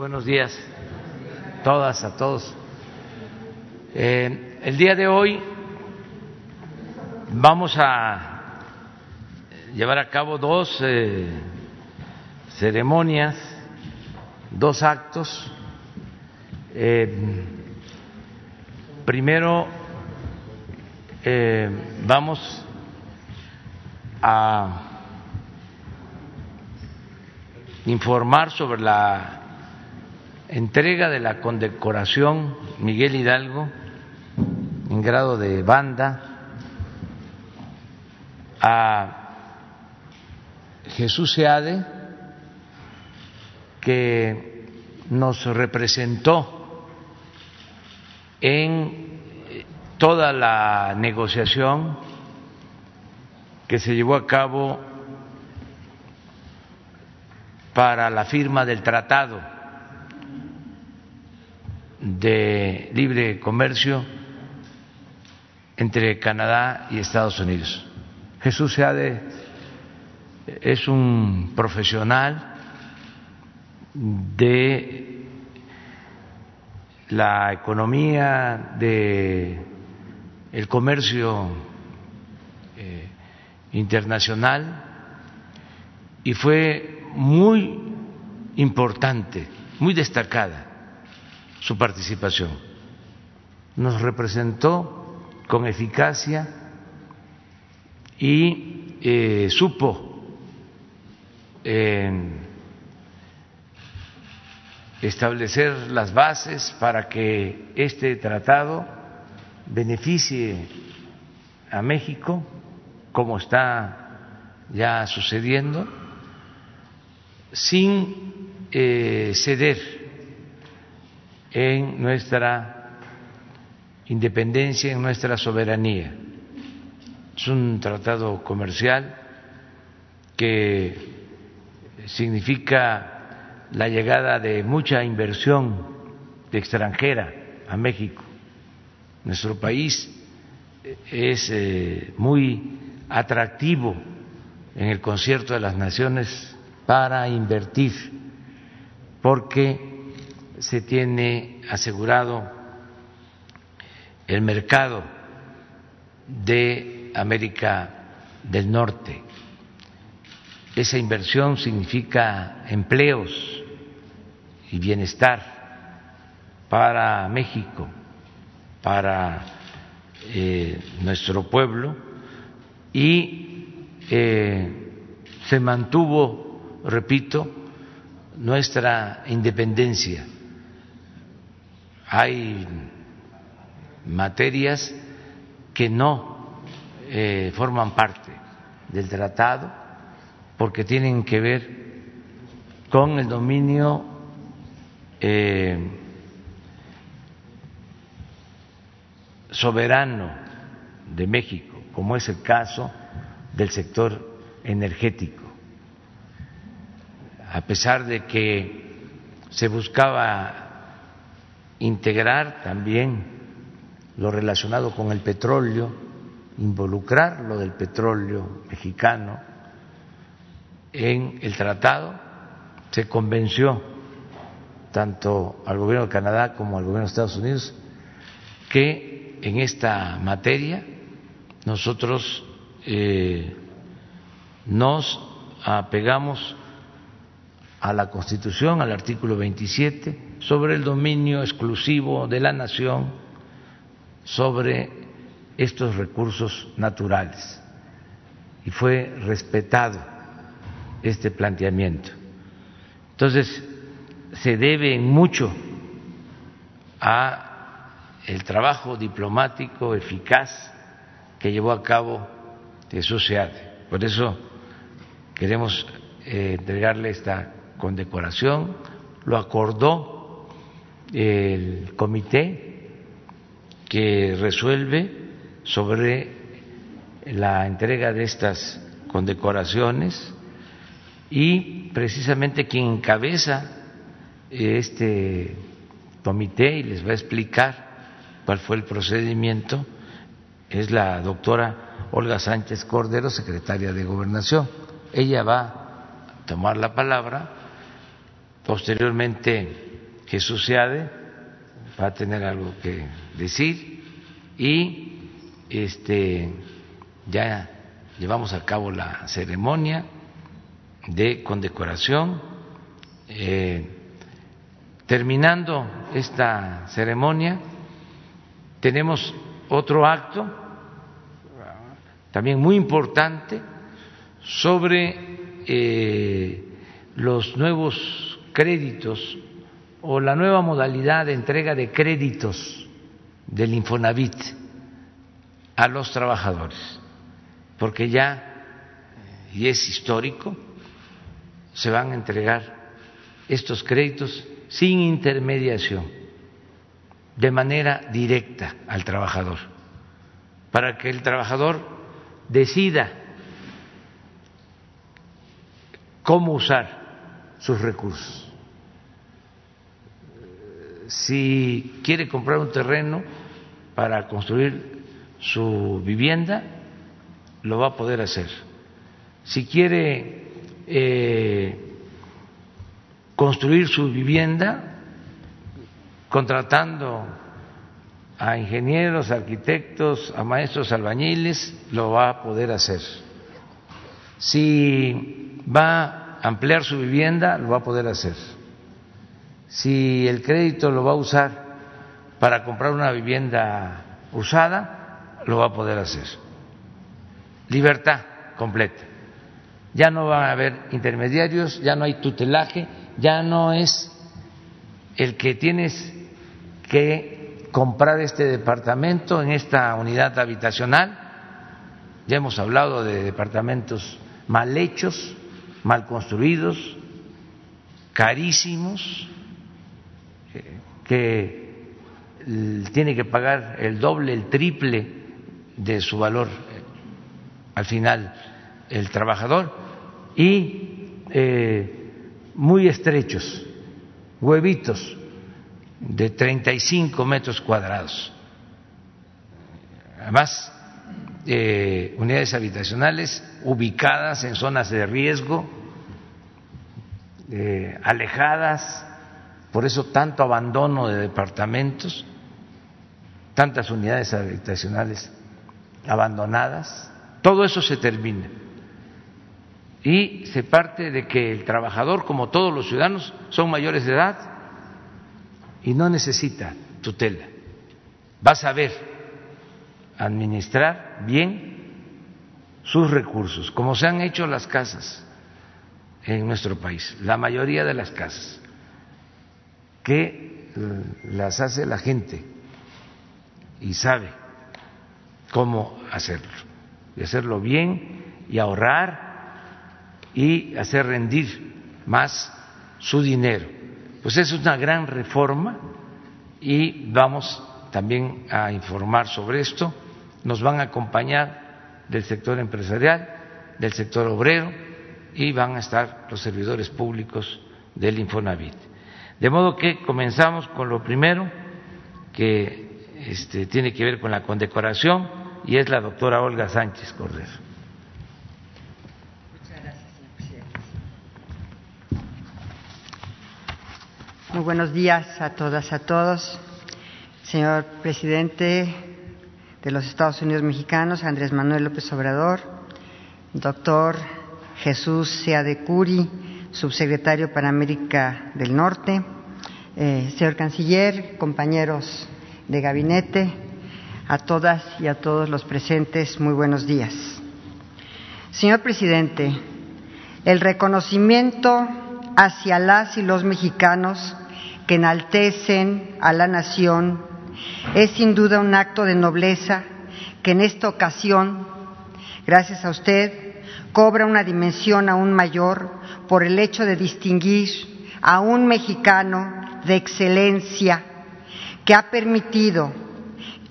buenos días todas, a todos. Eh, el día de hoy vamos a llevar a cabo dos eh, ceremonias, dos actos. Eh, primero vamos a informar sobre la entrega de la condecoración Miguel Hidalgo en grado de banda a Jesús Seade que nos representó en toda la negociación que se llevó a cabo para la firma del tratado de libre comercio entre Canadá y Estados Unidos. Jesús Seade es un profesional de la economía, de el comercio eh, internacional y fue muy importante, muy destacada su participación. Nos representó con eficacia y eh, supo establecer las bases para que este tratado beneficie a México, como está ya sucediendo, sin eh, ceder en nuestra independencia, en nuestra soberanía. Es un tratado comercial que significa la llegada de mucha inversión extranjera a México. Nuestro país es eh, muy atractivo en el concierto de las naciones para invertir, porque se tiene asegurado el mercado de América del Norte. Esa inversión significa empleos y bienestar para México, para eh, nuestro pueblo y eh, se mantuvo, repito, nuestra independencia hay materias que no eh, forman parte del tratado porque tienen que ver con el dominio eh, soberano de México, como es el caso del sector energético. A pesar de que se buscaba integrar también lo relacionado con el petróleo, involucrar lo del petróleo mexicano en el tratado, se convenció tanto al gobierno de Canadá como al gobierno de Estados Unidos que en esta materia nosotros eh, nos apegamos a la Constitución, al artículo 27, sobre el dominio exclusivo de la nación sobre estos recursos naturales. Y fue respetado este planteamiento. Entonces, se debe mucho a el trabajo diplomático eficaz que llevó a cabo Jesús Seade. Por eso queremos eh, entregarle esta condecoración. Lo acordó el comité que resuelve sobre la entrega de estas condecoraciones y precisamente quien encabeza este comité y les va a explicar cuál fue el procedimiento es la doctora Olga Sánchez Cordero, secretaria de Gobernación. Ella va a tomar la palabra, posteriormente Jesús Seade va a tener algo que decir y este ya llevamos a cabo la ceremonia de condecoración. Eh, terminando esta ceremonia, tenemos otro acto, también muy importante, sobre eh, los nuevos créditos o la nueva modalidad de entrega de créditos del Infonavit a los trabajadores, porque ya, y es histórico, se van a entregar estos créditos sin intermediación, de manera directa al trabajador, para que el trabajador decida cómo usar sus recursos. Si quiere comprar un terreno para construir su vivienda, lo va a poder hacer. Si quiere eh, construir su vivienda, contratando a ingenieros, arquitectos, a maestros albañiles, lo va a poder hacer. Si va a ampliar su vivienda, lo va a poder hacer. Si el crédito lo va a usar para comprar una vivienda usada, lo va a poder hacer. Libertad completa. Ya no va a haber intermediarios, ya no hay tutelaje, ya no es el que tienes que comprar este departamento en esta unidad habitacional. Ya hemos hablado de departamentos mal hechos, mal construidos, carísimos, que tiene que pagar el doble, el triple de su valor al final el trabajador y eh, muy estrechos, huevitos de 35 metros cuadrados. Además, eh, unidades habitacionales ubicadas en zonas de riesgo, eh, alejadas, por eso tanto abandono de departamentos, tantas unidades habitacionales abandonadas, todo eso se termina. Y se parte de que el trabajador, como todos los ciudadanos, son mayores de edad y no necesita tutela. Va a saber administrar bien sus recursos, como se han hecho las casas en nuestro país, la mayoría de las casas, que las hace la gente y sabe cómo hacerlo, y hacerlo bien y ahorrar y hacer rendir más su dinero. Pues es una gran reforma y vamos también a informar sobre esto. Nos van a acompañar del sector empresarial, del sector obrero y van a estar los servidores públicos del Infonavit. De modo que comenzamos con lo primero que este, tiene que ver con la condecoración y es la doctora Olga Sánchez Cordero. Muy buenos días a todas, a todos. Señor presidente de los Estados Unidos mexicanos, Andrés Manuel López Obrador, doctor Jesús Seade Curi, subsecretario para América del Norte, eh, señor canciller, compañeros de gabinete, a todas y a todos los presentes, muy buenos días. Señor presidente, el reconocimiento hacia las y los mexicanos que enaltecen a la nación es sin duda un acto de nobleza que en esta ocasión, gracias a usted, cobra una dimensión aún mayor por el hecho de distinguir a un mexicano de excelencia que ha permitido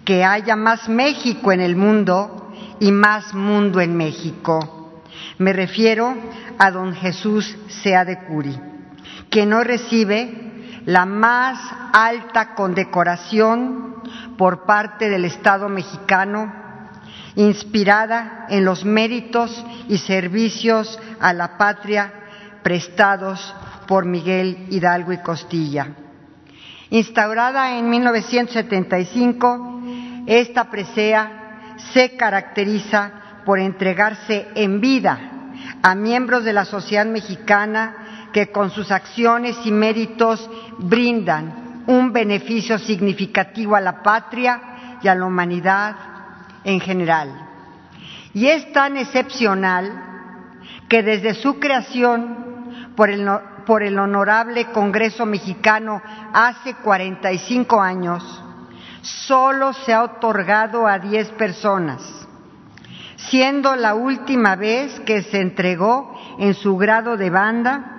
que haya más México en el mundo y más mundo en México. Me refiero a don Jesús Sea de Curi, que no recibe la más alta condecoración por parte del Estado mexicano, inspirada en los méritos y servicios a la patria prestados por Miguel Hidalgo y Costilla. Instaurada en 1975, esta presea se caracteriza por entregarse en vida a miembros de la sociedad mexicana que con sus acciones y méritos brindan un beneficio significativo a la patria y a la humanidad en general. Y es tan excepcional que desde su creación por el, Honorable Congreso Mexicano hace 45 años, solo se ha otorgado a 10 personas, siendo la última vez que se entregó en su grado de banda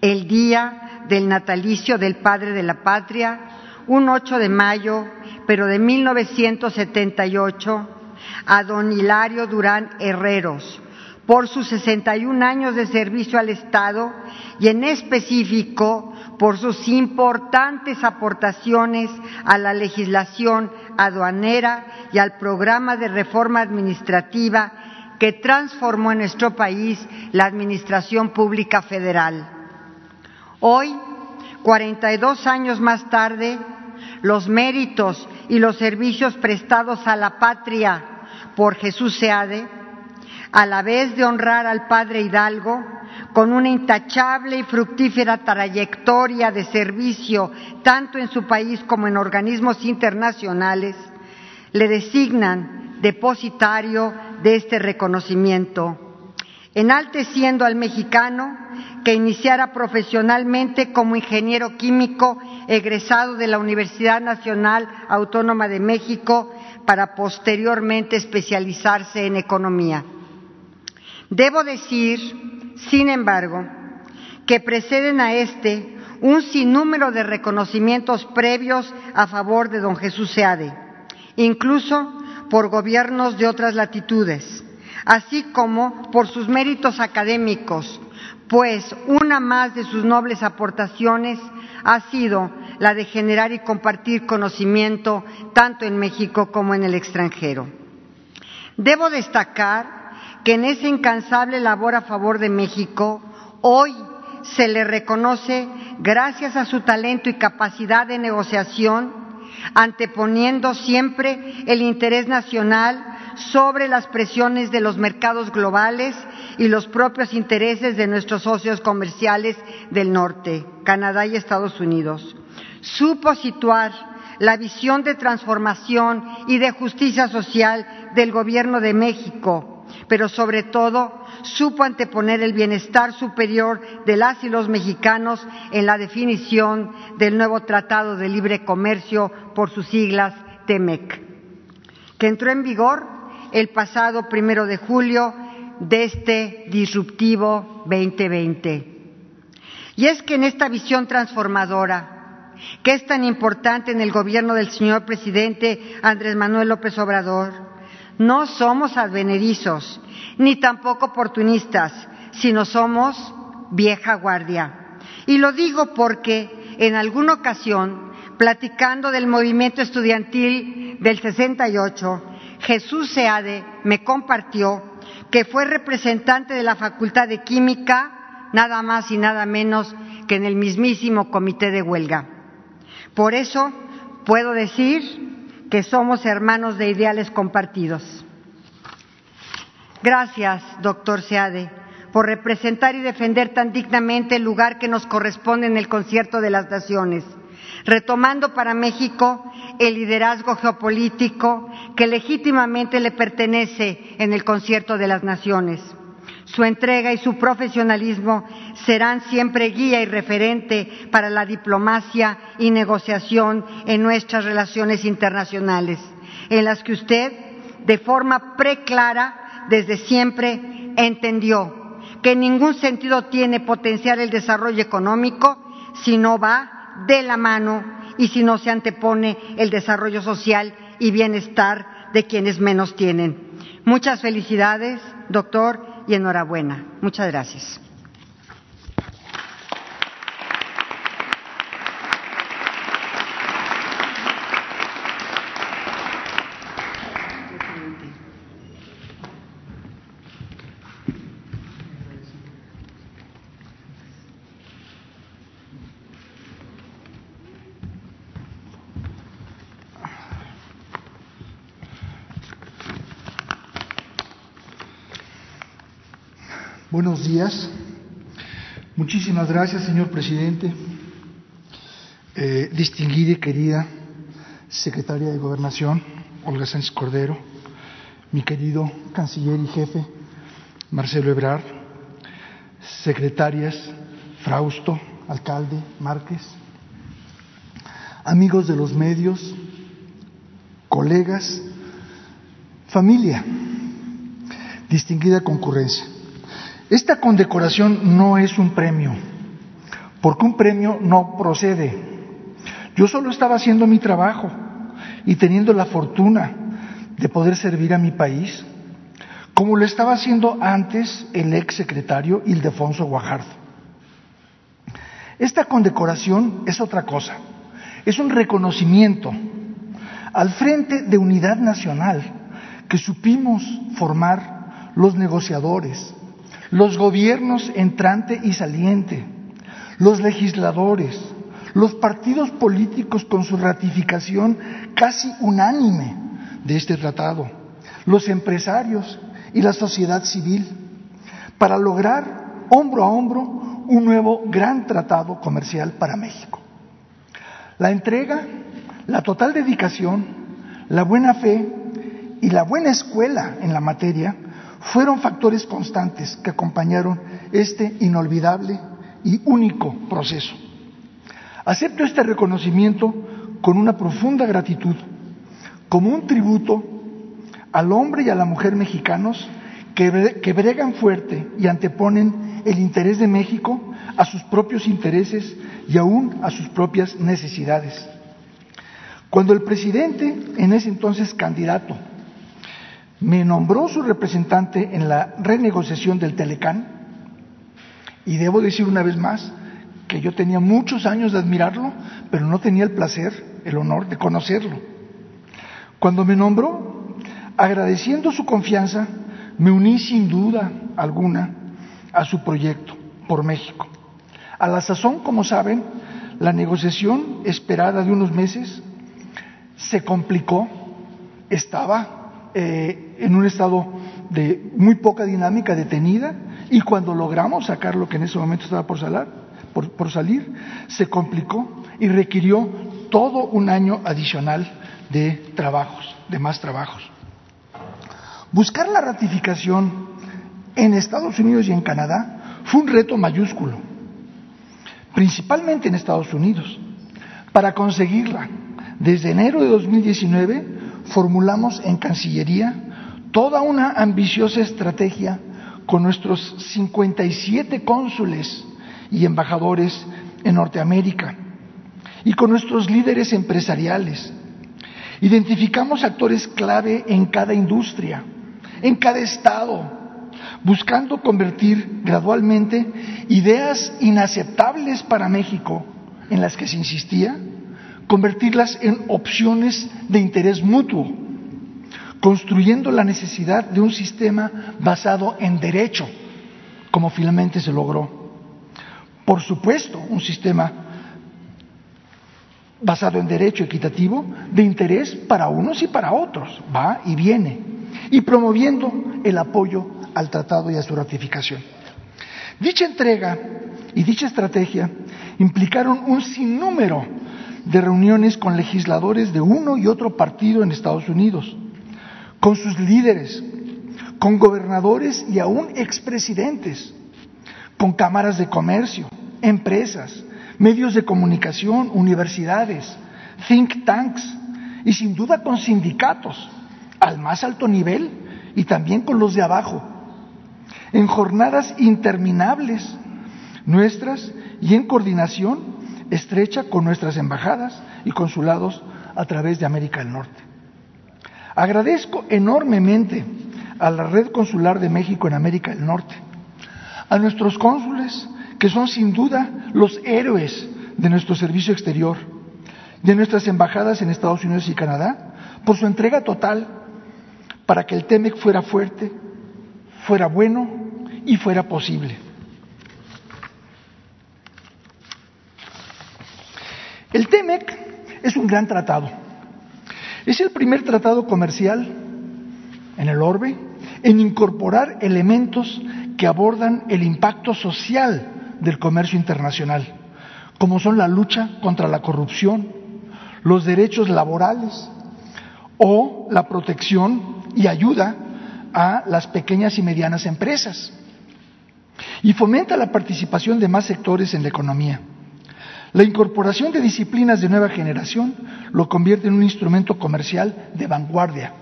el día del natalicio del Padre de la Patria, un 8 de mayo, pero de 1978, a don Hilario Durán Herreros, por sus 61 años de servicio al Estado y en específico por sus importantes aportaciones a la legislación aduanera y al programa de reforma administrativa que transformó en nuestro país la administración pública federal. Hoy, 42 años más tarde, los méritos y los servicios prestados a la patria por Jesús Seade a la vez de honrar al Padre Hidalgo con una intachable y fructífera trayectoria de servicio tanto en su país como en organismos internacionales, le designan depositario de este reconocimiento, enalteciendo al mexicano que iniciara profesionalmente como ingeniero químico egresado de la Universidad Nacional Autónoma de México para posteriormente especializarse en economía. Debo decir, sin embargo, que preceden a este un sinnúmero de reconocimientos previos a favor de don Jesús Seade, incluso por gobiernos de otras latitudes, así como por sus méritos académicos, pues una más de sus nobles aportaciones ha sido la de generar y compartir conocimiento tanto en México como en el extranjero. Debo destacar que en esa incansable labor a favor de México, hoy se le reconoce gracias a su talento y capacidad de negociación, anteponiendo siempre el interés nacional sobre las presiones de los mercados globales y los propios intereses de nuestros socios comerciales del norte, Canadá y Estados Unidos. Supo situar la visión de transformación y de justicia social del Gobierno de México pero sobre todo supo anteponer el bienestar superior de las y los mexicanos en la definición del nuevo Tratado de Libre Comercio por sus siglas TEMEC, que entró en vigor el pasado primero de julio de este disruptivo 2020. Y es que en esta visión transformadora, que es tan importante en el gobierno del señor presidente Andrés Manuel López Obrador, no somos advenedizos, ni tampoco oportunistas, sino somos vieja guardia. Y lo digo porque en alguna ocasión, platicando del movimiento estudiantil del 68, Jesús Seade me compartió que fue representante de la Facultad de Química, nada más y nada menos que en el mismísimo comité de huelga. Por eso puedo decir que somos hermanos de ideales compartidos. Gracias, doctor Seade, por representar y defender tan dignamente el lugar que nos corresponde en el concierto de las naciones, retomando para México el liderazgo geopolítico que legítimamente le pertenece en el concierto de las naciones. Su entrega y su profesionalismo serán siempre guía y referente para la diplomacia y negociación en nuestras relaciones internacionales, en las que usted, de forma preclara, desde siempre entendió que ningún sentido tiene potencial el desarrollo económico si no va de la mano y si no se antepone el desarrollo social y bienestar de quienes menos tienen. Muchas felicidades, doctor y enhorabuena. Muchas gracias. Buenos días. Muchísimas gracias, señor presidente. Eh, distinguida y querida secretaria de Gobernación, Olga Sánchez Cordero, mi querido canciller y jefe, Marcelo Ebrard, secretarias, Frausto, alcalde, Márquez, amigos de los medios, colegas, familia, distinguida concurrencia. Esta condecoración no es un premio, porque un premio no procede. Yo solo estaba haciendo mi trabajo y teniendo la fortuna de poder servir a mi país, como lo estaba haciendo antes el ex secretario Ildefonso Guajardo. Esta condecoración es otra cosa, es un reconocimiento al frente de unidad nacional que supimos formar los negociadores, los gobiernos entrante y saliente, los legisladores, los partidos políticos con su ratificación casi unánime de este tratado, los empresarios y la sociedad civil, para lograr hombro a hombro un nuevo gran tratado comercial para México. La entrega, la total dedicación, la buena fe y la buena escuela en la materia fueron factores constantes que acompañaron este inolvidable y único proceso. Acepto este reconocimiento con una profunda gratitud, como un tributo al hombre y a la mujer mexicanos que, bregan fuerte y anteponen el interés de México a sus propios intereses y aún a sus propias necesidades. Cuando el presidente, en ese entonces candidato, me nombró su representante en la renegociación del Telecán, y debo decir una vez más que yo tenía muchos años de admirarlo, pero no tenía el placer, el honor de conocerlo. Cuando me nombró, agradeciendo su confianza, me uní sin duda alguna a su proyecto por México. A la sazón, como saben, la negociación esperada de unos meses se complicó, estaba eh, en un estado de muy poca dinámica, detenida, y cuando logramos sacar lo que en ese momento estaba por, salar, por, salir, se complicó y requirió todo un año adicional de trabajos, de más trabajos. Buscar la ratificación en Estados Unidos y en Canadá fue un reto mayúsculo, principalmente en Estados Unidos. Para conseguirla, desde enero de 2019 formulamos en Cancillería toda una ambiciosa estrategia con nuestros 57 cónsules y embajadores en Norteamérica y con nuestros líderes empresariales. Identificamos actores clave en cada industria, en cada estado, buscando convertir gradualmente ideas inaceptables para México en las que se insistía, convertirlas en opciones de interés mutuo, construyendo la necesidad de un sistema basado en derecho, como finalmente se logró. Por supuesto, un sistema basado en derecho equitativo de interés para unos y para otros, va y viene, y promoviendo el apoyo al tratado y a su ratificación. Dicha entrega y dicha estrategia implicaron un sinnúmero de reuniones con legisladores de uno y otro partido en Estados Unidos, con sus líderes, con gobernadores y aún expresidentes, con cámaras de comercio, empresas, medios de comunicación, universidades, think tanks y sin duda con sindicatos al más alto nivel y también con los de abajo, en jornadas interminables nuestras y en coordinación estrecha con nuestras embajadas y consulados a través de América del Norte. Agradezco enormemente a la Red Consular de México en América del Norte, a nuestros cónsules, que son sin duda los héroes de nuestro servicio exterior, de nuestras embajadas en Estados Unidos y Canadá, por su entrega total para que el TEMEC fuera fuerte, fuera bueno y fuera posible. El TEMEC es un gran tratado. Es el primer tratado comercial en el orbe en incorporar elementos que abordan el impacto social del comercio internacional, como son la lucha contra la corrupción, los derechos laborales o la protección y ayuda a las pequeñas y medianas empresas. Y fomenta la participación de más sectores en la economía. La incorporación de disciplinas de nueva generación lo convierte en un instrumento comercial de vanguardia.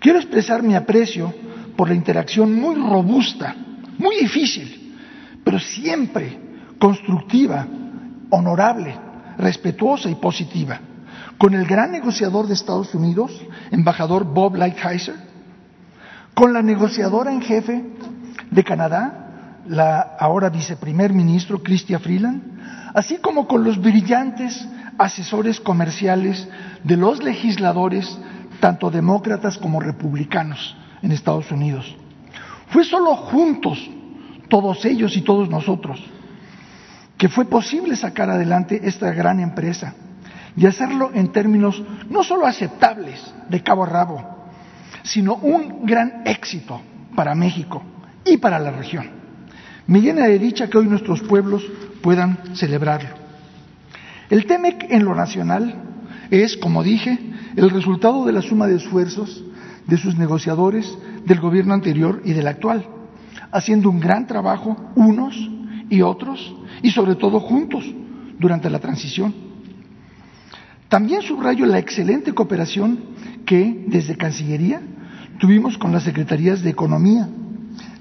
Quiero expresar mi aprecio por la interacción muy robusta, muy difícil, pero siempre constructiva, honorable, respetuosa y positiva, con el gran negociador de Estados Unidos, embajador Bob Lighthizer, con la negociadora en jefe de Canadá, la ahora viceprimer ministro Chrystia Freeland, así como con los brillantes asesores comerciales de los legisladores, tanto demócratas como republicanos en Estados Unidos. Fue solo juntos, todos ellos y todos nosotros, que fue posible sacar adelante esta gran empresa y hacerlo en términos no solo aceptables de cabo a rabo, sino un gran éxito para México y para la región. Me llena de dicha que hoy nuestros pueblos puedan celebrarlo. El TEMEC en lo nacional es, como dije, el resultado de la suma de esfuerzos de sus negociadores del gobierno anterior y del actual, haciendo un gran trabajo unos y otros, y sobre todo juntos, durante la transición. También subrayo la excelente cooperación que desde Cancillería tuvimos con las Secretarías de Economía,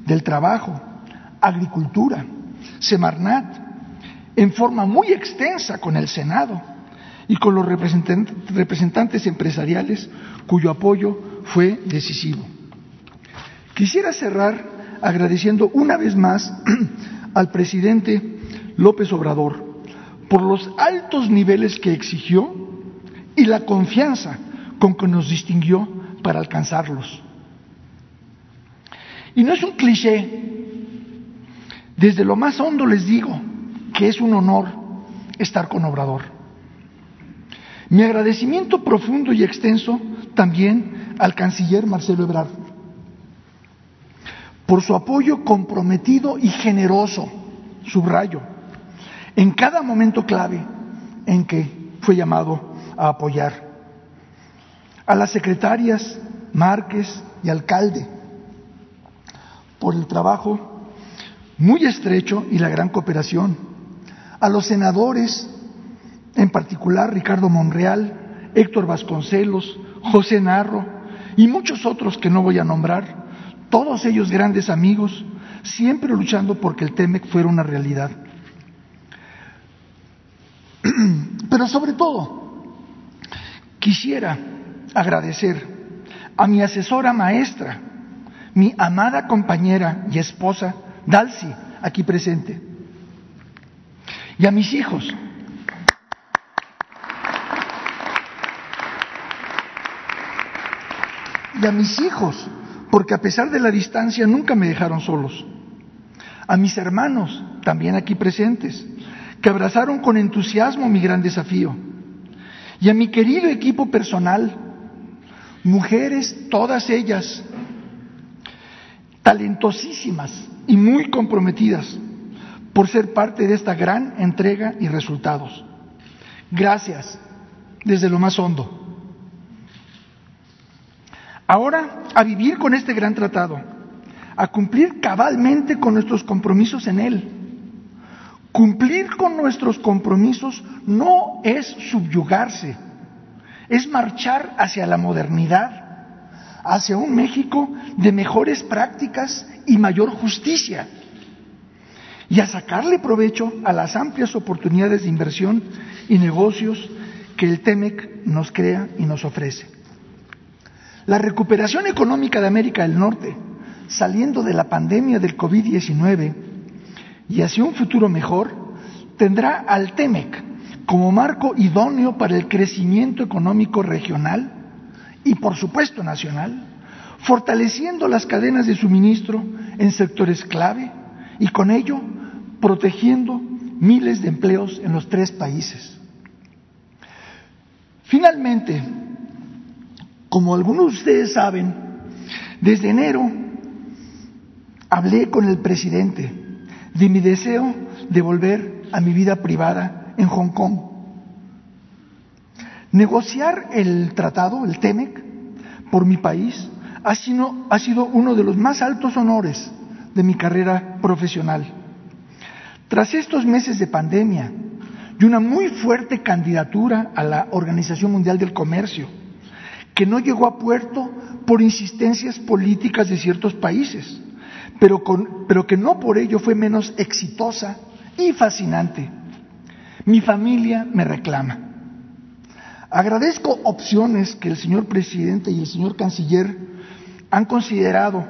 del Trabajo, Agricultura, Semarnat, en forma muy extensa con el Senado y con los representantes empresariales cuyo apoyo fue decisivo. Quisiera cerrar agradeciendo una vez más al presidente López Obrador por los altos niveles que exigió y la confianza con que nos distinguió para alcanzarlos. Y no es un cliché desde lo más hondo les digo que es un honor estar con Obrador. Mi agradecimiento profundo y extenso también al canciller Marcelo Ebrard por su apoyo comprometido y generoso, subrayo, en cada momento clave en que fue llamado a apoyar. A las secretarias Márquez y alcalde por el trabajo muy estrecho y la gran cooperación. A los senadores, en particular Ricardo Monreal, Héctor Vasconcelos, José Narro y muchos otros que no voy a nombrar, todos ellos grandes amigos, siempre luchando porque el TEMEC fuera una realidad. Pero sobre todo, quisiera agradecer a mi asesora maestra, mi amada compañera y esposa, Dalsi, aquí presente, y a mis hijos. Y a mis hijos, porque a pesar de la distancia nunca me dejaron solos. A mis hermanos, también aquí presentes, que abrazaron con entusiasmo mi gran desafío. Y a mi querido equipo personal, mujeres, todas ellas, talentosísimas, y muy comprometidas por ser parte de esta gran entrega y resultados. Gracias desde lo más hondo. Ahora, a vivir con este gran tratado, a cumplir cabalmente con nuestros compromisos en él. Cumplir con nuestros compromisos no es subyugarse, es marchar hacia la modernidad, hacia un México de mejores prácticas y mayor justicia y a sacarle provecho a las amplias oportunidades de inversión y negocios que el TEMEC nos crea y nos ofrece. La recuperación económica de América del Norte, saliendo de la pandemia del COVID-19 y hacia un futuro mejor, tendrá al TEMEC como marco idóneo para el crecimiento económico regional y, por supuesto, nacional, fortaleciendo las cadenas de suministro en sectores clave y con ello protegiendo miles de empleos en los tres países. Finalmente, como algunos de ustedes saben, desde enero hablé con el presidente de mi deseo de volver a mi vida privada en Hong Kong. Negociar el tratado, el TEMEC, por mi país ha sido, uno de los más altos honores de mi carrera profesional. Tras estos meses de pandemia y una muy fuerte candidatura a la Organización Mundial del Comercio, que no llegó a puerto por insistencias políticas de ciertos países, pero que no por ello fue menos exitosa y fascinante. Mi familia me reclama. Agradezco opciones que el señor presidente y el señor canciller han considerado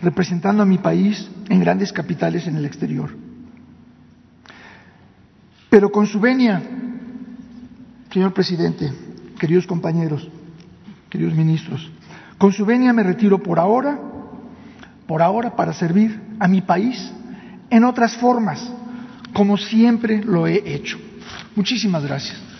representando a mi país en grandes capitales en el exterior. Pero con su venia, señor presidente, queridos compañeros, queridos ministros, con su venia me retiro por ahora, por ahora para servir a mi país en otras formas, como siempre lo he hecho. Muchísimas gracias.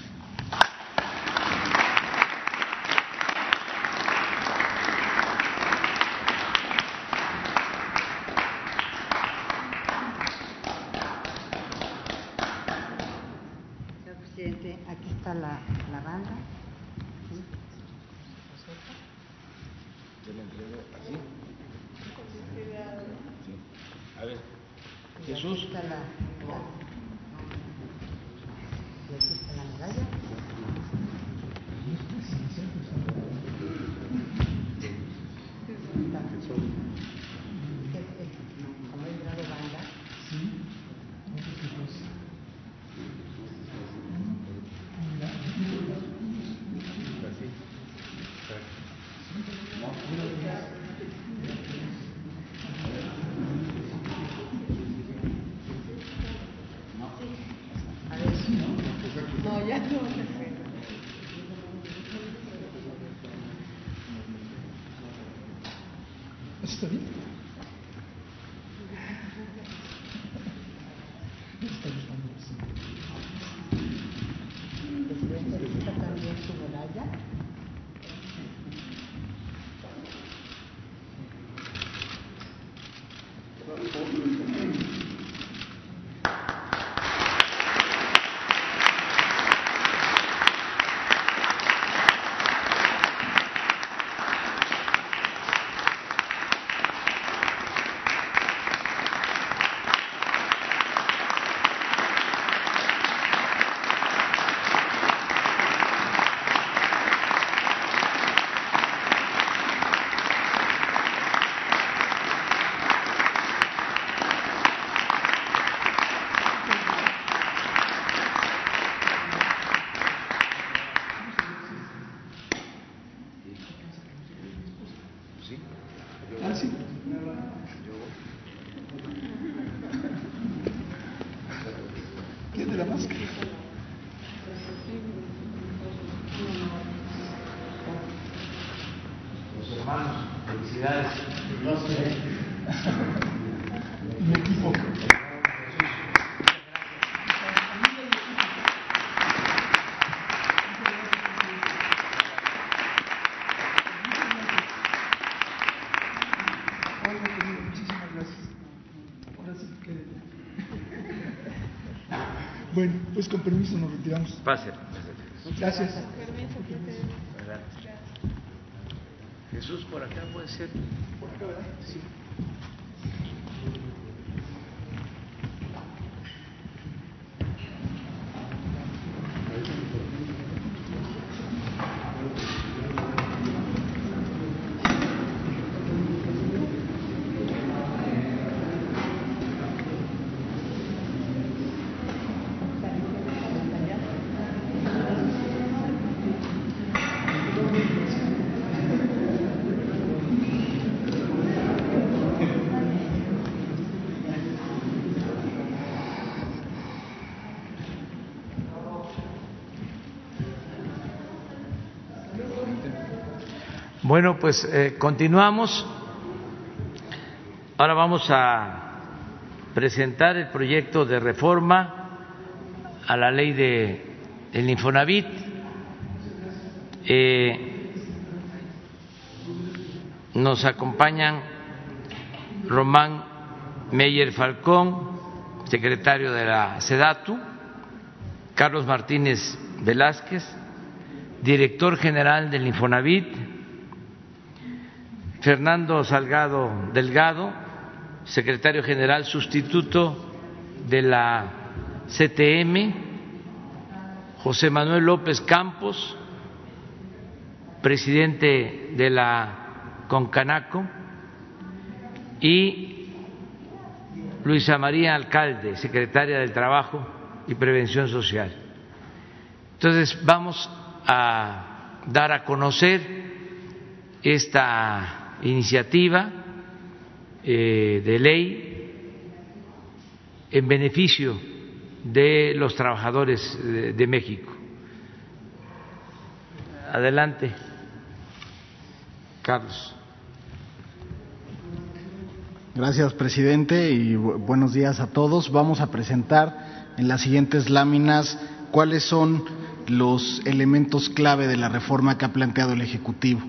Pues con permiso nos retiramos. Pase. Gracias. Jesús, por acá puede ser. Por acá, ¿verdad? Sí. Bueno, pues eh, continuamos. Ahora vamos a presentar el proyecto de reforma a la ley de el Infonavit. Eh, nos acompañan Román Meyer Falcón, secretario de la SEDATU, Carlos Martínez Velázquez, director general del Infonavit, Fernando Salgado Delgado, secretario general sustituto de la CTM, José Manuel López Campos, presidente de la Concanaco, y Luisa María Alcalde, secretaria del Trabajo y Prevención Social. Entonces, vamos a dar a conocer esta iniciativa eh, de ley en beneficio de los trabajadores de México. Adelante, Carlos. Gracias, presidente, y buenos días a todos. Vamos a presentar en las siguientes láminas cuáles son los elementos clave de la reforma que ha planteado el Ejecutivo.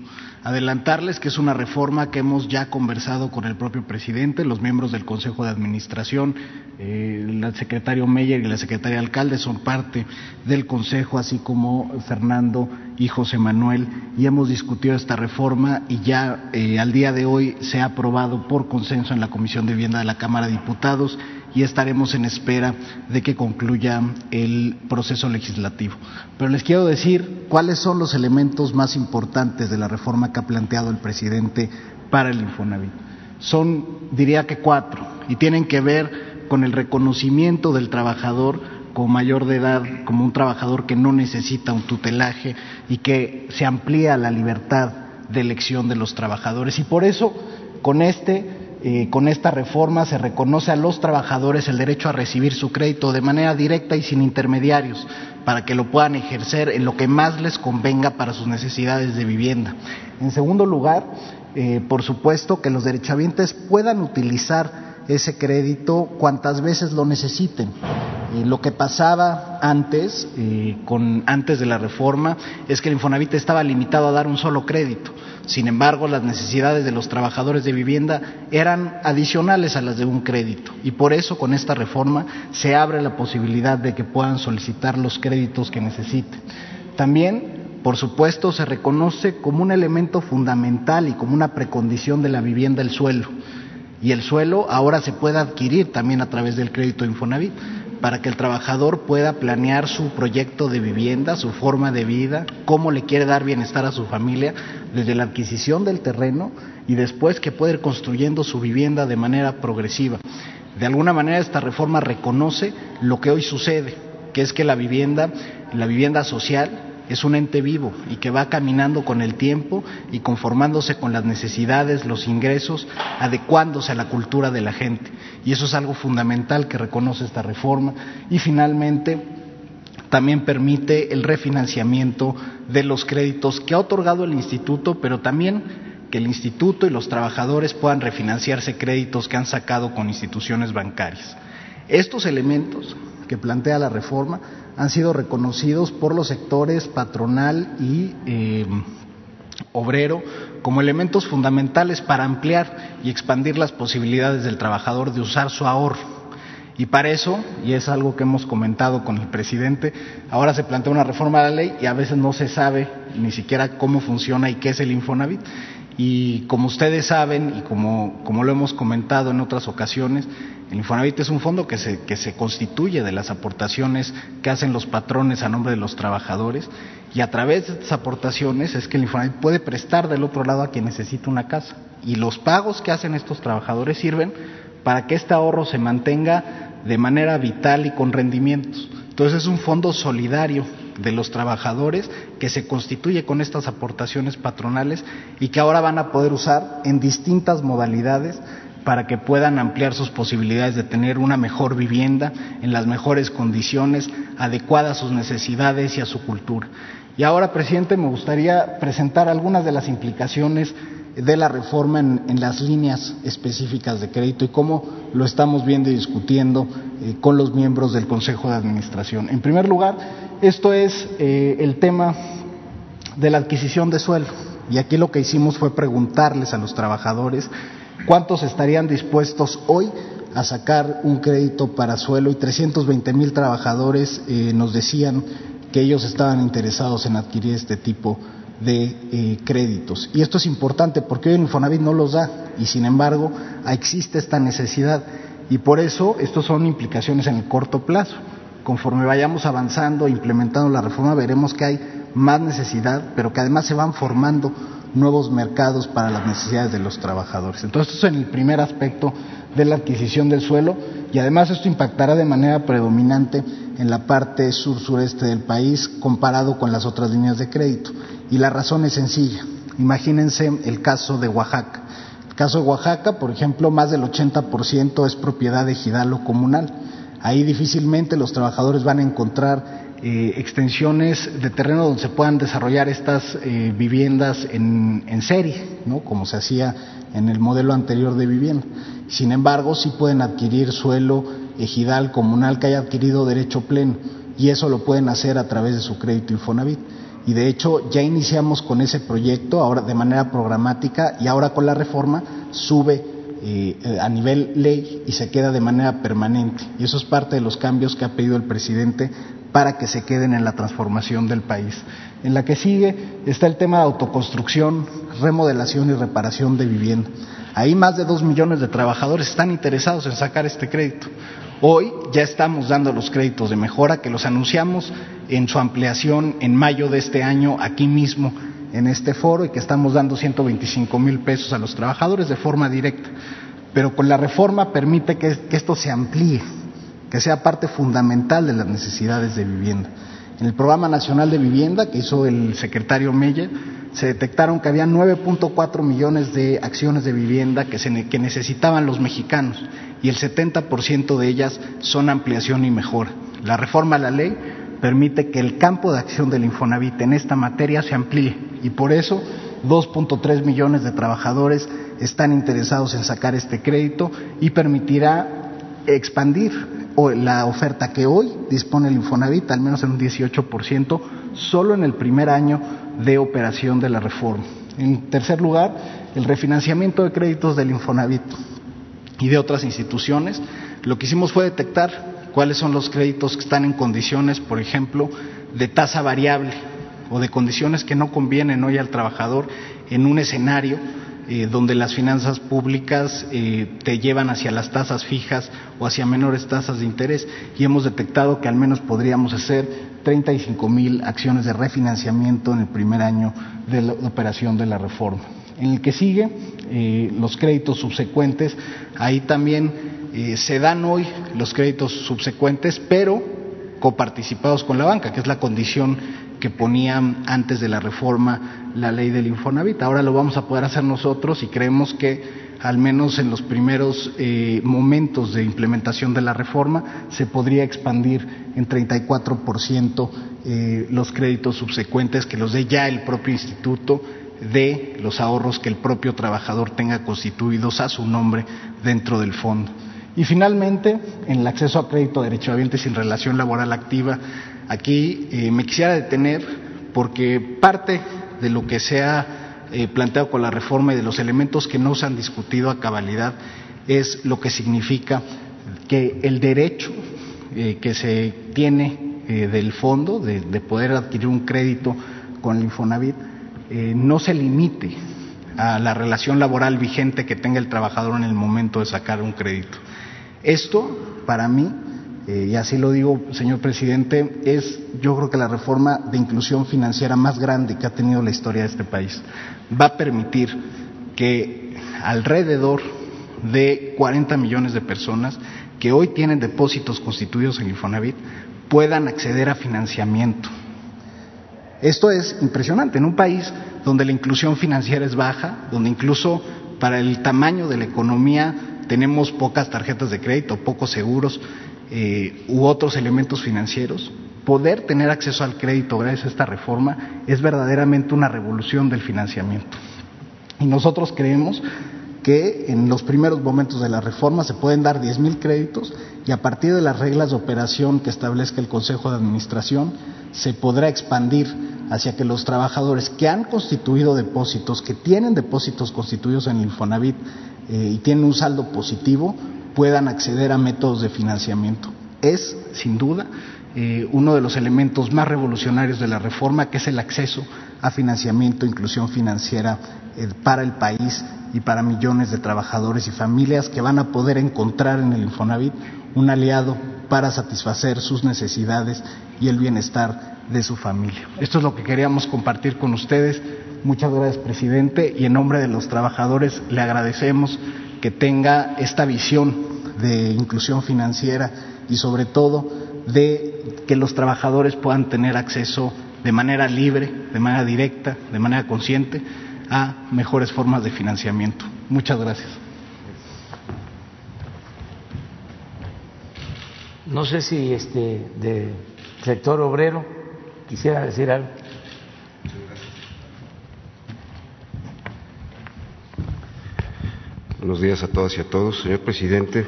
Adelantarles que es una reforma que hemos ya conversado con el propio presidente, los miembros del Consejo de Administración, eh, el secretario Meyer y la secretaria Alcalde son parte del Consejo, así como Fernando y José Manuel, y hemos discutido esta reforma y ya eh, al día de hoy se ha aprobado por consenso en la Comisión de Vivienda de la Cámara de Diputados y estaremos en espera de que concluya el proceso legislativo. Pero les quiero decir cuáles son los elementos más importantes de la reforma que ha planteado el presidente para el Infonavit. Son, diría que cuatro, y tienen que ver con el reconocimiento del trabajador como mayor de edad, como un trabajador que no necesita un tutelaje y que se amplía la libertad de elección de los trabajadores. Y por eso, con este eh, con esta reforma se reconoce a los trabajadores el derecho a recibir su crédito de manera directa y sin intermediarios, para que lo puedan ejercer en lo que más les convenga para sus necesidades de vivienda. En segundo lugar, eh, por supuesto, que los derechohabientes puedan utilizar ese crédito cuantas veces lo necesiten. Lo que pasaba antes, eh, con, antes de la reforma, es que el Infonavit estaba limitado a dar un solo crédito. Sin embargo, las necesidades de los trabajadores de vivienda eran adicionales a las de un crédito y por eso con esta reforma se abre la posibilidad de que puedan solicitar los créditos que necesiten. También, por supuesto, se reconoce como un elemento fundamental y como una precondición de la vivienda el suelo. Y el suelo ahora se puede adquirir también a través del crédito Infonavit para que el trabajador pueda planear su proyecto de vivienda, su forma de vida, cómo le quiere dar bienestar a su familia, desde la adquisición del terreno y después que pueda ir construyendo su vivienda de manera progresiva. De alguna manera esta reforma reconoce lo que hoy sucede, que es que la vivienda, la vivienda social, es un ente vivo y que va caminando con el tiempo y conformándose con las necesidades, los ingresos, adecuándose a la cultura de la gente. Y eso es algo fundamental que reconoce esta reforma. Y finalmente, también permite el refinanciamiento de los créditos que ha otorgado el instituto, pero también que el instituto y los trabajadores puedan refinanciarse créditos que han sacado con instituciones bancarias. Estos elementos que plantea la reforma han sido reconocidos por los sectores patronal y eh, obrero como elementos fundamentales para ampliar y expandir las posibilidades del trabajador de usar su ahorro. Y para eso, y es algo que hemos comentado con el presidente, ahora se plantea una reforma de la ley y a veces no se sabe ni siquiera cómo funciona y qué es el Infonavit. Y como ustedes saben y como, como lo hemos comentado en otras ocasiones, el Infonavit es un fondo que se, constituye de las aportaciones que hacen los patrones a nombre de los trabajadores y a través de estas aportaciones es que el Infonavit puede prestar del otro lado a quien necesita una casa. Y los pagos que hacen estos trabajadores sirven para que este ahorro se mantenga de manera vital y con rendimientos. Entonces es un fondo solidario de los trabajadores que se constituye con estas aportaciones patronales y que ahora van a poder usar en distintas modalidades para que puedan ampliar sus posibilidades de tener una mejor vivienda en las mejores condiciones, adecuadas a sus necesidades y a su cultura. Y ahora, presidente, me gustaría presentar algunas de las implicaciones de la reforma en, las líneas específicas de crédito y cómo lo estamos viendo y discutiendo eh, con los miembros del Consejo de Administración. En primer lugar, esto es eh, el tema de la adquisición de suelo. Y aquí lo que hicimos fue preguntarles a los trabajadores ¿Cuántos estarían dispuestos hoy a sacar un crédito para suelo? Y 320 mil trabajadores eh, nos decían que ellos estaban interesados en adquirir este tipo de eh, créditos. Y esto es importante porque hoy el Infonavit no los da y sin embargo existe esta necesidad y por eso estos son implicaciones en el corto plazo. Conforme vayamos avanzando, implementando la reforma, veremos que hay más necesidad, pero que además se van formando nuevos mercados para las necesidades de los trabajadores. Entonces, esto es en el primer aspecto de la adquisición del suelo y además esto impactará de manera predominante en la parte sur-sureste del país comparado con las otras líneas de crédito. Y la razón es sencilla. Imagínense el caso de Oaxaca. El caso de Oaxaca, por ejemplo, más del 80% es propiedad de ejidal comunal. Ahí difícilmente los trabajadores van a encontrar eh, extensiones de terreno donde se puedan desarrollar estas eh, viviendas en, en serie, ¿no? como se hacía en el modelo anterior de vivienda. Sin embargo, sí pueden adquirir suelo ejidal comunal que haya adquirido derecho pleno y eso lo pueden hacer a través de su crédito Infonavit. Y de hecho ya iniciamos con ese proyecto ahora de manera programática y ahora con la reforma sube eh, a nivel ley y se queda de manera permanente. Y eso es parte de los cambios que ha pedido el presidente para que se queden en la transformación del país. En la que sigue está el tema de autoconstrucción, remodelación y reparación de vivienda. Ahí más de dos millones de trabajadores están interesados en sacar este crédito. Hoy ya estamos dando los créditos de mejora que los anunciamos en su ampliación en mayo de este año aquí mismo en este foro y que estamos dando 125 mil pesos a los trabajadores de forma directa. Pero con la reforma permite que, que esto se amplíe, que sea parte fundamental de las necesidades de vivienda. En el Programa Nacional de Vivienda que hizo el secretario Meyer, se detectaron que había 9.4 millones de acciones de vivienda que, se, que necesitaban los mexicanos y el 70% de ellas son ampliación y mejora. La reforma a la ley permite que el campo de acción del Infonavit en esta materia se amplíe y por eso 2.3 millones de trabajadores están interesados en sacar este crédito y permitirá expandir la oferta que hoy dispone el Infonavit, al menos en un 18%, solo en el primer año de operación de la reforma. En tercer lugar, el refinanciamiento de créditos del Infonavit y de otras instituciones. Lo que hicimos fue detectar cuáles son los créditos que están en condiciones, por ejemplo, de tasa variable o de condiciones que no convienen hoy al trabajador en un escenario eh, donde las finanzas públicas eh, te llevan hacia las tasas fijas o hacia menores tasas de interés y hemos detectado que al menos podríamos hacer 35 mil acciones de refinanciamiento en el primer año de la operación de la reforma. En el que sigue, eh, los créditos subsecuentes, ahí también se dan hoy los créditos subsecuentes, pero coparticipados con la banca, que es la condición que ponían antes de la reforma la ley del Infonavit. Ahora lo vamos a poder hacer nosotros y creemos que al menos en los primeros eh, momentos de implementación de la reforma se podría expandir en 34% eh, los créditos subsecuentes que los dé ya el propio instituto de los ahorros que el propio trabajador tenga constituidos a su nombre dentro del fondo. Y finalmente, en el acceso a crédito derechohabiente sin relación laboral activa, Aquí eh, me quisiera detener porque parte de lo que se ha eh, planteado con la reforma y de los elementos que no se han discutido a cabalidad es lo que significa que el derecho eh, que se tiene del fondo de, de, poder adquirir un crédito con el Infonavit no se limite a la relación laboral vigente que tenga el trabajador en el momento de sacar un crédito. Esto, para mí, eh, y así lo digo, señor presidente, es yo creo que la reforma de inclusión financiera más grande que ha tenido la historia de este país. Va a permitir que alrededor de 40 millones de personas que hoy tienen depósitos constituidos en Infonavit puedan acceder a financiamiento. Esto es impresionante en un país donde la inclusión financiera es baja, donde incluso para el tamaño de la economía tenemos pocas tarjetas de crédito, pocos seguros, eh, u otros elementos financieros, poder tener acceso al crédito gracias a esta reforma es verdaderamente una revolución del financiamiento. Y nosotros creemos que en los primeros momentos de la reforma se pueden dar 10 mil créditos y a partir de las reglas de operación que establezca el Consejo de Administración se podrá expandir hacia que los trabajadores que han constituido depósitos, que tienen depósitos constituidos en el Infonavit eh, y tienen un saldo positivo puedan acceder a métodos de financiamiento. Es, sin duda, eh, uno de los elementos más revolucionarios de la reforma, que es el acceso a financiamiento, inclusión financiera eh, para el país y para millones de trabajadores y familias que van a poder encontrar en el Infonavit un aliado para satisfacer sus necesidades y el bienestar de su familia. Esto es lo que queríamos compartir con ustedes. Muchas gracias, presidente, y en nombre de los trabajadores le agradecemos que tenga esta visión de inclusión financiera y sobre todo de que los trabajadores puedan tener acceso de manera libre, de manera directa, de manera consciente a mejores formas de financiamiento. Muchas gracias. No sé si este de sector obrero quisiera decir algo. Buenos días a todas y a todos. Señor presidente,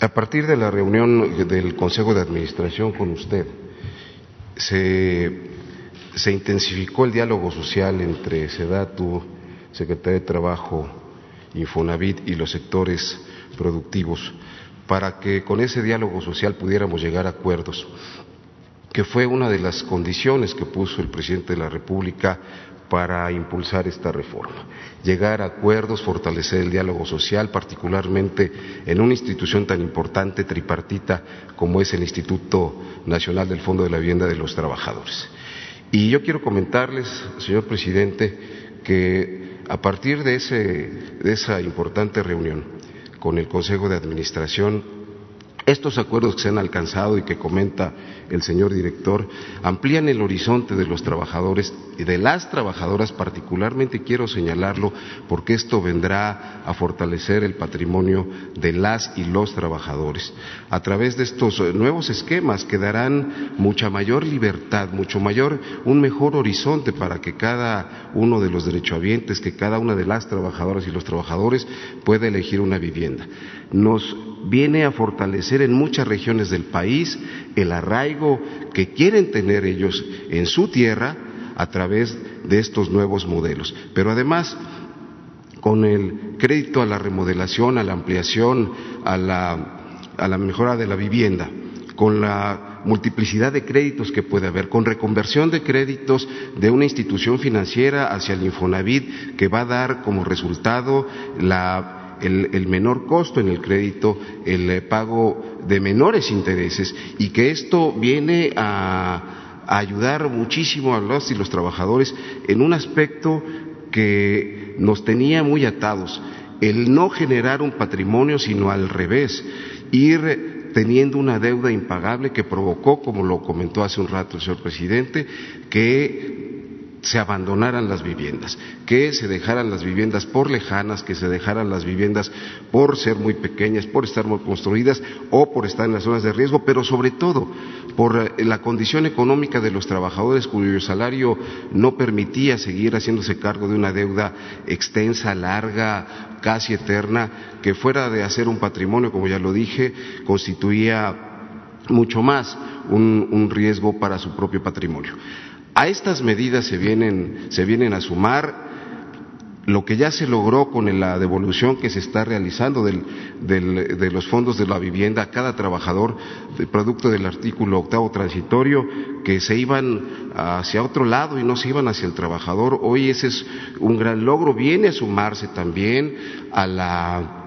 a partir de la reunión del Consejo de Administración con usted, se, intensificó el diálogo social entre SEDATU, Secretaría de Trabajo, Infonavit y los sectores productivos para que con ese diálogo social pudiéramos llegar a acuerdos, que fue una de las condiciones que puso el presidente de la República para impulsar esta reforma. Llegar a acuerdos, fortalecer el diálogo social, particularmente en una institución tan importante, tripartita, como es el Instituto Nacional del Fondo de la Vivienda de los Trabajadores. Y yo quiero comentarles, señor presidente, que a partir de, de esa importante reunión con el Consejo de Administración, estos acuerdos que se han alcanzado y que comenta el señor director amplían el horizonte de los trabajadores y de las trabajadoras particularmente quiero señalarlo porque esto vendrá a fortalecer el patrimonio de las y los trabajadores a través de estos nuevos esquemas que darán mucha mayor libertad, mucho mayor, un mejor horizonte para que cada uno de los derechohabientes, que cada una de las trabajadoras y los trabajadores pueda elegir una vivienda. Nos viene a fortalecer en muchas regiones del país el arraigo que quieren tener ellos en su tierra a través de estos nuevos modelos. Pero además, con el crédito a la remodelación, a la ampliación, a la, a la mejora de la vivienda, con la multiplicidad de créditos que puede haber, con reconversión de créditos de una institución financiera hacia el Infonavit, que va a dar como resultado la el, menor costo en el crédito, el eh, pago de menores intereses y que esto viene a, ayudar muchísimo a los y los trabajadores en un aspecto que nos tenía muy atados, el no generar un patrimonio, sino al revés, ir teniendo una deuda impagable que provocó, como lo comentó hace un rato el señor presidente, que se abandonaran las viviendas, que se dejaran las viviendas por lejanas, que se dejaran las viviendas por ser muy pequeñas, por estar muy construidas o por estar en las zonas de riesgo, pero sobre todo por eh, la condición económica de los trabajadores cuyo salario no permitía seguir haciéndose cargo de una deuda extensa, larga, casi eterna, que fuera de hacer un patrimonio, como ya lo dije, constituía mucho más un riesgo para su propio patrimonio. A estas medidas se vienen, se vienen a sumar lo que ya se logró con la devolución que se está realizando del, de los fondos de la vivienda a cada trabajador, producto del artículo octavo transitorio, que se iban hacia otro lado y no se iban hacia el trabajador. Hoy ese es un gran logro. Viene a sumarse también a la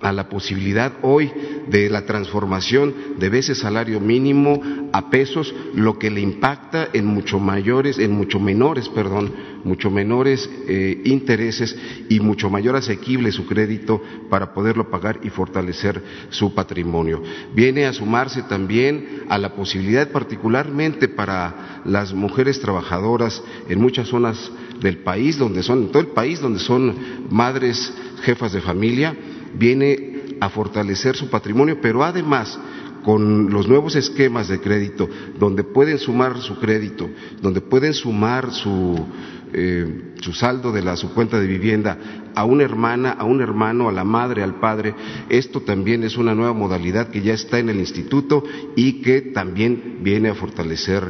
a la posibilidad hoy de la transformación de ese salario mínimo a pesos, lo que le impacta en mucho mayores, en mucho menores, perdón, mucho menores eh, intereses y mucho mayor asequible su crédito para poderlo pagar y fortalecer su patrimonio. Viene a sumarse también a la posibilidad, particularmente para las mujeres trabajadoras en muchas zonas del país, donde son, en todo el país, donde son madres, jefas de familia, viene a fortalecer su patrimonio, pero además con los nuevos esquemas de crédito, donde pueden sumar su crédito, donde pueden sumar su, eh, su saldo de la, su cuenta de vivienda a una hermana, a un hermano, a la madre, al padre, esto también es una nueva modalidad que ya está en el instituto y que también viene a fortalecer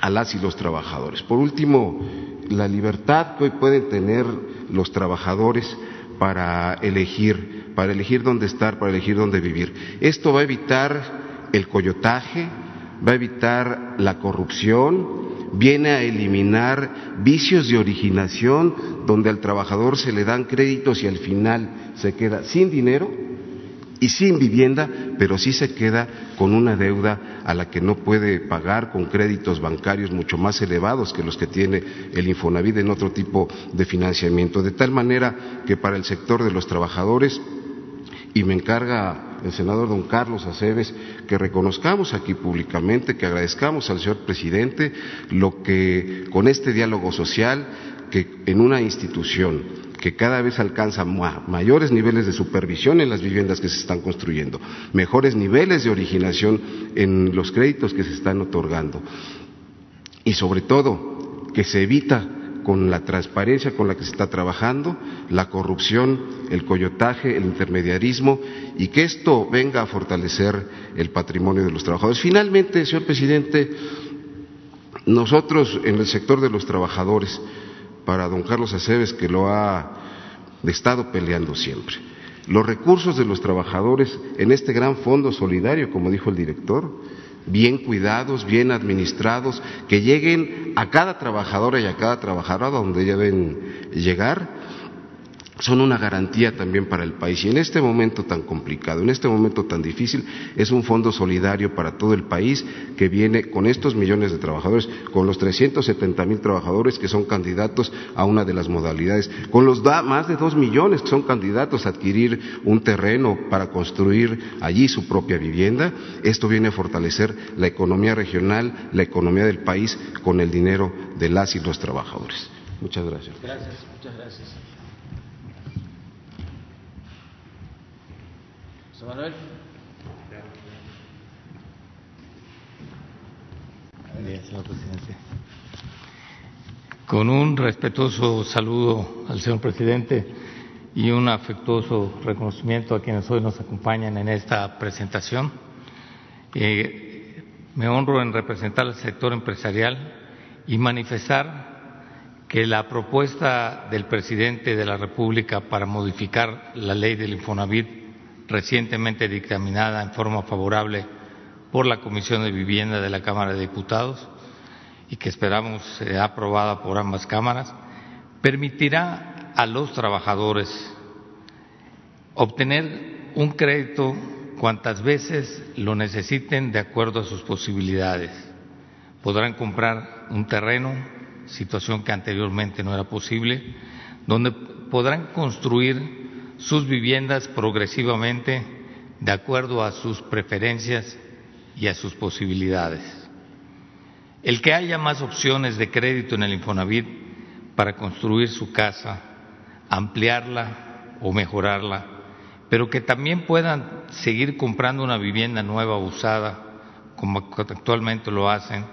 a las y los trabajadores. Por último, la libertad que hoy pueden tener los trabajadores para elegir, para elegir dónde estar, para elegir dónde vivir. Esto va a evitar el coyotaje, va a evitar la corrupción, viene a eliminar vicios de originación donde al trabajador se le dan créditos y al final se queda sin dinero y sin vivienda, pero sí se queda con una deuda a la que no puede pagar con créditos bancarios mucho más elevados que los que tiene el Infonavit en otro tipo de financiamiento. De tal manera que para el sector de los trabajadores, y me encarga el senador don Carlos Aceves que reconozcamos aquí públicamente, que agradezcamos al señor presidente lo que con este diálogo social, que en una institución que cada vez alcanza mayores niveles de supervisión en las viviendas que se están construyendo, mejores niveles de originación en los créditos que se están otorgando y sobre todo que se evita con la transparencia con la que se está trabajando, la corrupción, el coyotaje, el intermediarismo y que esto venga a fortalecer el patrimonio de los trabajadores. Finalmente, señor presidente, nosotros en el sector de los trabajadores para don Carlos Aceves, que lo ha estado peleando siempre. Los recursos de los trabajadores en este gran fondo solidario, como dijo el director, bien cuidados, bien administrados, que lleguen a cada trabajadora y a cada trabajadora donde deben llegar son una garantía también para el país. Y en este momento tan complicado, en este momento tan difícil, es un fondo solidario para todo el país que viene con estos millones de trabajadores, con los 370 mil trabajadores que son candidatos a una de las modalidades, con los más de dos millones que son candidatos a adquirir un terreno para construir allí su propia vivienda. Esto viene a fortalecer la economía regional, la economía del país con el dinero de las y los trabajadores. Muchas gracias. Gracias, muchas gracias. Manuel. señor presidente. Con un respetuoso saludo al señor presidente y un afectuoso reconocimiento a quienes hoy nos acompañan en esta presentación. Eh, me honro en representar al sector empresarial y manifestar que la propuesta del presidente de la República para modificar la ley del Infonavit recientemente dictaminada en forma favorable por la Comisión de Vivienda de la Cámara de Diputados y que esperamos sea aprobada por ambas cámaras, permitirá a los trabajadores obtener un crédito cuantas veces lo necesiten de acuerdo a sus posibilidades. Podrán comprar un terreno, situación que anteriormente no era posible, donde podrán construir sus viviendas progresivamente de acuerdo a sus preferencias y a sus posibilidades. El que haya más opciones de crédito en el Infonavit para construir su casa, ampliarla o mejorarla, pero que también puedan seguir comprando una vivienda nueva usada, como actualmente lo hacen,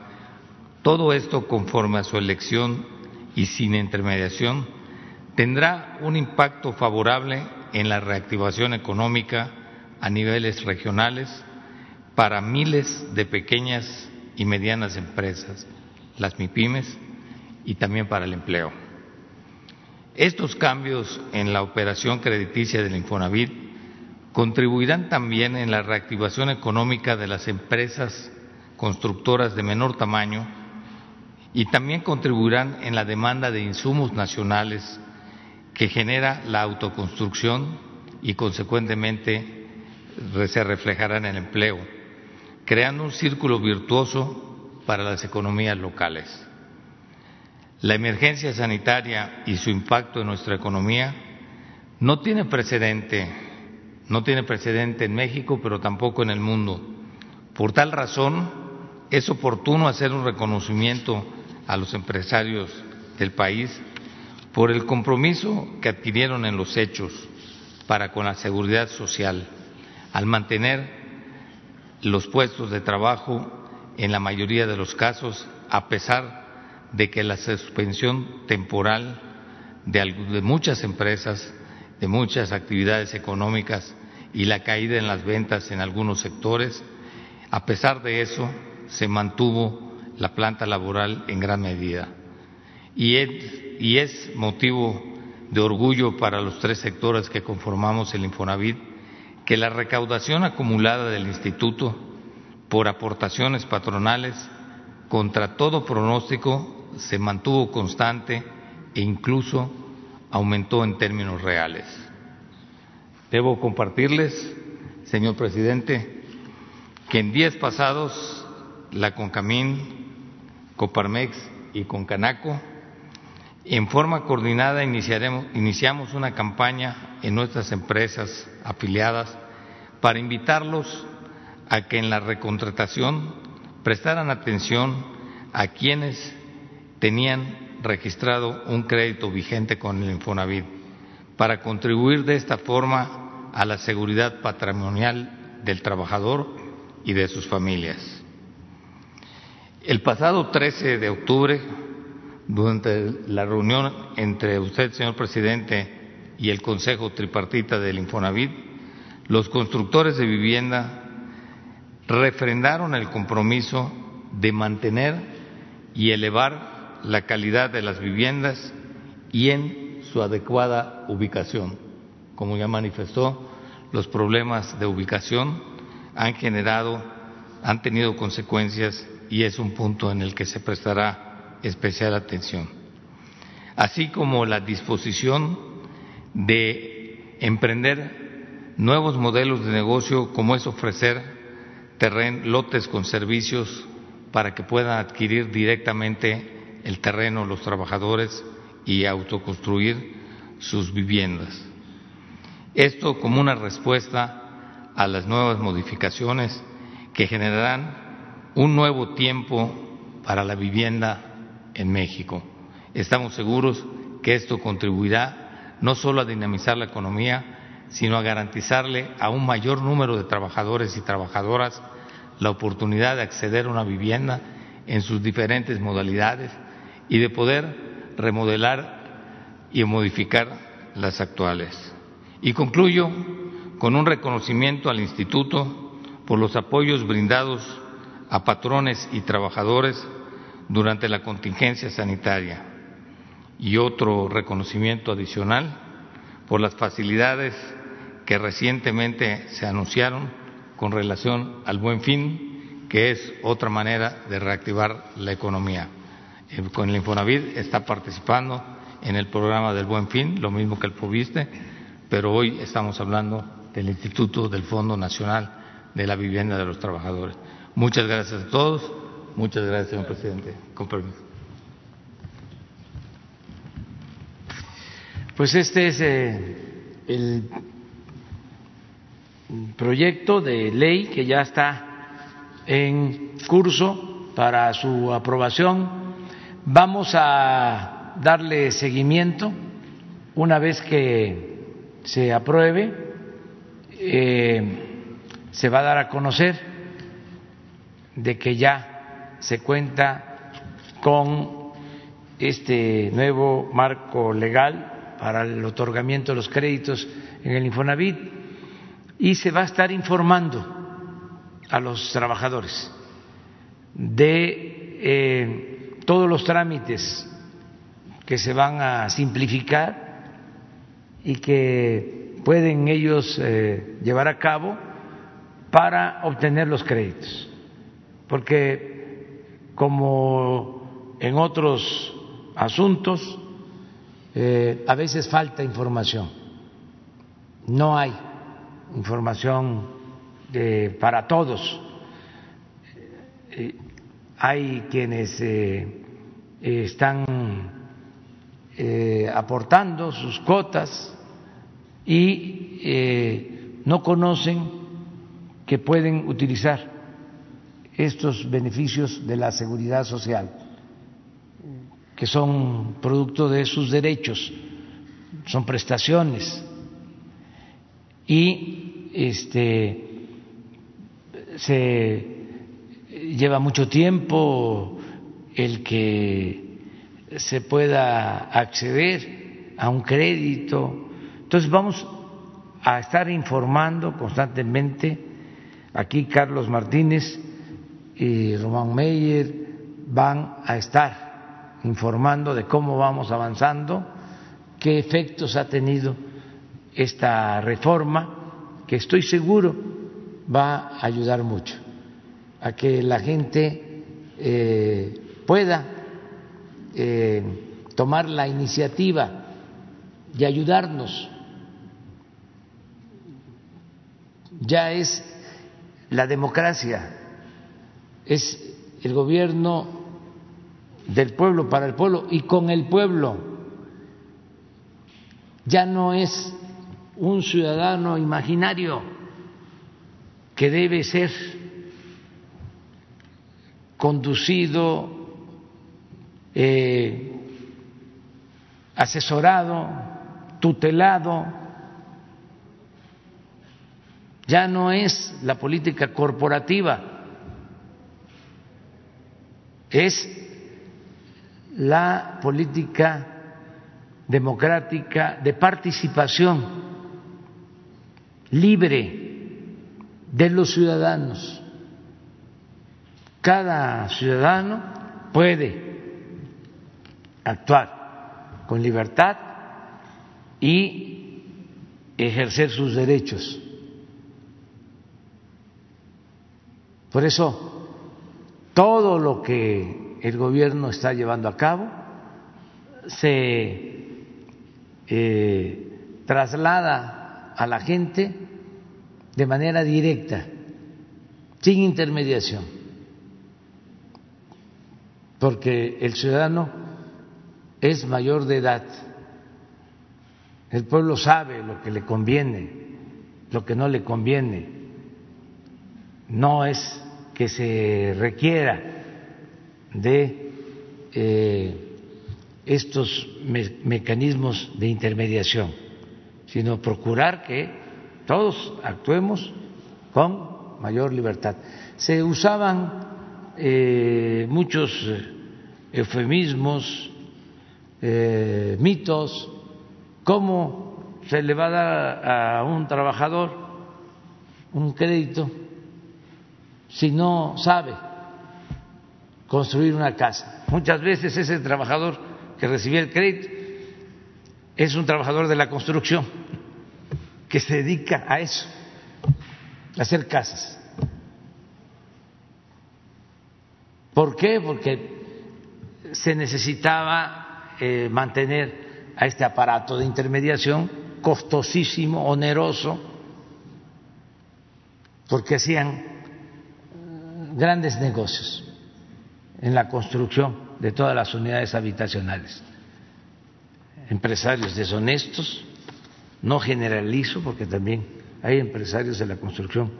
todo esto conforme a su elección y sin intermediación, tendrá un impacto favorable en la reactivación económica a niveles regionales para miles de pequeñas y medianas empresas, las MIPIMES, y también para el empleo. Estos cambios en la operación crediticia del Infonavit contribuirán también en la reactivación económica de las empresas constructoras de menor tamaño y también contribuirán en la demanda de insumos nacionales que genera la autoconstrucción y consecuentemente se reflejará en el empleo, creando un círculo virtuoso para las economías locales. La emergencia sanitaria y su impacto en nuestra economía no tiene precedente, no tiene precedente en México, pero tampoco en el mundo. Por tal razón, es oportuno hacer un reconocimiento a los empresarios del país por el compromiso que adquirieron en los hechos para con la seguridad social, al mantener los puestos de trabajo en la mayoría de los casos, a pesar de que la suspensión temporal de, muchas empresas, de muchas actividades económicas y la caída en las ventas en algunos sectores, a pesar de eso, se mantuvo la planta laboral en gran medida y es, motivo de orgullo para los tres sectores que conformamos el Infonavit que la recaudación acumulada del instituto por aportaciones patronales contra todo pronóstico se mantuvo constante e incluso aumentó en términos reales. Debo compartirles, señor presidente, que en días pasados la CONCAMIN, Coparmex y CONCANACO, en forma coordinada iniciamos una campaña en nuestras empresas afiliadas para invitarlos a que en la recontratación prestaran atención a quienes tenían registrado un crédito vigente con el Infonavit para contribuir de esta forma a la seguridad patrimonial del trabajador y de sus familias. El pasado 13 de octubre, durante la reunión entre usted, señor presidente, y el Consejo Tripartita del Infonavit, los constructores de vivienda refrendaron el compromiso de mantener y elevar la calidad de las viviendas y en su adecuada ubicación. Como ya manifestó, los problemas de ubicación han generado, han tenido consecuencias y es un punto en el que se prestará especial atención. Así como la disposición de emprender nuevos modelos de negocio como es ofrecer terren, lotes con servicios para que puedan adquirir directamente el terreno los trabajadores y autoconstruir sus viviendas. Esto como una respuesta a las nuevas modificaciones que generarán un nuevo tiempo para la vivienda en México. Estamos seguros que esto contribuirá no solo a dinamizar la economía, sino a garantizarle a un mayor número de trabajadores y trabajadoras la oportunidad de acceder a una vivienda en sus diferentes modalidades y de poder remodelar y modificar las actuales. Y concluyo con un reconocimiento al Instituto por los apoyos brindados a patrones y trabajadores durante la contingencia sanitaria y otro reconocimiento adicional por las facilidades que recientemente se anunciaron con relación al buen fin, que es otra manera de reactivar la economía. Con el Infonavit está participando en el programa del buen fin, lo mismo que el FOBISTE, pero hoy estamos hablando del Instituto del Fondo Nacional de la Vivienda de los Trabajadores. Muchas gracias a todos. Muchas gracias, señor presidente. Con permiso. Pues este es eh, el proyecto de ley que ya está en curso para su aprobación. Vamos a darle seguimiento una vez que se apruebe. Eh, se va a dar a conocer de que ya se cuenta con este nuevo marco legal para el otorgamiento de los créditos en el Infonavit y se va a estar informando a los trabajadores de eh, todos los trámites que se van a simplificar y que pueden ellos eh, llevar a cabo para obtener los créditos. Porque como en otros asuntos, eh, a veces falta información, no hay información para todos. Eh, hay quienes eh, están eh, aportando sus cotas y no conocen que pueden utilizar estos beneficios de la seguridad social, que son producto de sus derechos, son prestaciones y este se lleva mucho tiempo el que se pueda acceder a un crédito. Entonces vamos a estar informando constantemente. Aquí Carlos Martínez y Román Meyer van a estar informando de cómo vamos avanzando qué efectos ha tenido esta reforma, que estoy seguro va a ayudar mucho a que la gente eh, pueda eh, tomar la iniciativa y ayudarnos. Ya es la democracia, es el gobierno del pueblo para el pueblo y con el pueblo ya no es un ciudadano imaginario que debe ser conducido, eh, asesorado, tutelado. Ya no es la política corporativa, es la política democrática, de participación libre de los ciudadanos. Cada ciudadano puede actuar con libertad y ejercer sus derechos. Por eso, todo lo que el gobierno está llevando a cabo se eh, traslada a la gente de manera directa, sin intermediación, porque el ciudadano es mayor de edad, el pueblo sabe lo que le conviene, lo que no le conviene, no es que se requiera de eh, estos mecanismos de intermediación, sino procurar que todos actuemos con mayor libertad. Se usaban eh, muchos eufemismos, eh, mitos, cómo se le va a dar a un trabajador un crédito si no sabe construir una casa. Muchas veces ese trabajador que recibía el crédito es un trabajador de la construcción que se dedica a eso, a hacer casas. ¿Por qué? Porque se necesitaba eh, mantener a este aparato de intermediación costosísimo, oneroso, porque hacían grandes negocios en la construcción de todas las unidades habitacionales. Empresarios deshonestos, no generalizo porque también hay empresarios de la construcción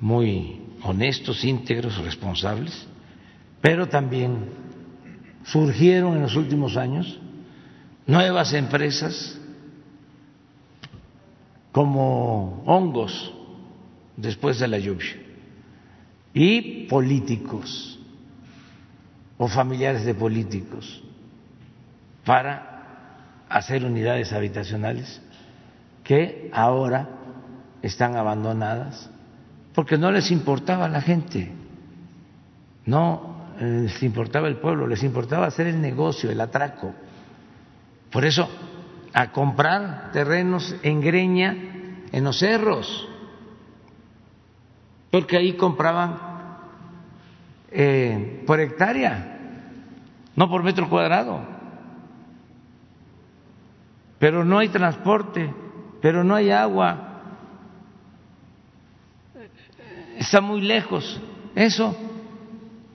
muy honestos, íntegros, responsables, pero también surgieron en los últimos años nuevas empresas como hongos después de la lluvia y políticos o familiares de políticos para hacer unidades habitacionales que ahora están abandonadas porque no les importaba la gente, no les importaba el pueblo, les importaba hacer el negocio, el atraco. Por eso, a comprar terrenos en Greña, en los cerros, porque ahí compraban eh, por hectárea, no por metro cuadrado. Pero no hay transporte, pero no hay agua, está muy lejos. Eso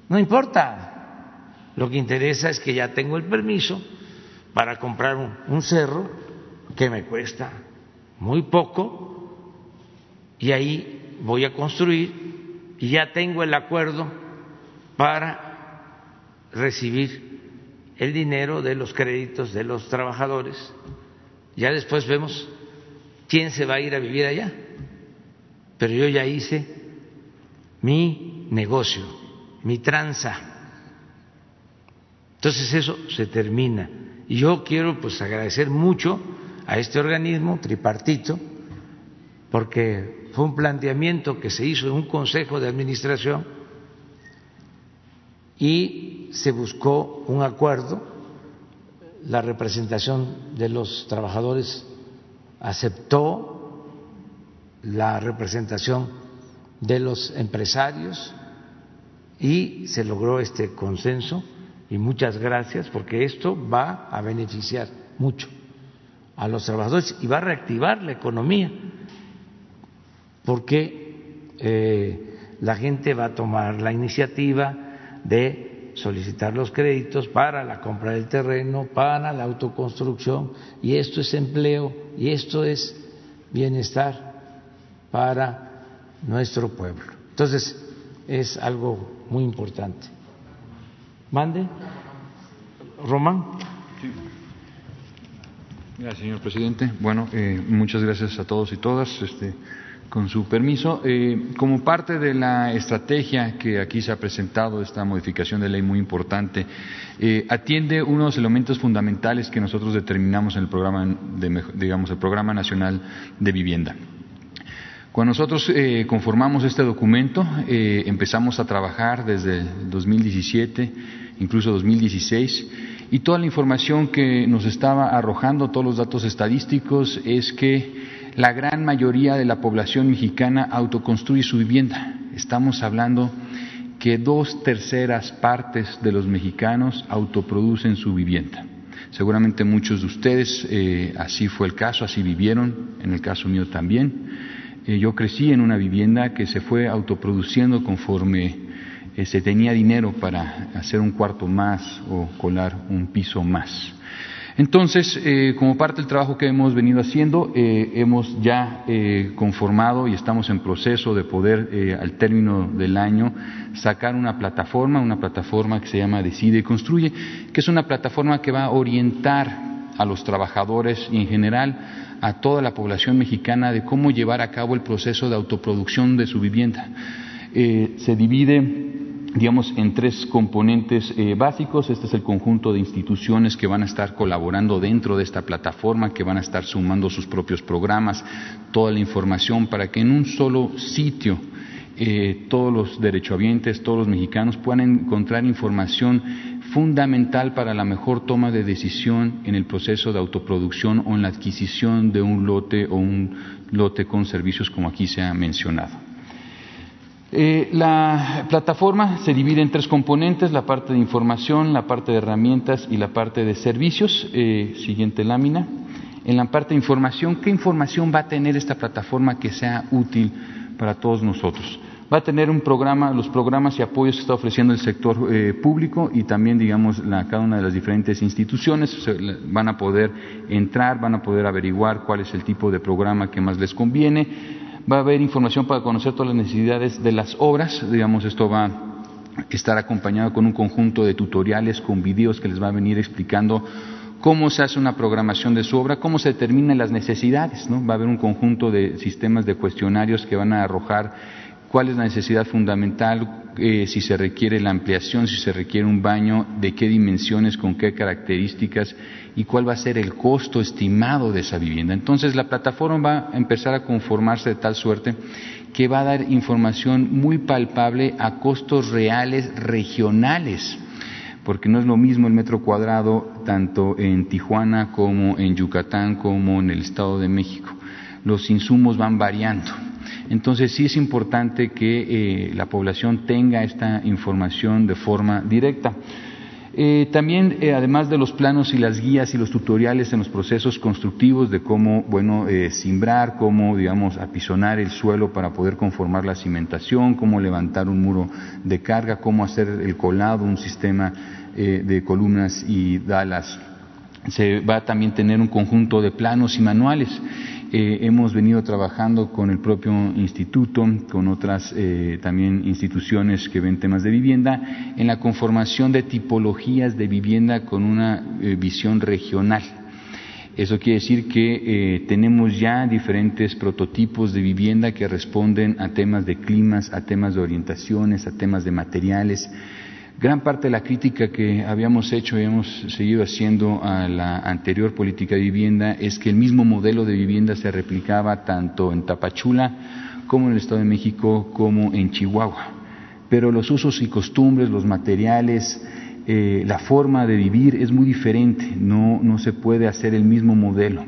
no importa. Lo que interesa es que ya tengo el permiso para comprar un, un cerro que me cuesta muy poco y ahí voy a construir y ya tengo el acuerdo para recibir el dinero de los créditos de los trabajadores. Ya después vemos quién se va a ir a vivir allá. Pero yo ya hice mi negocio, mi tranza. Entonces eso se termina. Y yo quiero pues agradecer mucho a este organismo tripartito porque fue un planteamiento que se hizo en un consejo de administración y se buscó un acuerdo la representación de los trabajadores aceptó la representación de los empresarios y se logró este consenso y muchas gracias porque esto va a beneficiar mucho a los trabajadores y va a reactivar la economía porque eh, la gente va a tomar la iniciativa de solicitar los créditos para la compra del terreno, para la autoconstrucción, y esto es empleo, y esto es bienestar para nuestro pueblo. Entonces, es algo muy importante. Mande. Román. Gracias, señor presidente. Bueno, eh, muchas gracias a todos y todas. Este, con su permiso, eh, como parte de la estrategia que aquí se ha presentado, esta modificación de ley muy importante, eh, atiende unos elementos fundamentales que nosotros determinamos en el programa, digamos, el programa nacional de vivienda. Cuando nosotros eh, conformamos este documento, empezamos a trabajar desde el 2017, incluso 2016, y toda la información que nos estaba arrojando, todos los datos estadísticos, es que la gran mayoría de la población mexicana autoconstruye su vivienda. Estamos hablando que dos terceras partes de los mexicanos autoproducen su vivienda. Seguramente muchos de ustedes eh, así fue el caso, así vivieron, en el caso mío también. Eh, yo crecí en una vivienda que se fue autoproduciendo conforme eh, se tenía dinero para hacer un cuarto más o colar un piso más. Entonces, eh, como parte del trabajo que hemos venido haciendo, eh, hemos ya eh, conformado y estamos en proceso de poder, al término del año, sacar una plataforma, una plataforma que se llama Decide y Construye, que es una plataforma que va a orientar a los trabajadores y en general a toda la población mexicana de cómo llevar a cabo el proceso de autoproducción de su vivienda. se divide digamos, en tres componentes eh, básicos. Este es el conjunto de instituciones que van a estar colaborando dentro de esta plataforma, que van a estar sumando sus propios programas, toda la información para que en un solo sitio eh, todos los derechohabientes, todos los mexicanos puedan encontrar información fundamental para la mejor toma de decisión en el proceso de autoproducción o en la adquisición de un lote o un lote con servicios como aquí se ha mencionado. Eh, la plataforma se divide en tres componentes, la parte de información, la parte de herramientas y la parte de servicios. Eh, siguiente lámina. En la parte de información, ¿qué información va a tener esta plataforma que sea útil para todos nosotros? Va a tener un programa, los programas y apoyos que está ofreciendo el sector eh, público y también, digamos, cada una de las diferentes instituciones van a poder entrar, van a poder averiguar cuál es el tipo de programa que más les conviene va a haber información para conocer todas las necesidades de las obras, digamos, esto va a estar acompañado con un conjunto de tutoriales, con videos que les va a venir explicando cómo se hace una programación de su obra, cómo se determinan las necesidades, ¿no? Va a haber un conjunto de sistemas de cuestionarios que van a arrojar cuál es la necesidad fundamental, eh, si se requiere la ampliación, si se requiere un baño, de qué dimensiones, con qué características y cuál va a ser el costo estimado de esa vivienda. Entonces la plataforma va a empezar a conformarse de tal suerte que va a dar información muy palpable a costos reales regionales, porque no es lo mismo el metro cuadrado tanto en Tijuana como en Yucatán como en el Estado de México. Los insumos van variando. Entonces sí es importante que eh, la población tenga esta información de forma directa. Eh, también, eh, además de los planos y las guías y los tutoriales en los procesos constructivos de cómo, bueno, eh, simbrar, cómo, digamos, apisonar el suelo para poder conformar la cimentación, cómo levantar un muro de carga, cómo hacer el colado, un sistema de columnas y dalas. Se va a también tener un conjunto de planos y manuales eh, hemos venido trabajando con el propio instituto, con otras eh, también instituciones que ven temas de vivienda, en la conformación de tipologías de vivienda con una eh, visión regional. Eso quiere decir que tenemos ya diferentes prototipos de vivienda que responden a temas de climas, a temas de orientaciones, a temas de materiales, Gran parte de la crítica que habíamos hecho y hemos seguido haciendo a la anterior política de vivienda es que el mismo modelo de vivienda se replicaba tanto en Tapachula como en el Estado de México como en Chihuahua. Pero los usos y costumbres, los materiales, eh, la forma de vivir es muy diferente, no, no se puede hacer el mismo modelo.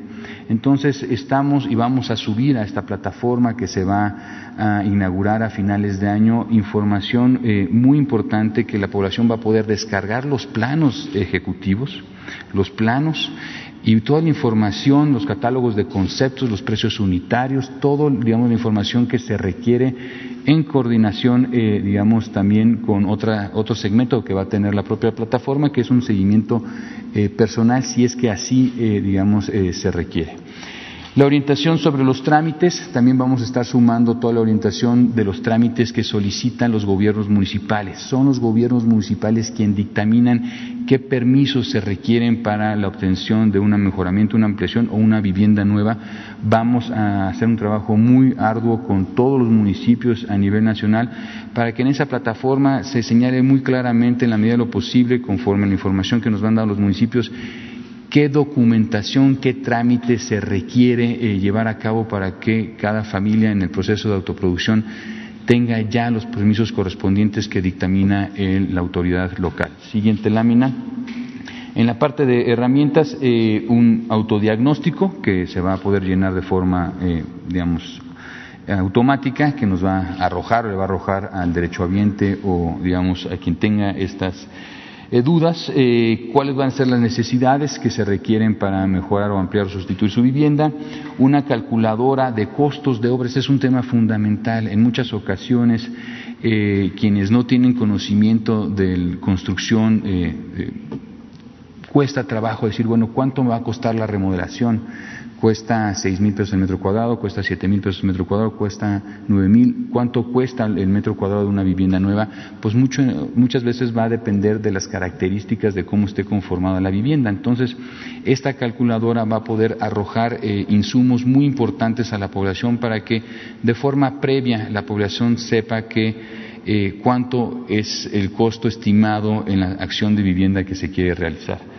Entonces estamos y vamos a subir a esta plataforma que se va a inaugurar a finales de año. Información eh, muy importante que la población va a poder descargar los planos ejecutivos, los planos y toda la información, los catálogos de conceptos, los precios unitarios, todo, digamos, la información que se requiere en coordinación, eh, digamos, también con otra, otro segmento que va a tener la propia plataforma, que es un seguimiento eh, personal, si es que así, eh, digamos, se requiere. La orientación sobre los trámites, también vamos a estar sumando toda la orientación de los trámites que solicitan los gobiernos municipales. Son los gobiernos municipales quienes dictaminan qué permisos se requieren para la obtención de un mejoramiento, una ampliación o una vivienda nueva. Vamos a hacer un trabajo muy arduo con todos los municipios a nivel nacional para que en esa plataforma se señale muy claramente en la medida de lo posible, conforme a la información que nos van dando los municipios, qué documentación, qué trámite se requiere eh, llevar a cabo para que cada familia en el proceso de autoproducción tenga ya los permisos correspondientes que dictamina la autoridad local. Siguiente lámina. En la parte de herramientas, eh, un autodiagnóstico que se va a poder llenar de forma, eh, digamos, automática, que nos va a arrojar le va a arrojar al derechohabiente o, digamos, a quien tenga estas eh, dudas, eh, cuáles van a ser las necesidades que se requieren para mejorar o ampliar o sustituir su vivienda. Una calculadora de costos de obras es un tema fundamental. En muchas ocasiones, eh, quienes no tienen conocimiento de construcción, cuesta trabajo decir, bueno, ¿cuánto me va a costar la remodelación? Cuesta seis mil pesos el metro cuadrado, cuesta siete mil pesos el metro cuadrado, cuesta nueve mil. ¿Cuánto cuesta el metro cuadrado de una vivienda nueva? Pues mucho, muchas veces va a depender de las características de cómo esté conformada la vivienda. Entonces, esta calculadora va a poder arrojar eh, insumos muy importantes a la población para que de forma previa la población sepa que eh, cuánto es el costo estimado en la acción de vivienda que se quiere realizar.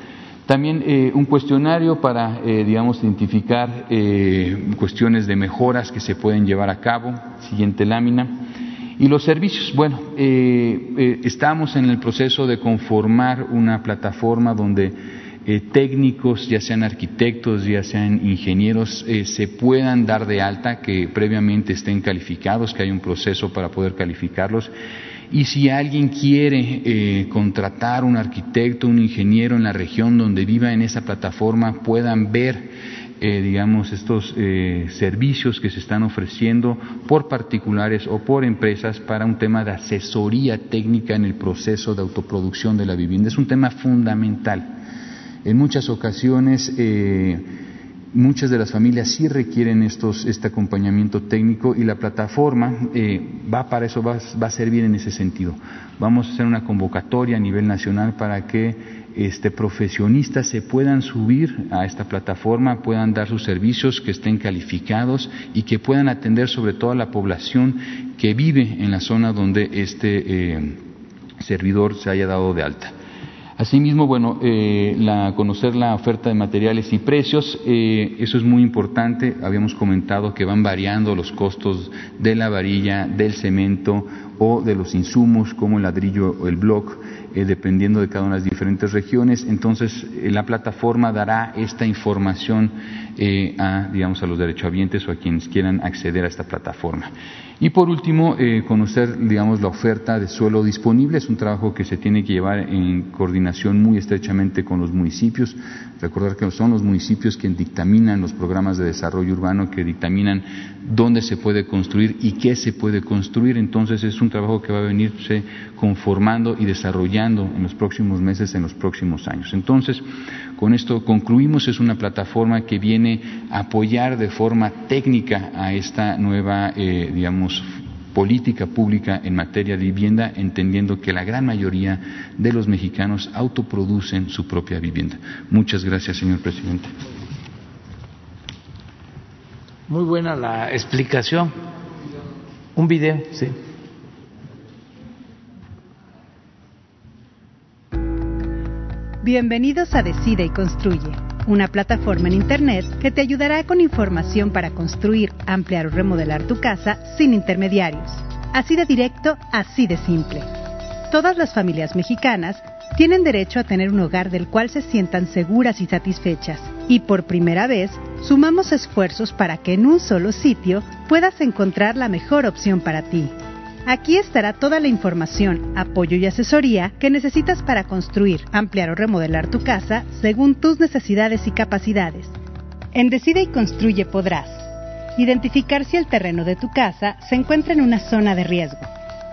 También eh, un cuestionario para, eh, digamos, identificar eh, cuestiones de mejoras que se pueden llevar a cabo. Siguiente lámina. Y los servicios, bueno, estamos en el proceso de conformar una plataforma donde técnicos, ya sean arquitectos, ya sean ingenieros, se puedan dar de alta, que previamente estén calificados, que hay un proceso para poder calificarlos y si alguien quiere eh, contratar un arquitecto, un ingeniero en la región donde viva en esa plataforma, puedan ver, eh, digamos, estos eh, servicios que se están ofreciendo por particulares o por empresas para un tema de asesoría técnica en el proceso de autoproducción de la vivienda. Es un tema fundamental. En muchas ocasiones Muchas de las familias sí requieren estos, este acompañamiento técnico y la plataforma eh, va para eso, va, a servir en ese sentido. Vamos a hacer una convocatoria a nivel nacional para que este, profesionistas se puedan subir a esta plataforma, puedan dar sus servicios, que estén calificados y que puedan atender sobre todo a la población que vive en la zona donde este eh, servidor se haya dado de alta. Asimismo, bueno, eh, la, conocer la oferta de materiales y precios, eh, eso es muy importante. Habíamos comentado que van variando los costos de la varilla, del cemento o de los insumos como el ladrillo o el block, eh, dependiendo de cada una de las diferentes regiones. Entonces, la plataforma dará esta información a, digamos, a los derechohabientes o a quienes quieran acceder a esta plataforma. Y por último, eh, conocer, digamos, la oferta de suelo disponible. Es un trabajo que se tiene que llevar en coordinación muy estrechamente con los municipios. Recordar que son los municipios quienes dictaminan los programas de desarrollo urbano, que dictaminan dónde se puede construir y qué se puede construir. Entonces es un trabajo que va a venirse conformando y desarrollando en los próximos meses, en los próximos años. Entonces, con esto concluimos, es una plataforma que viene a apoyar de forma técnica a esta nueva, eh, digamos, política pública en materia de vivienda, entendiendo que la gran mayoría de los mexicanos autoproducen su propia vivienda. Muchas gracias, señor presidente. Muy buena la explicación. Un video, sí. Bienvenidos a Decide y Construye, una plataforma en Internet que te ayudará con información para construir, ampliar o remodelar tu casa sin intermediarios. Así de directo, así de simple. Todas las familias mexicanas tienen derecho a tener un hogar del cual se sientan seguras y satisfechas. Y por primera vez, sumamos esfuerzos para que en un solo sitio puedas encontrar la mejor opción para ti. Aquí estará toda la información, apoyo y asesoría que necesitas para construir, ampliar o remodelar tu casa según tus necesidades y capacidades. En Decide y Construye podrás identificar si el terreno de tu casa se encuentra en una zona de riesgo,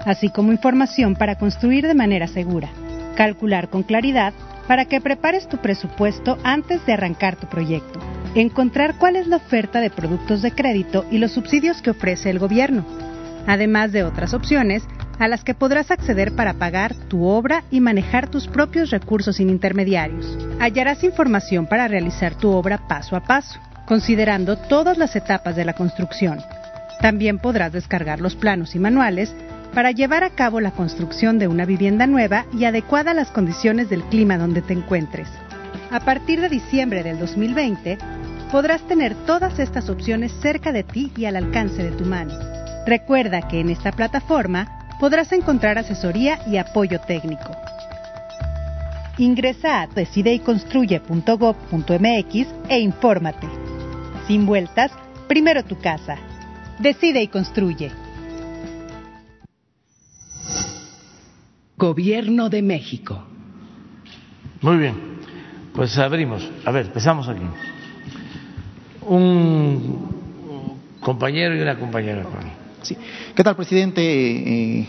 así como información para construir de manera segura, calcular con claridad para que prepares tu presupuesto antes de arrancar tu proyecto, encontrar cuál es la oferta de productos de crédito y los subsidios que ofrece el gobierno, además de otras opciones a las que podrás acceder para pagar tu obra y manejar tus propios recursos sin intermediarios. Hallarás información para realizar tu obra paso a paso, considerando todas las etapas de la construcción. También podrás descargar los planos y manuales para llevar a cabo la construcción de una vivienda nueva y adecuada a las condiciones del clima donde te encuentres. A partir de diciembre del 2020, podrás tener todas estas opciones cerca de ti y al alcance de tu mano. Recuerda que en esta plataforma podrás encontrar asesoría y apoyo técnico. Ingresa a decideyconstruye.gov.mx e infórmate. Sin vueltas, primero tu casa. Decide y construye. Gobierno de México. Muy bien, pues abrimos. A ver, empezamos aquí. Un compañero y una compañera. ¿Qué tal, presidente? Eh,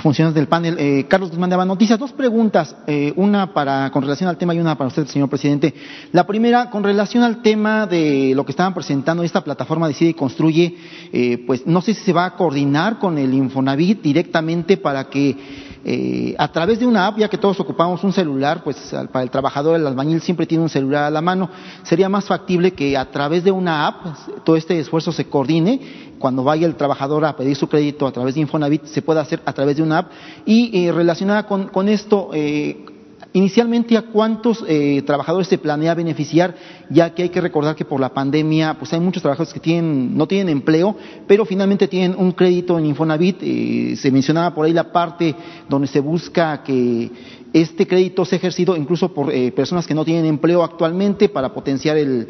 funciones del panel. Eh, Carlos Guzmán de Noticias. Dos preguntas, eh, una para con relación al tema y una para usted, señor presidente. La primera, con relación al tema de lo que estaban presentando esta plataforma Decide y Construye, eh, pues no sé si se va a coordinar con el Infonavit directamente para que eh, a través de una app, ya que todos ocupamos un celular, pues para el trabajador, el albañil siempre tiene un celular a la mano, sería más factible que a través de una app todo este esfuerzo se coordine, cuando vaya el trabajador a pedir su crédito a través de Infonavit, se pueda hacer a través de una app. Y eh, relacionada con, con esto, eh, Inicialmente, ¿a cuántos eh, trabajadores se planea beneficiar? Ya que hay que recordar que por la pandemia, pues hay muchos trabajadores que tienen, no tienen empleo, pero finalmente tienen un crédito en Infonavit. Eh, se mencionaba por ahí la parte donde se busca que este crédito sea ejercido incluso por eh, personas que no tienen empleo actualmente para potenciar el,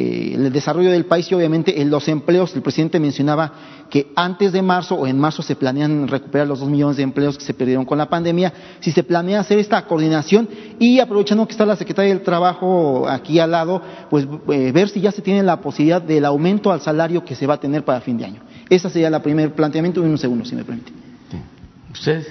eh, el desarrollo del país y obviamente en los empleos. El presidente mencionaba que antes de marzo o en marzo se planean recuperar los dos millones de empleos que se perdieron con la pandemia. Si se planea hacer esta coordinación y aprovechando que está la secretaria del Trabajo aquí al lado, pues eh, ver si ya se tiene la posibilidad del aumento al salario que se va a tener para fin de año. Ese sería el primer planteamiento. En un segundo, si me permite. ¿Usted?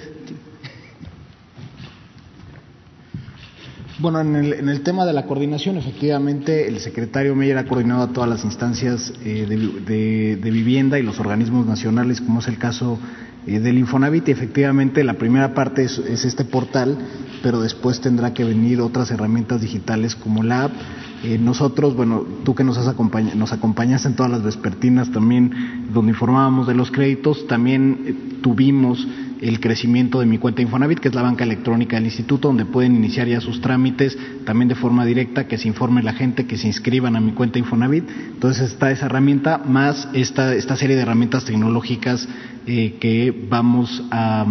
Bueno, en el, en el, tema de la coordinación, efectivamente, el secretario Meyer ha coordinado a todas las instancias eh, de, de, vivienda y los organismos nacionales, como es el caso eh, del Infonavit. Y efectivamente, la primera parte es, es, este portal, pero después tendrá que venir otras herramientas digitales como la app. Eh, nosotros, bueno, tú que nos, has acompañado, nos acompañaste en todas las vespertinas también, donde informábamos de los créditos, también tuvimos el crecimiento de mi cuenta Infonavit, que es la banca electrónica del instituto, donde pueden iniciar ya sus trámites también de forma directa, que se informe la gente, que se inscriban a mi cuenta Infonavit. Entonces está esa herramienta más esta, esta serie de herramientas tecnológicas eh, que vamos a,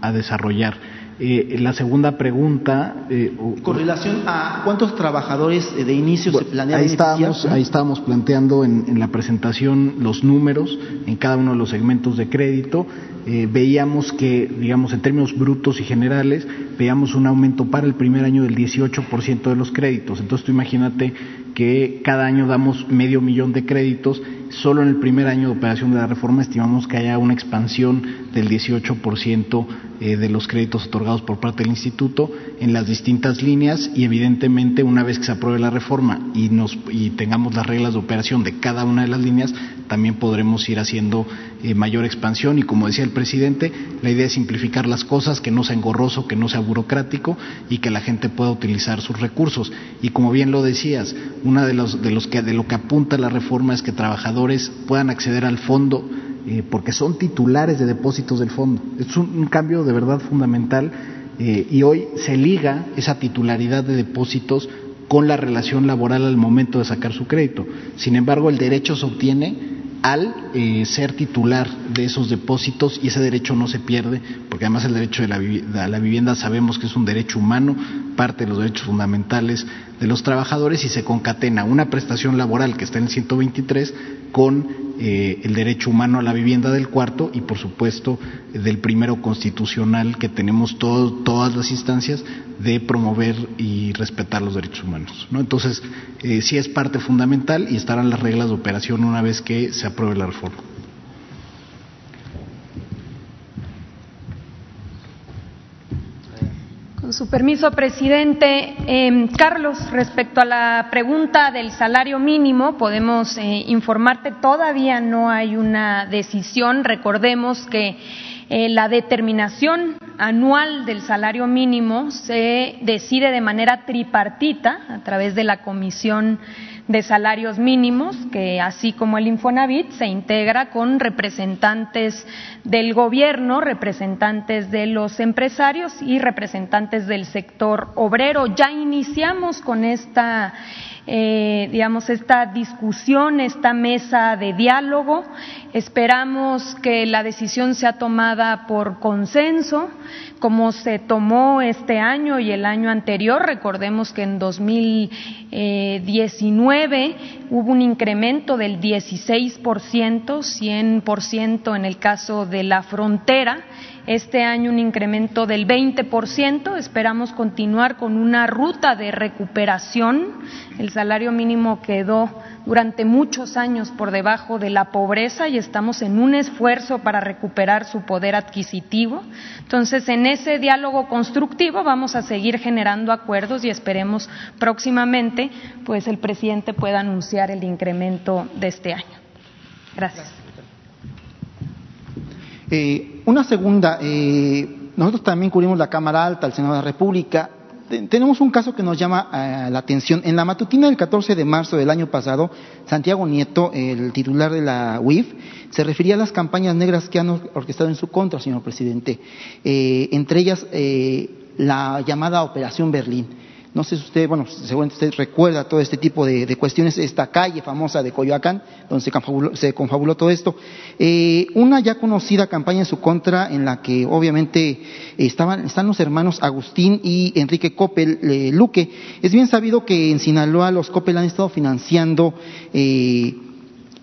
a desarrollar. Eh, la segunda pregunta. Eh, Con relación a cuántos trabajadores de inicio bueno, se planea ahí estábamos, ahí estábamos planteando en, en, la presentación los números en cada uno de los segmentos de crédito. Eh, veíamos que, digamos, en términos brutos y generales, veíamos un aumento para el primer año del 18% de los créditos. Entonces tú imagínate que cada año damos medio millón de créditos, solo en el primer año de operación de la reforma estimamos que haya una expansión del 18% eh, de los créditos otorgados por parte del instituto en las distintas líneas y evidentemente una vez que se apruebe la reforma y, nos, y tengamos las reglas de operación de cada una de las líneas, también podremos ir haciendo eh, mayor expansión y como decía el presidente, la idea es simplificar las cosas, que no sea engorroso, que no sea burocrático y que la gente pueda utilizar sus recursos. Y como bien lo decías, una de los, de los que de lo que apunta la reforma es que trabajadores puedan acceder al fondo eh, porque son titulares de depósitos del fondo. Es un, cambio de verdad fundamental eh, y hoy se liga esa titularidad de depósitos con la relación laboral al momento de sacar su crédito. Sin embargo, el derecho se obtiene al eh, ser titular de esos depósitos y ese derecho no se pierde, porque además el derecho de la, la vivienda sabemos que es un derecho humano, parte de los derechos fundamentales de los trabajadores y se concatena una prestación laboral que está en el 123 con eh, el derecho humano a la vivienda del cuarto y por supuesto del primero constitucional que tenemos todas las instancias de promover y respetar los derechos humanos. ¿no? Entonces, eh, sí es parte fundamental y estarán las reglas de operación una vez que se apruebe la reforma. Su permiso, presidente. Em, Carlos, respecto a la pregunta del salario mínimo, podemos eh, informarte, todavía no hay una decisión. Recordemos que eh, la determinación anual del salario mínimo se decide de manera tripartita a través de la Comisión de Salarios Mínimos, que así como el Infonavit se integra con representantes del gobierno, representantes de los empresarios y representantes del sector obrero. Ya iniciamos con esta eh, digamos, esta discusión, esta mesa de diálogo. Esperamos que la decisión sea tomada por consenso, como se tomó este año y el año anterior. Recordemos que en 2019 hubo un incremento del 16%, 100% en el caso de la frontera este año un incremento del 20%. Esperamos continuar con una ruta de recuperación. El salario mínimo quedó durante muchos años por debajo de la pobreza y estamos en un esfuerzo para recuperar su poder adquisitivo. Entonces, en ese diálogo constructivo vamos a seguir generando acuerdos y esperemos próximamente pues el presidente pueda anunciar el incremento de este año. Gracias. Eh, una segunda, eh, nosotros también cubrimos la Cámara Alta, el Senado de la República. Tenemos un caso que nos llama eh, la atención. En la matutina del 14 de marzo del año pasado, Santiago Nieto, el titular de la UIF, se refería a las campañas negras que han orquestado en su contra, señor presidente. entre ellas, la llamada Operación Berlín. No sé si usted, bueno, seguramente usted recuerda todo este tipo de, cuestiones, esta calle famosa de Coyoacán, donde se confabuló, todo esto. Eh, una ya conocida campaña en su contra, en la que obviamente estaban, están los hermanos Agustín y Enrique Coppel eh, Luque. Es bien sabido que en Sinaloa los Coppel han estado financiando eh,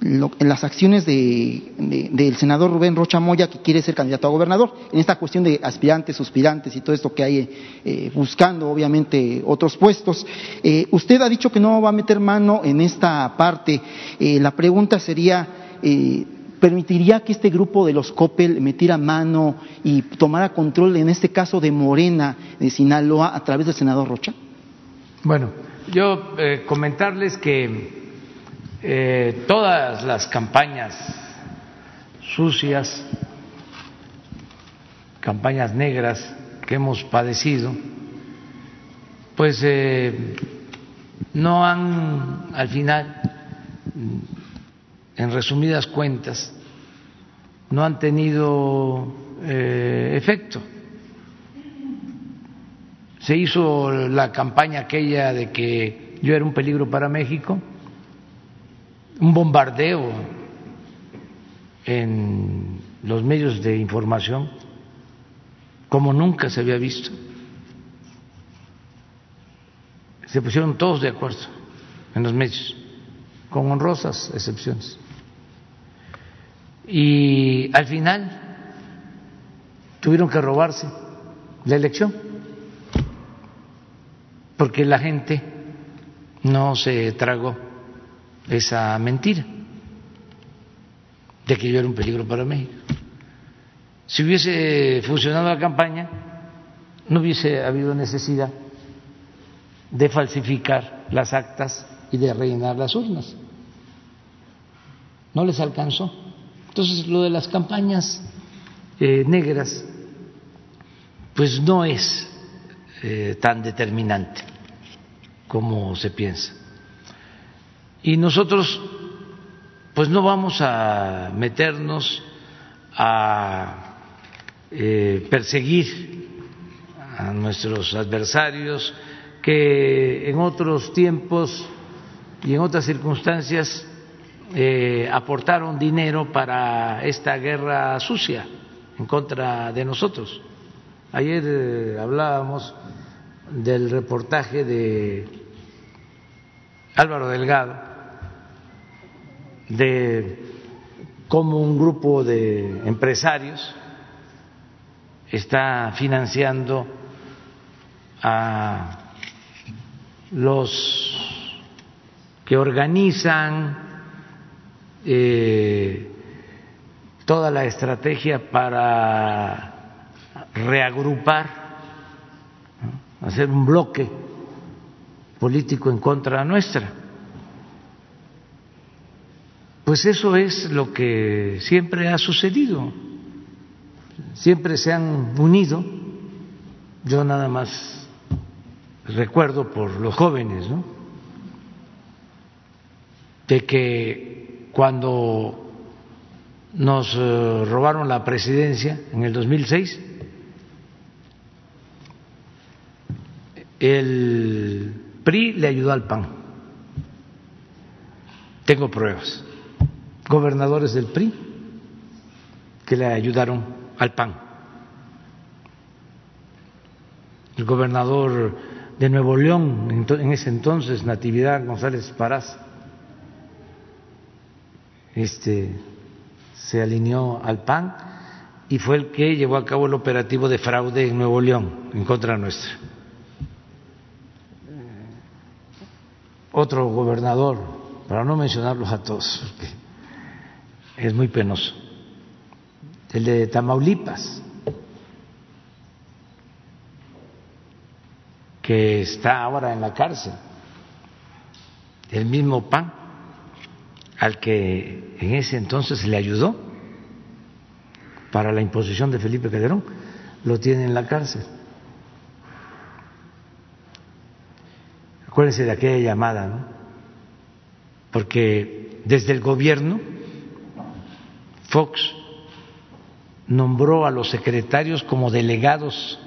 en las acciones del senador Rubén Rocha Moya, que quiere ser candidato a gobernador, en esta cuestión de aspirantes, suspirantes y todo esto que hay eh, buscando, obviamente, otros puestos. Eh, usted ha dicho que no va a meter mano en esta parte. Eh, la pregunta sería, ¿permitiría que este grupo de los COPEL metiera mano y tomara control, en este caso, de Morena, de Sinaloa, a través del senador Rocha? Bueno, yo comentarles que eh, todas las campañas sucias, campañas negras que hemos padecido, pues eh, no han, al final, en resumidas cuentas, no han tenido eh, efecto. Se hizo la campaña aquella de que yo era un peligro para México un bombardeo en los medios de información como nunca se había visto. Se pusieron todos de acuerdo en los medios, con honrosas excepciones. Y al final tuvieron que robarse la elección, porque la gente no se tragó esa mentira de que yo era un peligro para México. Si hubiese funcionado la campaña, no hubiese habido necesidad de falsificar las actas y de rellenar las urnas. No les alcanzó. Entonces, lo de las campañas eh, negras, pues no es eh, tan determinante como se piensa. Y nosotros, pues no vamos a meternos a eh, perseguir a nuestros adversarios que en otros tiempos y en otras circunstancias eh, aportaron dinero para esta guerra sucia en contra de nosotros. Ayer eh, hablábamos del reportaje de Álvaro Delgado, de cómo un grupo de empresarios está financiando a los que organizan eh, toda la estrategia para reagrupar, hacer un bloque político en contra nuestra. Pues eso es lo que siempre ha sucedido, siempre se han unido, yo nada más recuerdo por los jóvenes, ¿no? de que cuando nos eh, robaron la presidencia en el 2006, el PRI le ayudó al PAN. Tengo pruebas gobernadores del PRI que le ayudaron al PAN. El gobernador de Nuevo León, en ese entonces, Natividad González Parás, este, se alineó al PAN y fue el que llevó a cabo el operativo de fraude en Nuevo León en contra nuestra. Otro gobernador, para no mencionarlos a todos, es muy penoso. El de Tamaulipas, que está ahora en la cárcel, el mismo PAN al que en ese entonces le ayudó para la imposición de Felipe Calderón, lo tiene en la cárcel. Acuérdense de aquella llamada, ¿no? Porque desde el gobierno Fox nombró a los secretarios como delegados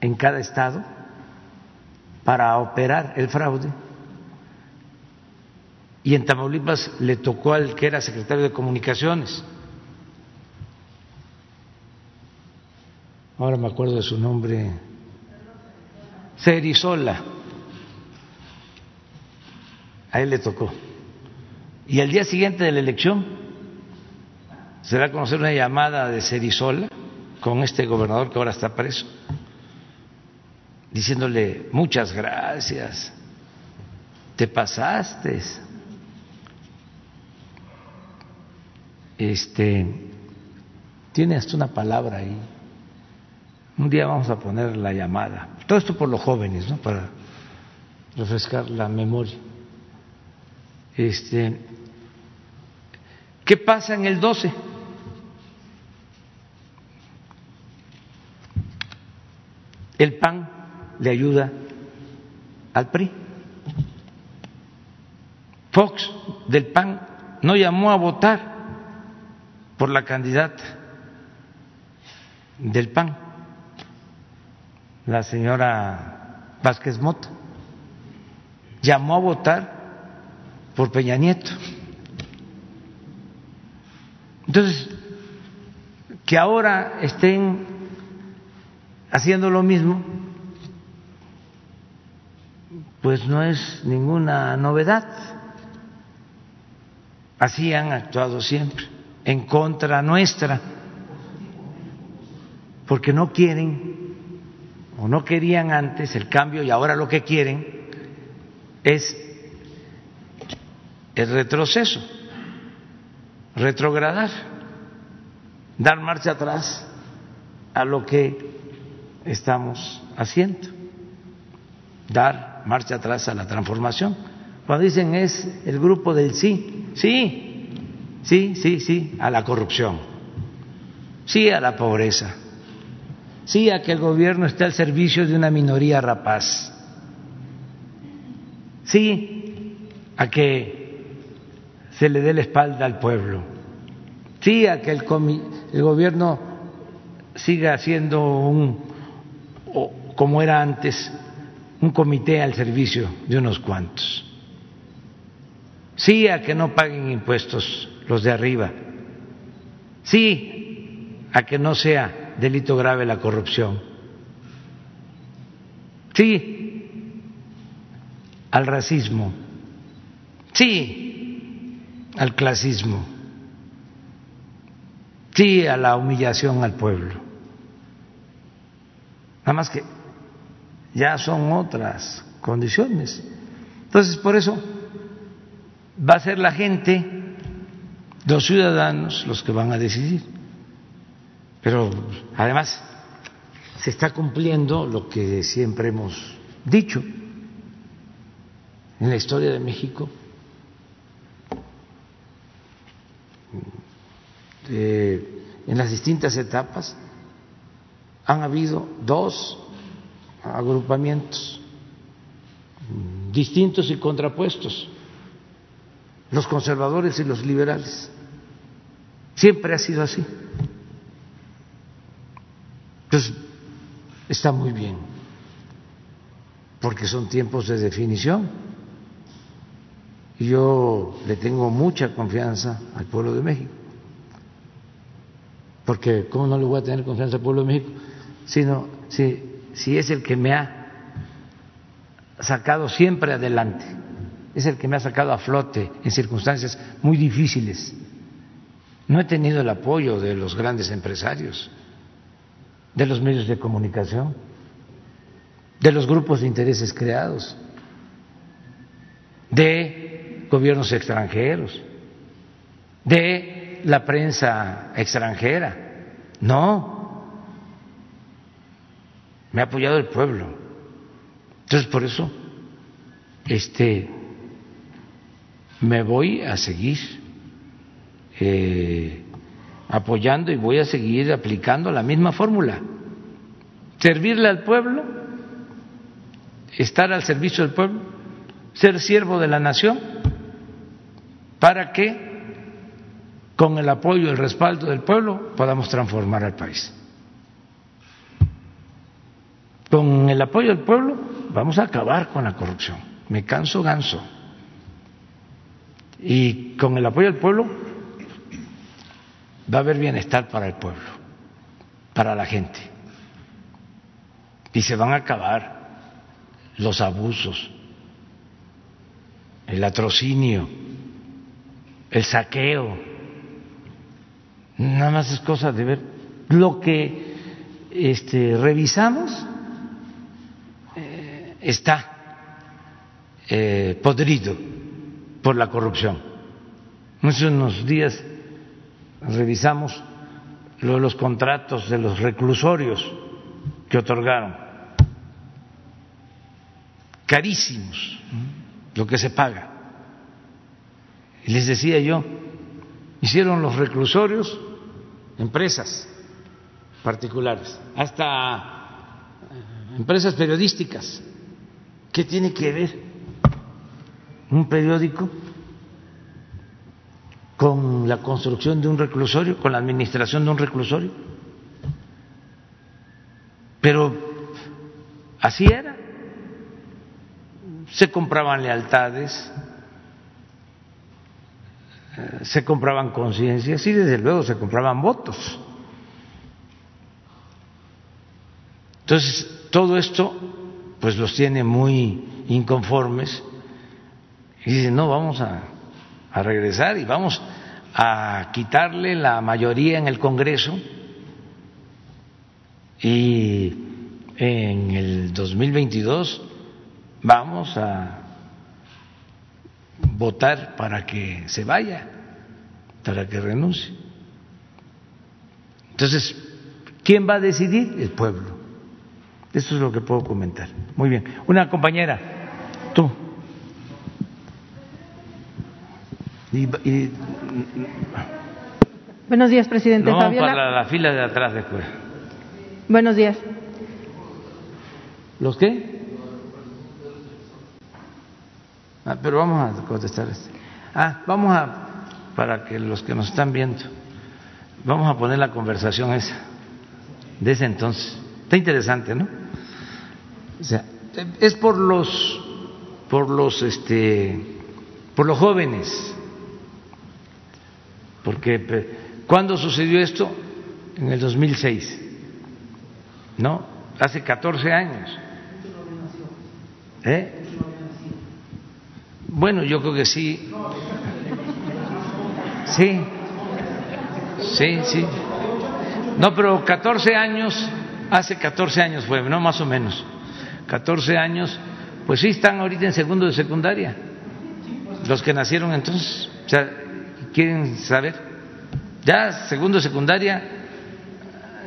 en cada estado para operar el fraude. Y en Tamaulipas le tocó al que era secretario de comunicaciones. Ahora me acuerdo de su nombre. Cerizola. A él le tocó. Y al día siguiente de la elección se da a conocer una llamada de Cerizola con este gobernador que ahora está preso, diciéndole muchas gracias, te pasaste. Este tiene hasta una palabra ahí. Un día vamos a poner la llamada. Todo esto por los jóvenes, ¿no? Para refrescar la memoria. Este, ¿Qué pasa en el 12? El PAN le ayuda al PRI. Fox del PAN no llamó a votar por la candidata del PAN, la señora Vázquez Mota. Llamó a votar por Peña Nieto. Entonces, que ahora estén haciendo lo mismo, pues no es ninguna novedad. Así han actuado siempre, en contra nuestra, porque no quieren o no querían antes el cambio y ahora lo que quieren es el retroceso, retrogradar, dar marcha atrás a lo que estamos haciendo, dar marcha atrás a la transformación. Cuando dicen es el grupo del sí, sí, sí, sí, sí, a la corrupción, sí a la pobreza, sí a que el gobierno esté al servicio de una minoría rapaz, sí a que se le dé la espalda al pueblo, sí a que el, el gobierno siga siendo un o como era antes, un comité al servicio de unos cuantos. sí a que no paguen impuestos los de arriba, sí a que no sea delito grave la corrupción, sí al racismo, sí al clasismo, sí a la humillación al pueblo. Nada más que ya son otras condiciones. Entonces, por eso va a ser la gente, los ciudadanos, los que van a decidir. Pero además se está cumpliendo lo que siempre hemos dicho en la historia de México. Eh, en las distintas etapas han habido dos agrupamientos distintos y contrapuestos, los conservadores y los liberales. Siempre ha sido así. Entonces, está muy bien, porque son tiempos de definición. Y yo le tengo mucha confianza al pueblo de México. Porque, ¿cómo no le voy a tener confianza al pueblo de México? Sino, si, si es el que me ha sacado siempre adelante, es el que me ha sacado a flote en circunstancias muy difíciles. No he tenido el apoyo de los grandes empresarios, de los medios de comunicación, de los grupos de intereses creados, de gobiernos extranjeros, de la prensa extranjera. No, me ha apoyado el pueblo. Entonces, por eso, este, me voy a seguir eh, apoyando y voy a seguir aplicando la misma fórmula. Servirle al pueblo, estar al servicio del pueblo, ser siervo de la nación, para que con el apoyo y el respaldo del pueblo podamos transformar al país. Con el apoyo del pueblo vamos a acabar con la corrupción. Me canso ganso. Y con el apoyo del pueblo va a haber bienestar para el pueblo, para la gente. Y se van a acabar los abusos, el atrocinio, el saqueo. Nada más es cosa de ver lo que este, revisamos está eh, podrido por la corrupción. Hace unos días revisamos los contratos de los reclusorios que otorgaron. Carísimos lo que se paga. Les decía yo, hicieron los reclusorios empresas particulares, hasta eh, empresas periodísticas ¿Qué tiene que ver un periódico con la construcción de un reclusorio, con la administración de un reclusorio? Pero así era. Se compraban lealtades, eh, se compraban conciencias y desde luego se compraban votos. Entonces, todo esto pues los tiene muy inconformes y dicen, no, vamos a, regresar y vamos a quitarle la mayoría en el Congreso y en el 2022 vamos a votar para que se vaya, para que renuncie. Entonces, ¿quién va a decidir? El pueblo. Eso es lo que puedo comentar. Muy bien. Una compañera, tú. Buenos días, presidente. No, para la fila de atrás después. Buenos días. ¿Los qué? Ah, pero vamos a contestar este. Ah, vamos a, para que los que nos están viendo, vamos a poner la conversación esa, de ese entonces. Está interesante, ¿no? O sea, es por los por los este por los jóvenes, porque ¿cuándo sucedió esto? En el 2006, ¿no? Hace 14 años. ¿Eh? Bueno, yo creo que sí. Sí, sí, sí. No, pero 14 años, hace 14 años fue, no más o menos. 14 años, pues sí están ahorita en segundo de secundaria. Los que nacieron entonces, o sea, quieren saber. Ya segundo de secundaria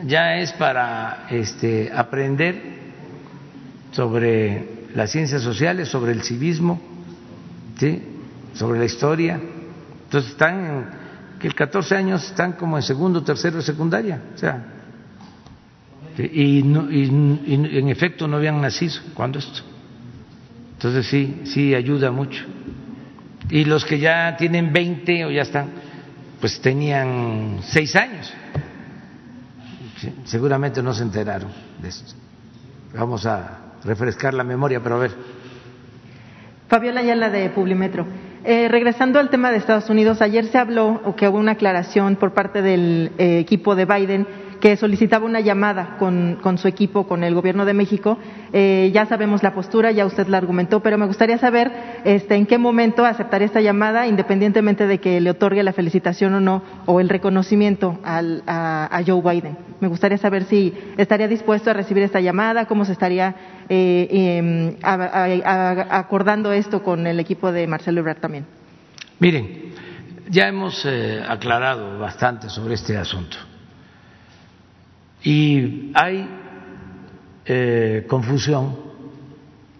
ya es para este aprender sobre las ciencias sociales, sobre el civismo, ¿sí? sobre la historia. Entonces están, que el 14 años están como en segundo, tercero de secundaria, o sea, y, en efecto no habían nacido cuando esto. Entonces sí, sí ayuda mucho. Y los que ya tienen 20 o ya están, pues tenían 6 años. seguramente no se enteraron de esto. Vamos a refrescar la memoria, pero a ver. Fabiola Ayala de Publimetro. Eh, regresando al tema de Estados Unidos, ayer se habló o que hubo una aclaración por parte del eh, equipo de Biden que solicitaba una llamada con, su equipo, con el Gobierno de México. Eh, ya sabemos la postura, ya usted la argumentó, pero me gustaría saber este, en qué momento aceptaría esta llamada, independientemente de que le otorgue la felicitación o no, o el reconocimiento a, Joe Biden. Me gustaría saber si estaría dispuesto a recibir esta llamada, cómo se estaría eh, em, acordando esto con el equipo de Marcelo Ebrard también. Miren, ya hemos eh, aclarado bastante sobre este asunto. Y hay eh, confusión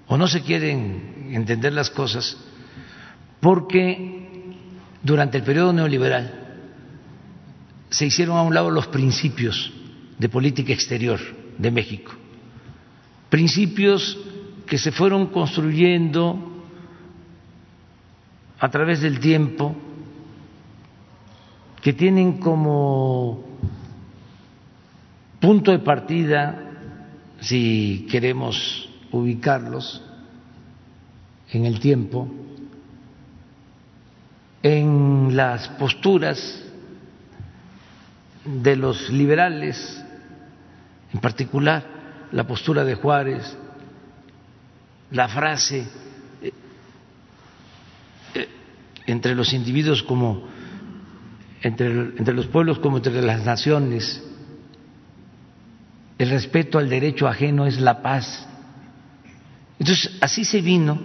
o no se quieren entender las cosas porque durante el periodo neoliberal se hicieron a un lado los principios de política exterior de México, principios que se fueron construyendo a través del tiempo, que tienen como punto de partida, si queremos ubicarlos en el tiempo, en las posturas de los liberales, en particular la postura de Juárez, la frase eh, eh, entre los individuos como entre, entre los pueblos como entre las naciones, el respeto al derecho ajeno es la paz. Entonces, así se vino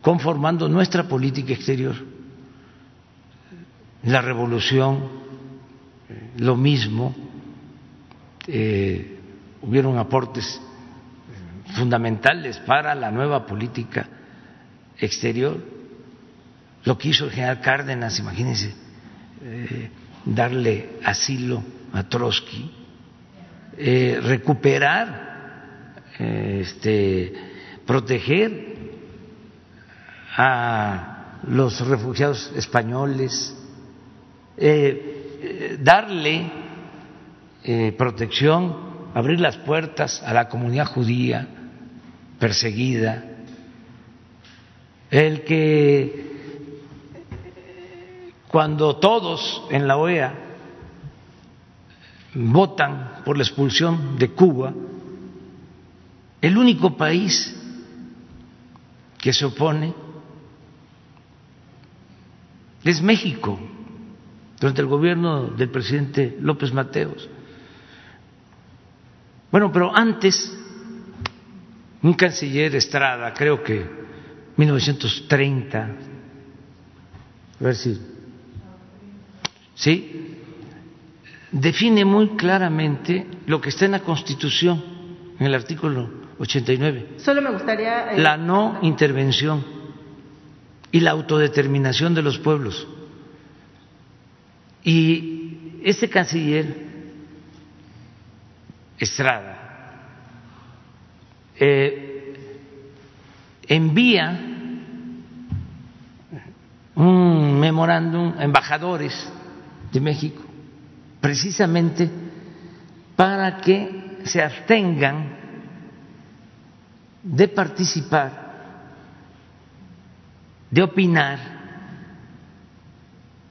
conformando nuestra política exterior. La revolución, lo mismo, eh, hubieron aportes fundamentales para la nueva política exterior. Lo que hizo el general Cárdenas, imagínense, eh, darle asilo a Trotsky, eh, recuperar, este, proteger a los refugiados españoles, eh, darle eh, protección, abrir las puertas a la comunidad judía perseguida, el que cuando todos en la OEA votan por la expulsión de Cuba, el único país que se opone es México, durante el gobierno del presidente López Mateos. Bueno, pero antes, un canciller Estrada, creo que 1930, a ver si, ¿sí? Define muy claramente lo que está en la Constitución, en el artículo 89. Solo me gustaría. Eh, la no intervención y la autodeterminación de los pueblos. Y este canciller, Estrada, eh, envía un memorándum a embajadores de México precisamente para que se abstengan de participar de opinar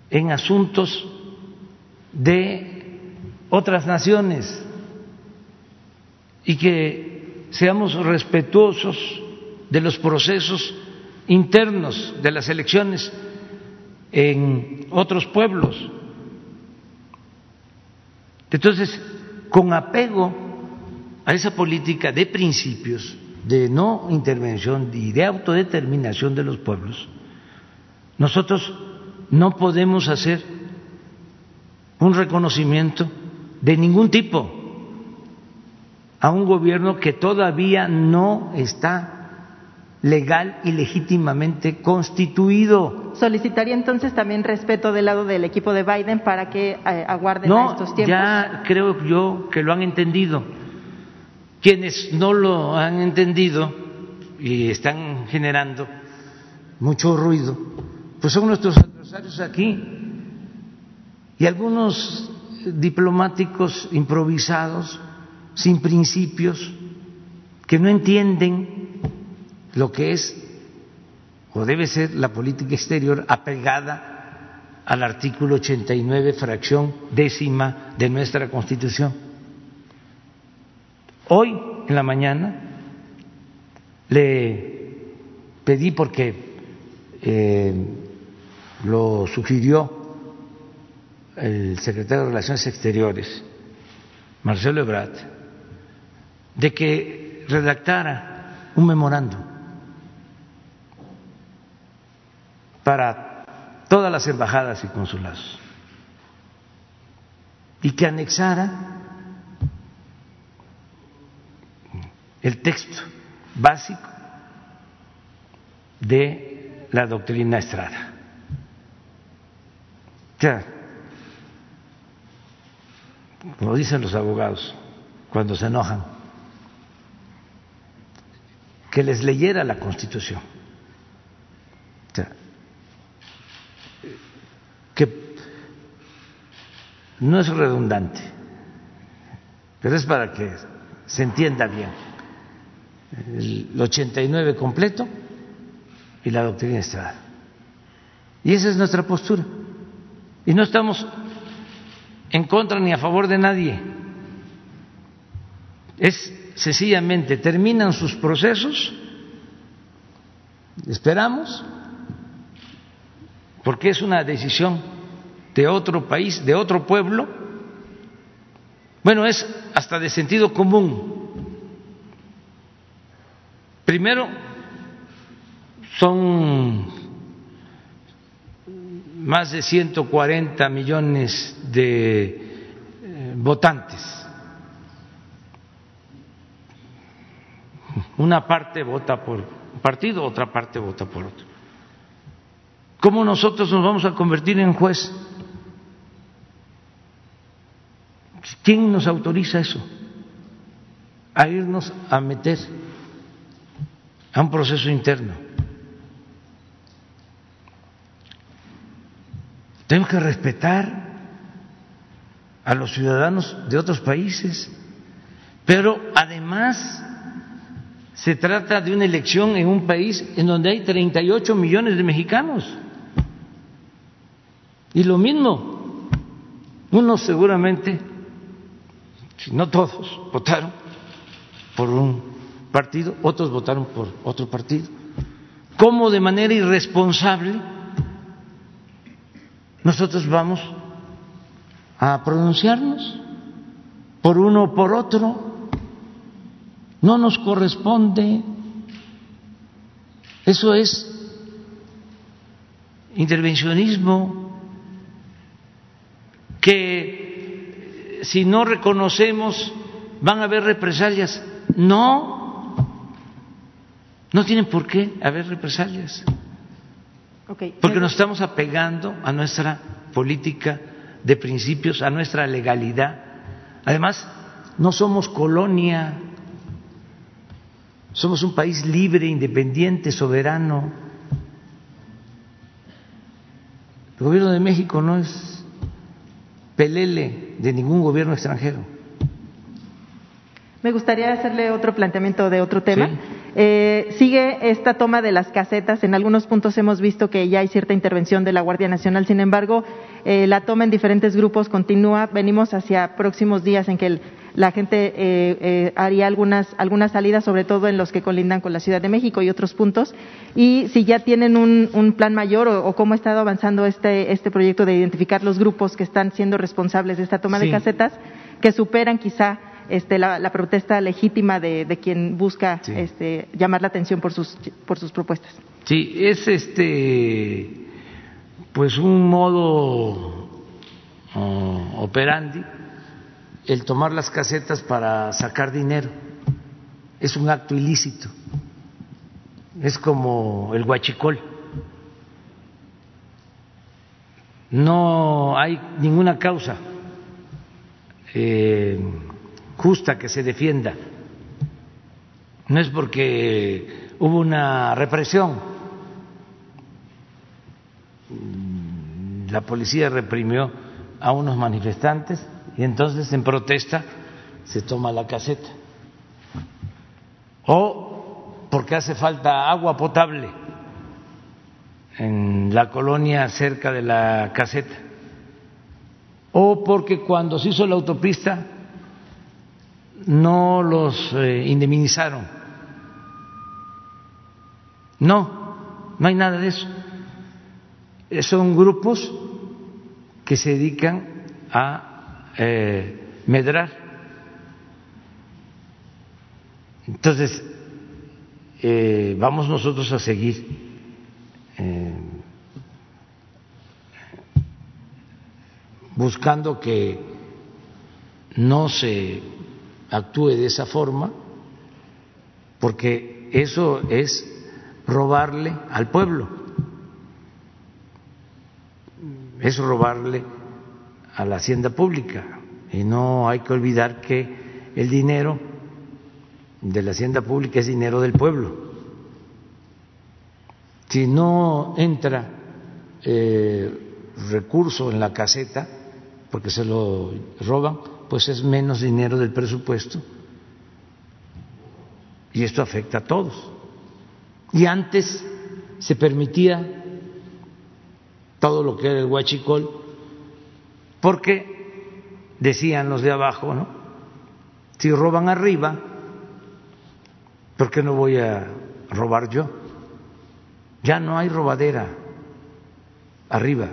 en asuntos de otras naciones y que seamos respetuosos de los procesos internos de las elecciones en otros pueblos. Entonces, con apego a esa política de principios, de no intervención y de autodeterminación de los pueblos, nosotros no podemos hacer un reconocimiento de ningún tipo a un gobierno que todavía no está legal y legítimamente constituido. ¿Solicitaría entonces también respeto del lado del equipo de Biden para que eh, aguarden no, estos tiempos? Ya creo yo que lo han entendido. Quienes no lo han entendido y están generando mucho ruido, pues son nuestros adversarios aquí y algunos diplomáticos improvisados, sin principios, que no entienden lo que es o debe ser la política exterior apegada al artículo 89, fracción décima de nuestra Constitución. Hoy en la mañana le pedí porque eh, lo sugirió el secretario de Relaciones Exteriores, Marcelo Ebrard, de que redactara un memorando para todas las embajadas y consulados y que anexara el texto básico de la doctrina Estrada. Ya, como dicen los abogados cuando se enojan, que les leyera la Constitución. que no es redundante, pero es para que se entienda bien. El 89 completo y la doctrina Estrada. Y esa es nuestra postura. Y no estamos en contra ni a favor de nadie. Es sencillamente, terminan sus procesos, esperamos, porque es una decisión de otro país, de otro pueblo, bueno, es hasta de sentido común. Primero, son más de 140 millones de eh, votantes. Una parte vota por un partido, otra parte vota por otro. ¿Cómo nosotros nos vamos a convertir en juez? ¿Quién nos autoriza eso? A irnos a meter a un proceso interno. Tenemos que respetar a los ciudadanos de otros países, pero además se trata de una elección en un país en donde hay 38 millones de mexicanos. Y lo mismo, unos seguramente, no todos, votaron por un partido, otros votaron por otro partido. ¿Cómo de manera irresponsable nosotros vamos a pronunciarnos por uno o por otro? No nos corresponde. Eso es intervencionismo que si no reconocemos van a haber represalias. No, no tienen por qué haber represalias. Porque nos estamos apegando a nuestra política de principios, a nuestra legalidad. Además, no somos colonia, somos un país libre, independiente, soberano. El gobierno de México no es pelele de ningún gobierno extranjero. Me gustaría hacerle otro planteamiento de otro tema. Eh, sigue esta toma de las casetas. En algunos puntos hemos visto que ya hay cierta intervención de la Guardia Nacional. Sin embargo, eh, la toma en diferentes grupos continúa. Venimos hacia próximos días en que la gente eh, haría algunas, algunas salidas, sobre todo en los que colindan con la Ciudad de México y otros puntos. Y si ya tienen un, plan mayor o, cómo ha estado avanzando este, este proyecto de identificar los grupos que están siendo responsables de esta toma de casetas, que superan quizá este, la, protesta legítima de, quien busca este, llamar la atención por sus, por sus propuestas. Sí, es este, pues un modo uh, operandi el tomar las casetas para sacar dinero. Es un acto ilícito. Es como el huachicol. No hay ninguna causa. Eh, justa que se defienda. No es porque hubo una represión. La policía reprimió a unos manifestantes y entonces en protesta se toma la caseta. O porque hace falta agua potable en la colonia cerca de la caseta. O porque cuando se hizo la autopista no los eh, indemnizaron. No, no hay nada de eso. Son grupos que se dedican a eh, medrar. Entonces, vamos nosotros a seguir buscando que no se actúe de esa forma, porque eso es robarle al pueblo, es robarle a la hacienda pública. Y no hay que olvidar que el dinero de la hacienda pública es dinero del pueblo. Si no entra eh, recurso en la caseta, porque se lo roban, pues es menos dinero del presupuesto y esto afecta a todos. Y antes se permitía todo lo que era el huachicol porque decían los de abajo, ¿no? Si roban arriba, ¿por qué no voy a robar yo? Ya no hay robadera arriba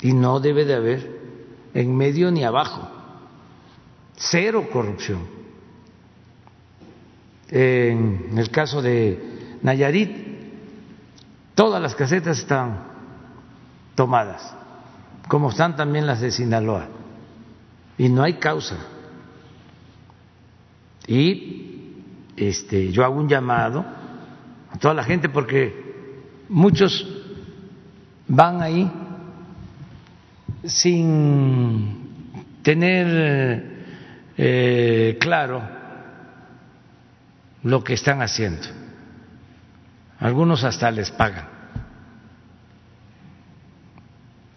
y no debe de haber en medio ni abajo cero corrupción. En el caso de Nayarit, todas las casetas están tomadas, como están también las de Sinaloa, y no hay causa. Y este, yo hago un llamado a toda la gente porque muchos van ahí sin tener eh, claro lo que están haciendo. Algunos hasta les pagan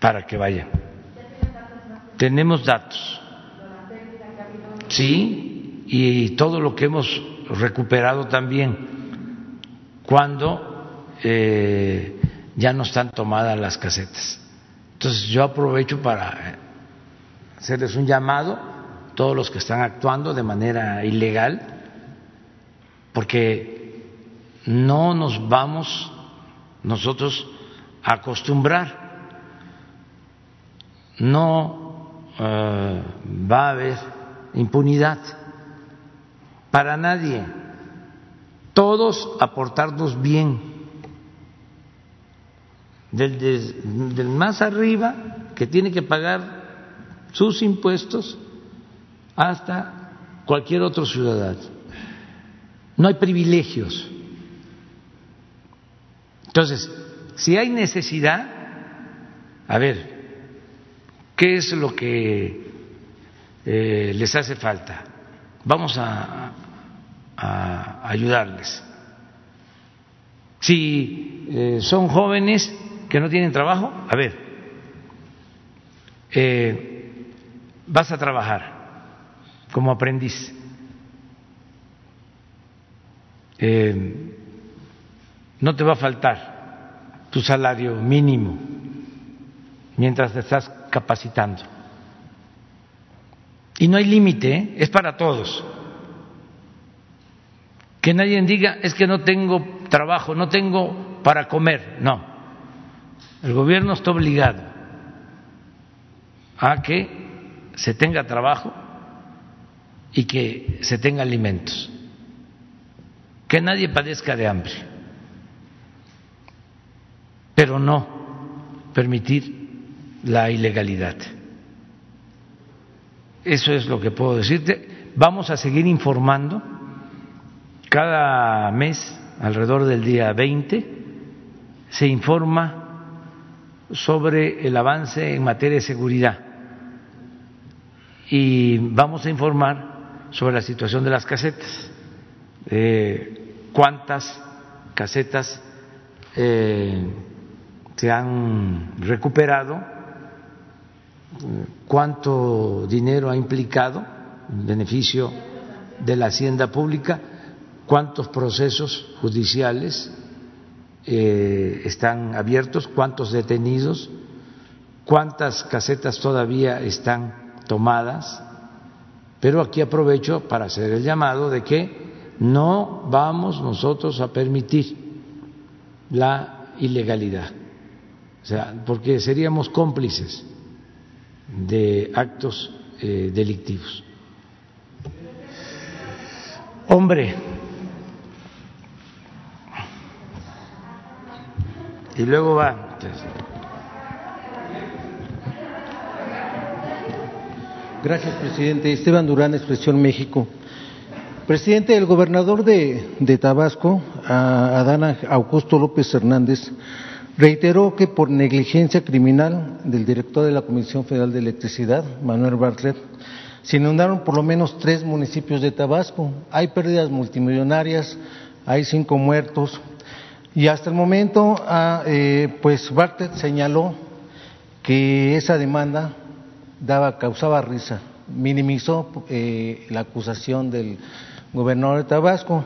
para que vayan. Tenemos datos. Sí, y todo lo que hemos recuperado también cuando eh, ya no están tomadas las casetas. Entonces yo aprovecho para hacerles un llamado todos los que están actuando de manera ilegal, porque no nos vamos nosotros a acostumbrar, no eh, va a haber impunidad para nadie, todos aportarnos bien. Del, del más arriba, que tiene que pagar sus impuestos, hasta cualquier otro ciudadano. No hay privilegios. Entonces, si hay necesidad, a ver, ¿qué es lo que eh, les hace falta? Vamos a, ayudarles. Si eh, son jóvenes que no tienen trabajo, a ver, eh, vas a trabajar como aprendiz. eh, no te va a faltar tu salario mínimo mientras estás capacitando. Y no hay límite, ¿eh? es para todos. Que nadie diga, es que no tengo trabajo, no tengo para comer. No, el gobierno está obligado a que se tenga trabajo y que se tenga alimentos, que nadie padezca de hambre, pero no permitir la ilegalidad. Eso es lo que puedo decirte. Vamos a seguir informando cada mes, alrededor del día 20, se informa sobre el avance en materia de seguridad y vamos a informar sobre la situación de las casetas, cuántas casetas eh, se han recuperado, cuánto dinero ha implicado en beneficio de la hacienda pública, cuántos procesos judiciales eh, están abiertos, cuántos detenidos, cuántas casetas todavía están tomadas, pero aquí aprovecho para hacer el llamado de que no vamos nosotros a permitir la ilegalidad, o sea, porque seríamos cómplices de actos eh, delictivos. Hombre, y luego va. Gracias, presidente. Esteban Durán, Expresión México. Presidente, el gobernador de, de Tabasco, Adán Augusto López Hernández, reiteró que por negligencia criminal del director de la Comisión Federal de Electricidad, Manuel Bartlett, se inundaron por lo menos tres municipios de Tabasco. Hay pérdidas multimillonarias, hay cinco muertos, y hasta el momento, ah, eh, pues Bartlett señaló que esa demanda daba, causaba risa, minimizó eh, la acusación del gobernador de Tabasco.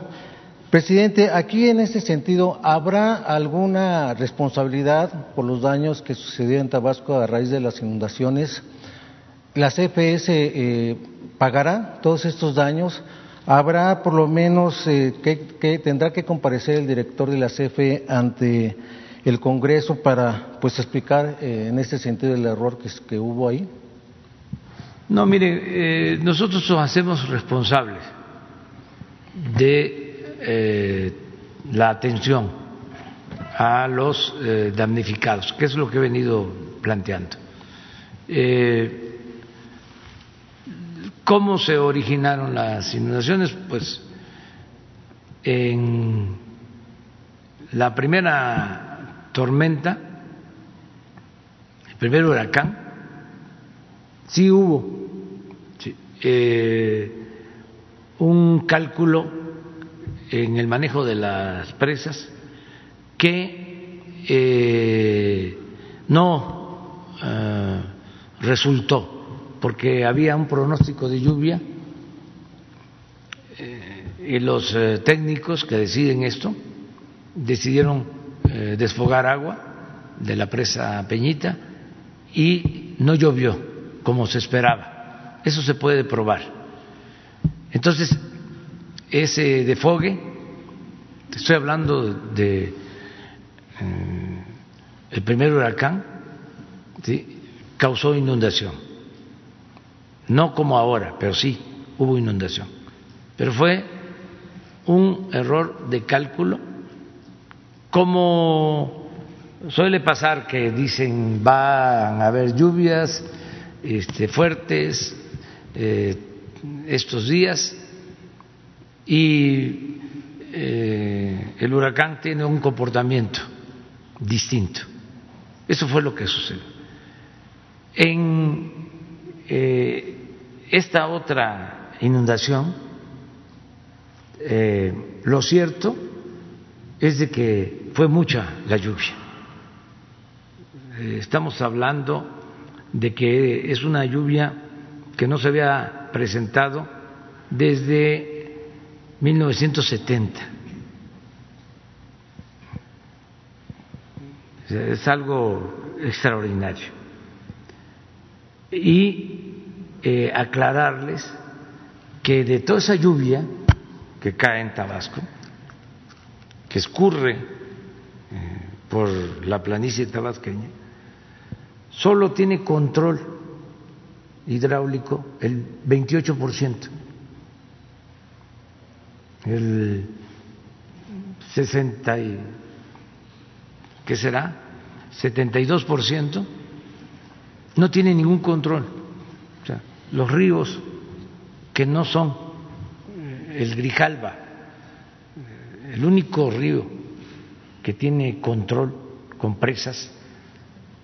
Presidente, aquí en este sentido, ¿habrá alguna responsabilidad por los daños que sucedieron en Tabasco a raíz de las inundaciones? ¿La CFS eh, pagará todos estos daños? Habrá por lo menos eh, que, tendrá que comparecer el director de la CFE ante el Congreso para pues explicar eh, en este sentido el error que, hubo ahí. No, mire, eh, nosotros nos hacemos responsables de la atención a los damnificados, que es lo que he venido planteando. ¿Cómo se originaron las inundaciones? Pues en la primera tormenta, el primer huracán, sí hubo eh, un cálculo en el manejo de las presas que eh, no eh, resultó porque había un pronóstico de lluvia eh, y los técnicos que deciden esto decidieron desfogar agua de la presa Peñita y no llovió como se esperaba. Eso se puede probar. Entonces, ese defogue, estoy hablando de, el primer huracán, causó inundación. No como ahora, pero sí hubo inundación. Pero fue un error de cálculo, como suele pasar que dicen van a haber lluvias este, fuertes eh, estos días y eh, el huracán tiene un comportamiento distinto. Eso fue lo que sucedió. En eh, esta otra inundación, eh, lo cierto es de que fue mucha la lluvia. Estamos hablando de que es una lluvia que no se había presentado desde 1970. Es algo extraordinario. Y eh, aclararles que de toda esa lluvia que cae en Tabasco, que escurre eh, por la planicie tabasqueña, solo tiene control hidráulico el 28%. El 60 y, ¿qué será? 72% no tiene ningún control. Los ríos que no son el Grijalba, el único río que tiene control con presas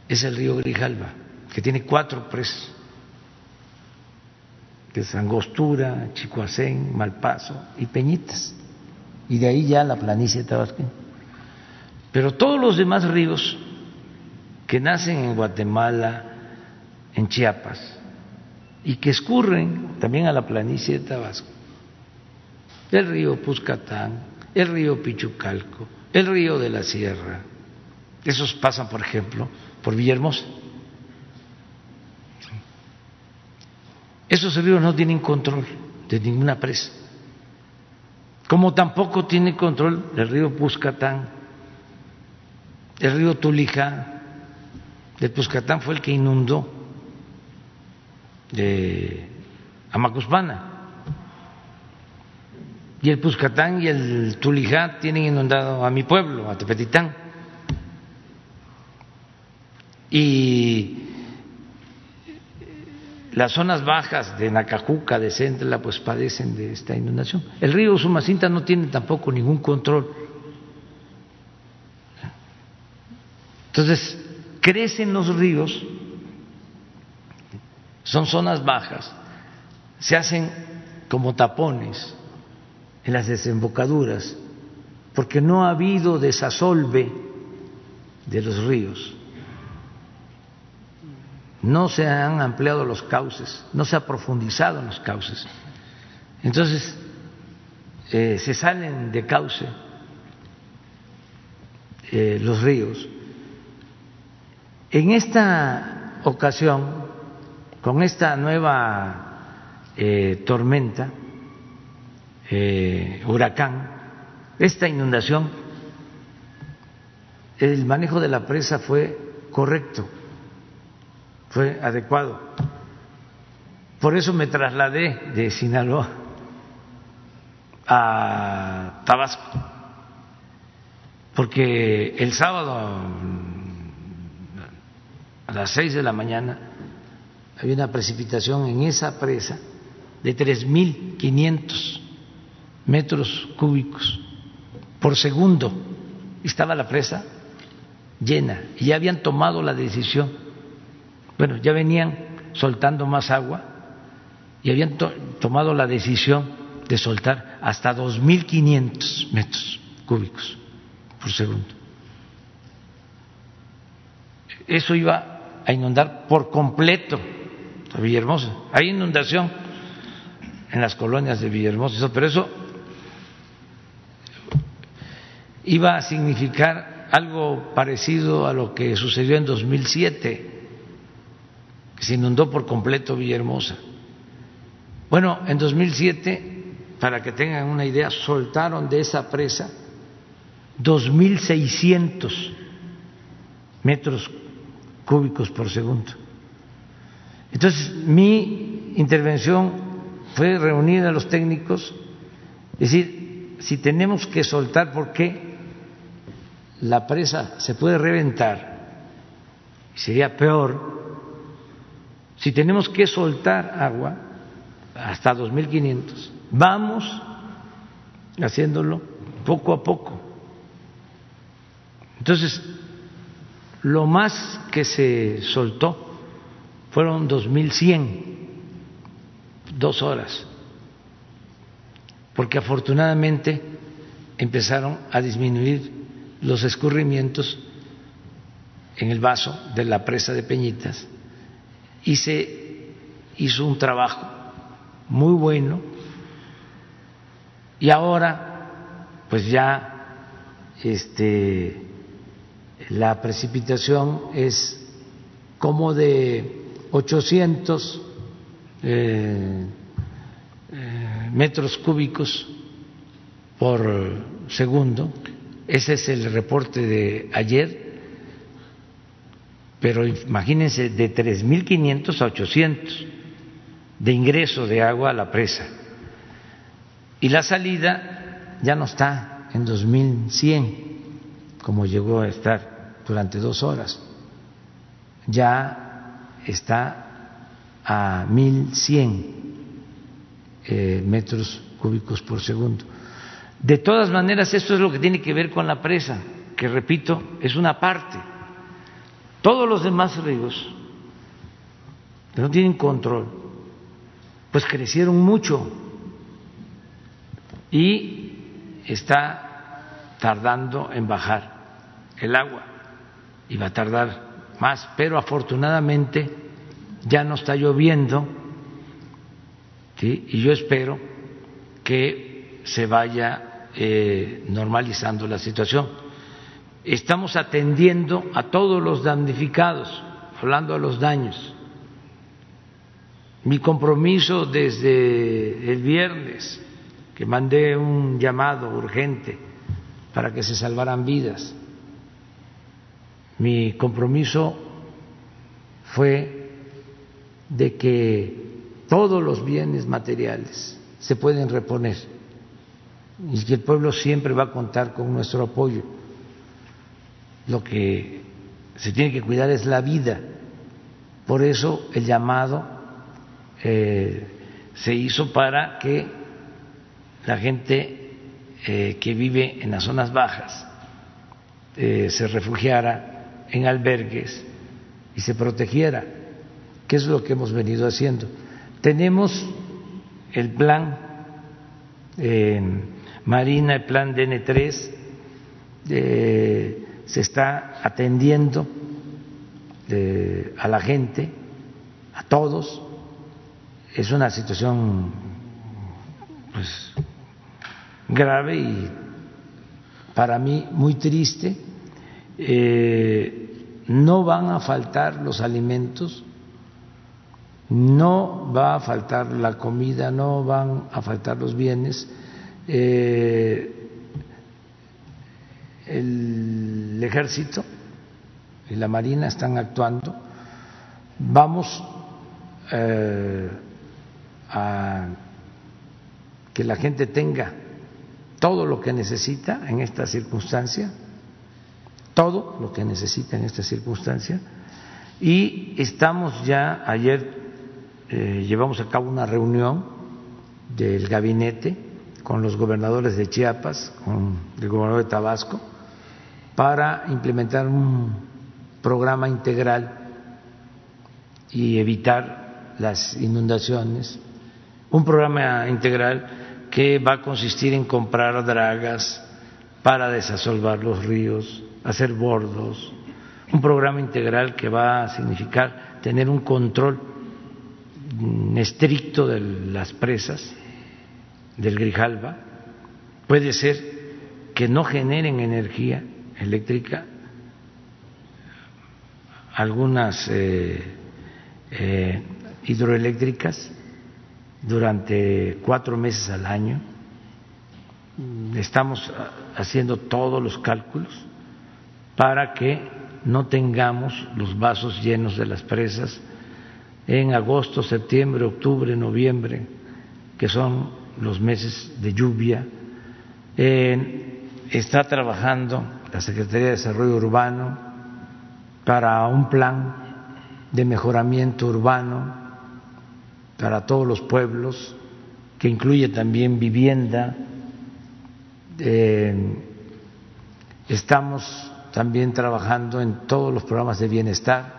es el río Grijalba, que tiene cuatro presas, que es Angostura, Chicoacén, Malpaso y Peñitas, y de ahí ya la planicie tabasqueña. Pero todos los demás ríos que nacen en Guatemala, en Chiapas, y que escurren también a la planicie de Tabasco, el río Puscatán, el río Pichucalco, el río de la Sierra. Esos pasan, por ejemplo, por Villahermosa. Esos ríos no tienen control de ninguna presa, como tampoco tiene control el río Puscatán, el río Tulijá, el Puscatán fue el que inundó de Amacuspana. Y el Puscatán y el Tulijá tienen inundado a mi pueblo, a Tepetitán. Y las zonas bajas de Nacajuca, de Centla, pues padecen de esta inundación. El río Sumacinta no tiene tampoco ningún control. Entonces, crecen los ríos, son zonas bajas, se hacen como tapones en las desembocaduras, porque no ha habido desasolve de los ríos, no se han ampliado los cauces, no se ha profundizado en los cauces. Entonces, eh, se salen de cauce eh, los ríos. En esta ocasión, con esta nueva eh, tormenta, huracán, esta inundación, el manejo de la presa fue correcto, fue adecuado. Por eso me trasladé de Sinaloa a Tabasco, porque el sábado a las seis de la mañana había una precipitación en esa presa de tres mil quinientos metros cúbicos por segundo. Estaba la presa llena y ya habían tomado la decisión. Bueno, ya venían soltando más agua y habían tomado la decisión de soltar hasta 2.500 metros cúbicos por segundo. Eso iba a inundar por completo a Villahermosa. Hay inundación en las colonias de Villahermosa, pero eso iba a significar algo parecido a lo que sucedió en 2007, que se inundó por completo Villahermosa. Bueno, en 2007, para que tengan una idea, soltaron de esa presa 2.600 metros cúbicos por segundo. Entonces, mi intervención fue reunir a los técnicos, es decir, si tenemos que soltar, ¿por qué? la presa se puede reventar, sería peor si tenemos que soltar agua hasta 2.500. Vamos haciéndolo poco a poco. Entonces, lo más que se soltó fueron 2.100, dos horas, porque afortunadamente empezaron a disminuir los escurrimientos en el vaso de la presa de Peñitas y se hizo un trabajo muy bueno y ahora pues ya este la precipitación es como de 800 eh, eh, metros cúbicos por segundo. Ese es el reporte de ayer. Pero imagínense, de 3.500 a 800 de ingreso de agua a la presa. Y la salida ya no está en 2100, como llegó a estar durante dos horas. Ya está a 1100 eh, metros cúbicos por segundo. De todas maneras, esto es lo que tiene que ver con la presa, que repito, es una parte. Todos los demás ríos que no tienen control, pues crecieron mucho y está tardando en bajar el agua y va a tardar más, pero afortunadamente ya no está lloviendo y yo espero que se vaya eh, normalizando la situación. Estamos atendiendo a todos los damnificados, hablando de los daños. Mi compromiso desde el viernes, que mandé un llamado urgente para que se salvaran vidas, mi compromiso fue de que todos los bienes materiales se pueden reponer y que el pueblo siempre va a contar con nuestro apoyo. Lo que se tiene que cuidar es la vida. Por eso el llamado eh, se hizo para que la gente eh, que vive en las zonas bajas eh, se refugiara en albergues y se protegiera, que es lo que hemos venido haciendo. Tenemos el plan Marina, el plan DN3, se está atendiendo a la gente, a todos. Es una situación pues, grave y para mí muy triste. Eh, no van a faltar los alimentos, no va a faltar la comida, no van a faltar los bienes eh, el ejército y la marina están actuando. Vamos eh, a que la gente tenga todo lo que necesita en esta circunstancia, todo lo que necesita en esta circunstancia, y estamos ya, ayer eh, llevamos a cabo una reunión del gabinete con los gobernadores de Chiapas, con el gobernador de Tabasco, para implementar un programa integral y evitar las inundaciones, un programa integral que va a consistir en comprar dragas para desasolvar los ríos, hacer bordos, un programa integral que va a significar tener un control estricto de las presas del Grijalba, puede ser que no generen energía eléctrica algunas eh, eh, hidroeléctricas durante cuatro meses al año. Estamos haciendo todos los cálculos para que no tengamos los vasos llenos de las presas en agosto, septiembre, octubre, noviembre, que son los meses de lluvia. está trabajando la Secretaría de Desarrollo Urbano para un plan de mejoramiento urbano para todos los pueblos, que incluye también vivienda. estamos también trabajando en todos los programas de bienestar.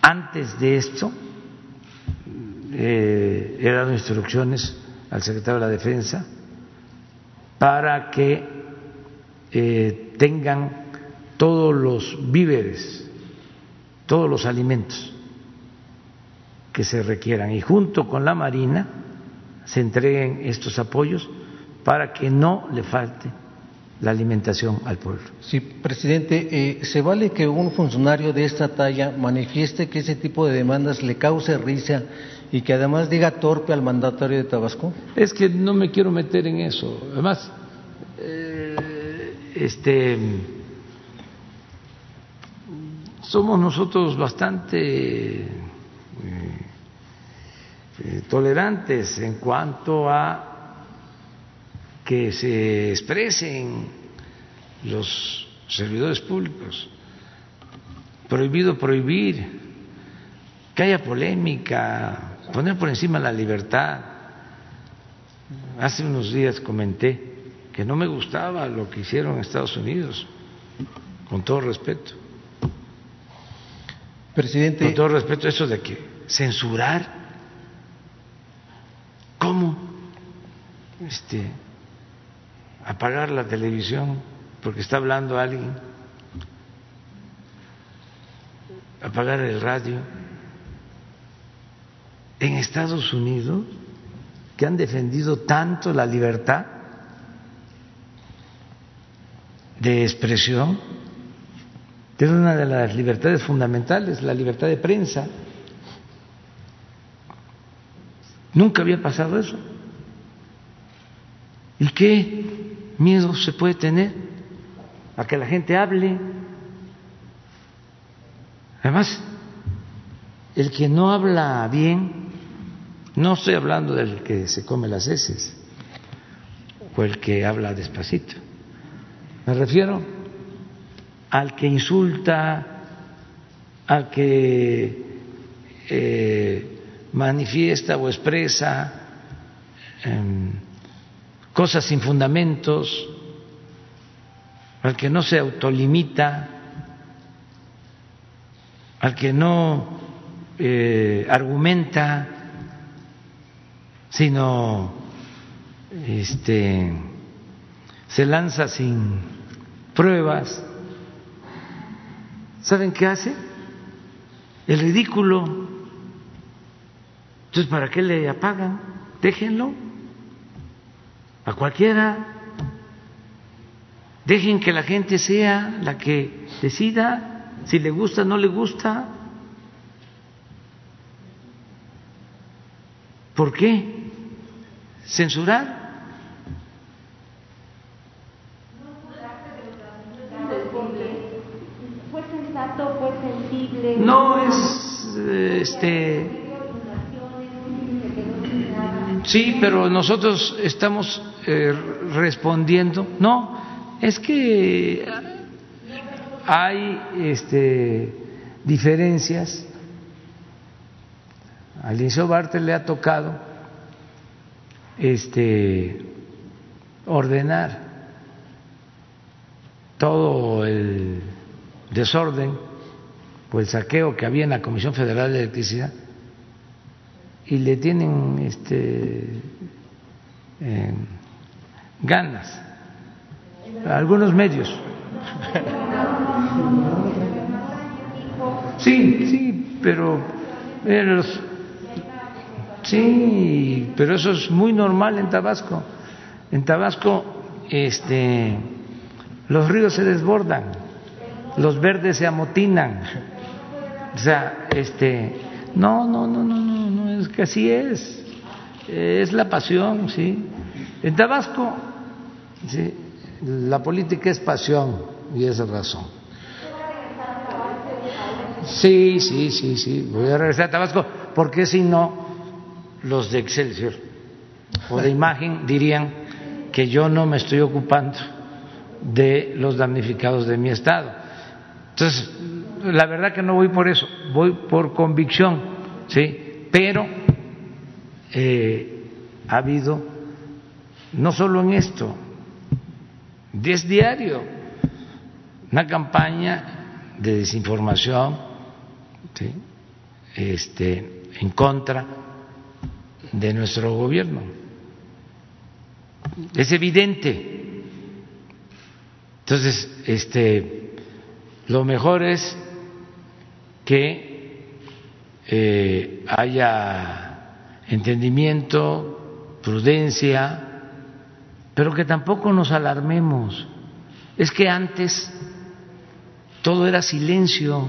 Antes de esto, eh, he dado instrucciones al secretario de la Defensa para que eh, tengan todos los víveres, todos los alimentos que se requieran y junto con la Marina se entreguen estos apoyos para que no le falte la alimentación al pueblo. Sí, presidente, eh, ¿se vale que un funcionario de esta talla manifieste que ese tipo de demandas le cause risa y que además diga torpe al mandatario de Tabasco? Es que no me quiero meter en eso. Además, este, somos nosotros bastante eh, tolerantes en cuanto a que se expresen los servidores públicos. Prohibido prohibir, que haya polémica, poner por encima la libertad. Hace unos días comenté que no me gustaba lo que hicieron en Estados Unidos, con todo respeto. Presidente. Con todo respeto, eso de que censurar. ¿Cómo? Este, apagar la televisión porque está hablando alguien, apagar el radio. En Estados Unidos, que han defendido tanto la libertad de expresión, es una de las libertades fundamentales, la libertad de prensa. Nunca había pasado eso. ¿Y qué miedo se puede tener a que la gente hable. Además, el que no habla bien, no estoy hablando del que se come las heces o el que habla despacito. Me refiero al que insulta, al que eh, manifiesta o expresa cosas sin fundamentos, al que no se autolimita, al que no eh, argumenta, sino este, se lanza sin pruebas. ¿Saben qué hace? El ridículo. Entonces, ¿para qué le apagan? Déjenlo a cualquiera. Dejen que la gente sea la que decida si le gusta o no le gusta. ¿Por qué? ¿Censurar? No es este Sí, pero nosotros estamos eh, respondiendo. No, es que hay este, diferencias. Al Liceo Bartel le ha tocado este, ordenar todo el desorden o el saqueo que había en la Comisión Federal de Electricidad y le tienen este, eh, ganas algunos medios. Sí, sí, pero sí, pero eso es muy normal en Tabasco. En Tabasco, este, los ríos se desbordan, los verdes se amotinan. O sea, este, no, no, no, no, no, no, es que así es. Es la pasión, sí. En Tabasco, sí, la política es pasión y es razón. Sí, sí, sí, sí, voy a regresar a Tabasco, porque si no, los de Excelsior o de imagen dirían que yo no me estoy ocupando de los damnificados de mi estado. Entonces, la verdad que no voy por eso, voy por convicción, ¿sí? Pero eh, ha habido, no solo en esto, es diario, una campaña de desinformación este, en contra de nuestro gobierno. Es evidente. Entonces, este, lo mejor es que eh, haya entendimiento, prudencia, pero que tampoco nos alarmemos. Es que antes todo era silencio.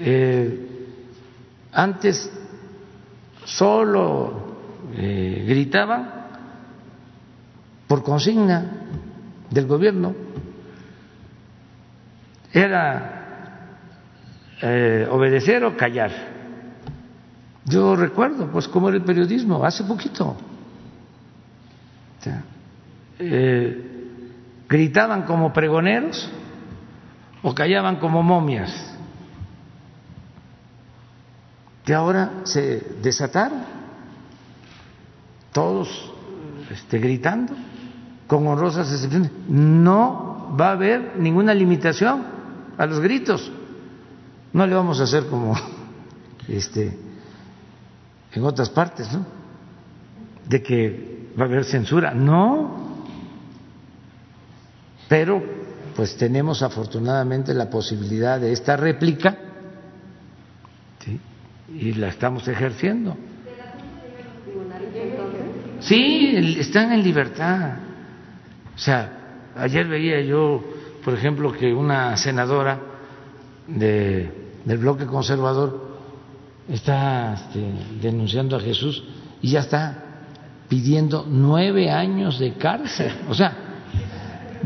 Eh, antes solo eh, gritaban por consigna del gobierno. Era eh, obedecer o callar. Yo recuerdo, pues, cómo era el periodismo hace poquito. Eh, gritaban como pregoneros o callaban como momias. Y ahora se desataron, todos este, gritando, con honrosas excepciones. No va a haber ninguna limitación a los gritos. No le vamos a hacer como este, en otras partes, ¿no? De que va a haber censura. No, pero pues tenemos afortunadamente la posibilidad de esta réplica y la estamos ejerciendo. Sí, están en libertad. O sea, ayer veía yo, por ejemplo, que una senadora de, del bloque conservador está este, denunciando a Jesús y ya está pidiendo nueve años de cárcel. O sea,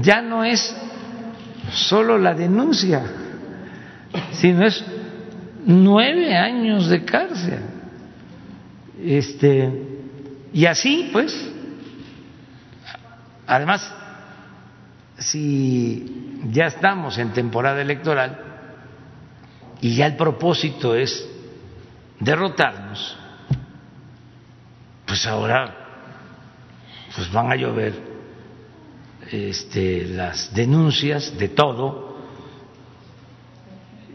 ya no es solo la denuncia, sino es nueve años de cárcel. Este, y así, pues, además, si ya estamos en temporada electoral y ya el propósito es derrotarnos, pues ahora pues van a llover este, las denuncias de todo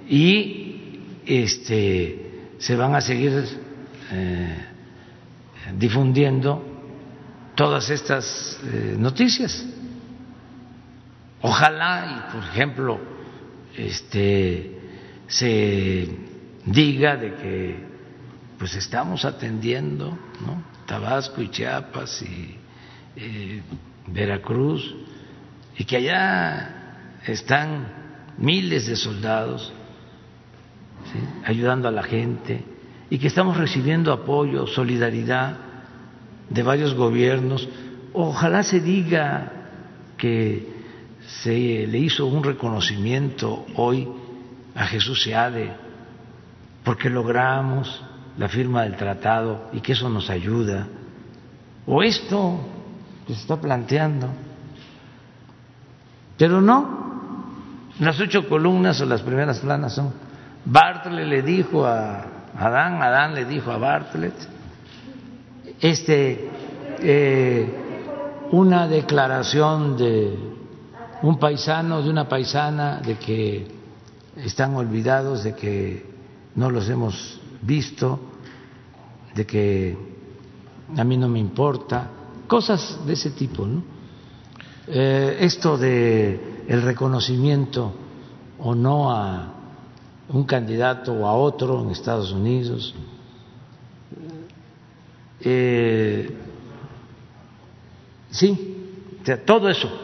y este, se van a seguir eh, difundiendo todas estas eh, noticias. Ojalá, y por ejemplo, este, se diga de que pues estamos atendiendo ¿no? Tabasco y Chiapas y eh, Veracruz, y que allá están miles de soldados ayudando a la gente, y que estamos recibiendo apoyo, solidaridad de varios gobiernos. Ojalá se diga que se le hizo un reconocimiento hoy a Jesús Seade, porque logramos la firma del tratado y que eso nos ayuda. O esto que se está planteando. Pero no, las ocho columnas o las primeras planas son, Bartlett le dijo a Adán, Adán le dijo a Bartlett, este, eh, una declaración de un paisano, de una paisana, de que están olvidados, de que no los hemos visto, de que a mí no me importa cosas de ese tipo. ¿no? Eh, esto de el reconocimiento o no a un candidato o a otro en Estados Unidos, eh, sí, todo eso.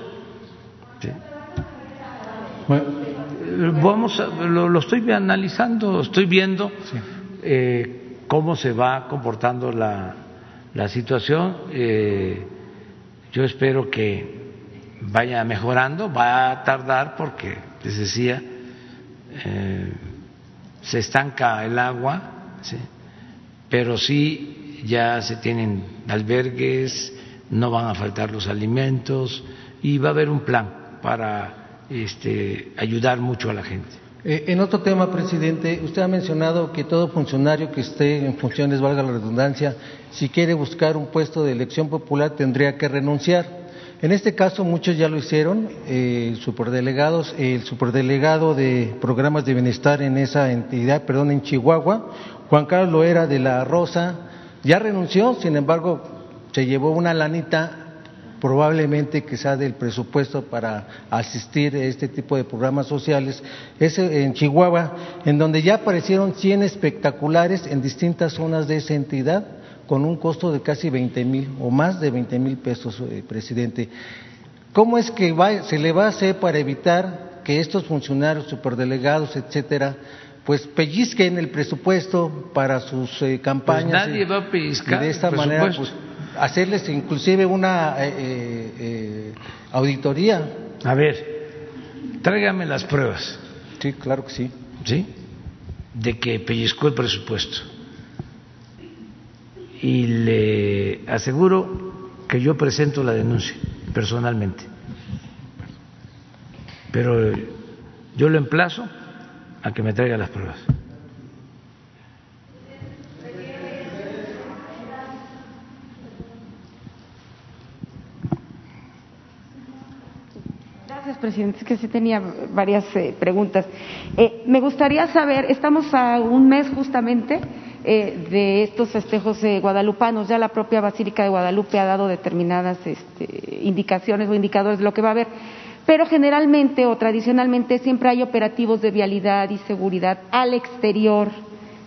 Vamos, lo, lo, estoy analizando, estoy viendo eh, cómo se va comportando la, la situación. Eh, yo espero que vaya mejorando, va a tardar porque, les decía, eh, se estanca el agua, pero sí ya se tienen albergues, no van a faltar los alimentos y va a haber un plan para este, ayudar mucho a la gente. Eh, en otro tema, presidente, usted ha mencionado que todo funcionario que esté en funciones, valga la redundancia, si quiere buscar un puesto de elección popular tendría que renunciar. En este caso muchos ya lo hicieron, eh, superdelegados, el superdelegado de programas de bienestar en esa entidad, perdón, en Chihuahua, Juan Carlos Loera de la Rosa, ya renunció, sin embargo, se llevó una lanita probablemente que sea del presupuesto para asistir a este tipo de programas sociales, es en Chihuahua, en donde ya aparecieron 100 espectaculares en distintas zonas de esa entidad, con un costo de casi 20 mil o más de 20 mil pesos, eh, presidente. ¿Cómo es que se le va a hacer para evitar que estos funcionarios, superdelegados, etcétera, pues pellizquen el presupuesto para sus eh, campañas? Pues nadie va a pellizcar y de esta manera, pues, hacerles inclusive una eh, auditoría. A ver, tráigame las pruebas. Sí, claro que sí. ¿Sí? De que pellizcó el presupuesto. Y le aseguro que yo presento la denuncia personalmente. Pero yo lo emplazo a que me traiga las pruebas. Gracias, presidente. Es que sí tenía varias eh, preguntas. Eh, me gustaría saber, estamos a un mes justamente eh, de estos festejos guadalupanos. Ya la propia Basílica de Guadalupe ha dado determinadas este, indicaciones o indicadores de lo que va a haber. Pero generalmente o tradicionalmente siempre hay operativos de vialidad y seguridad al exterior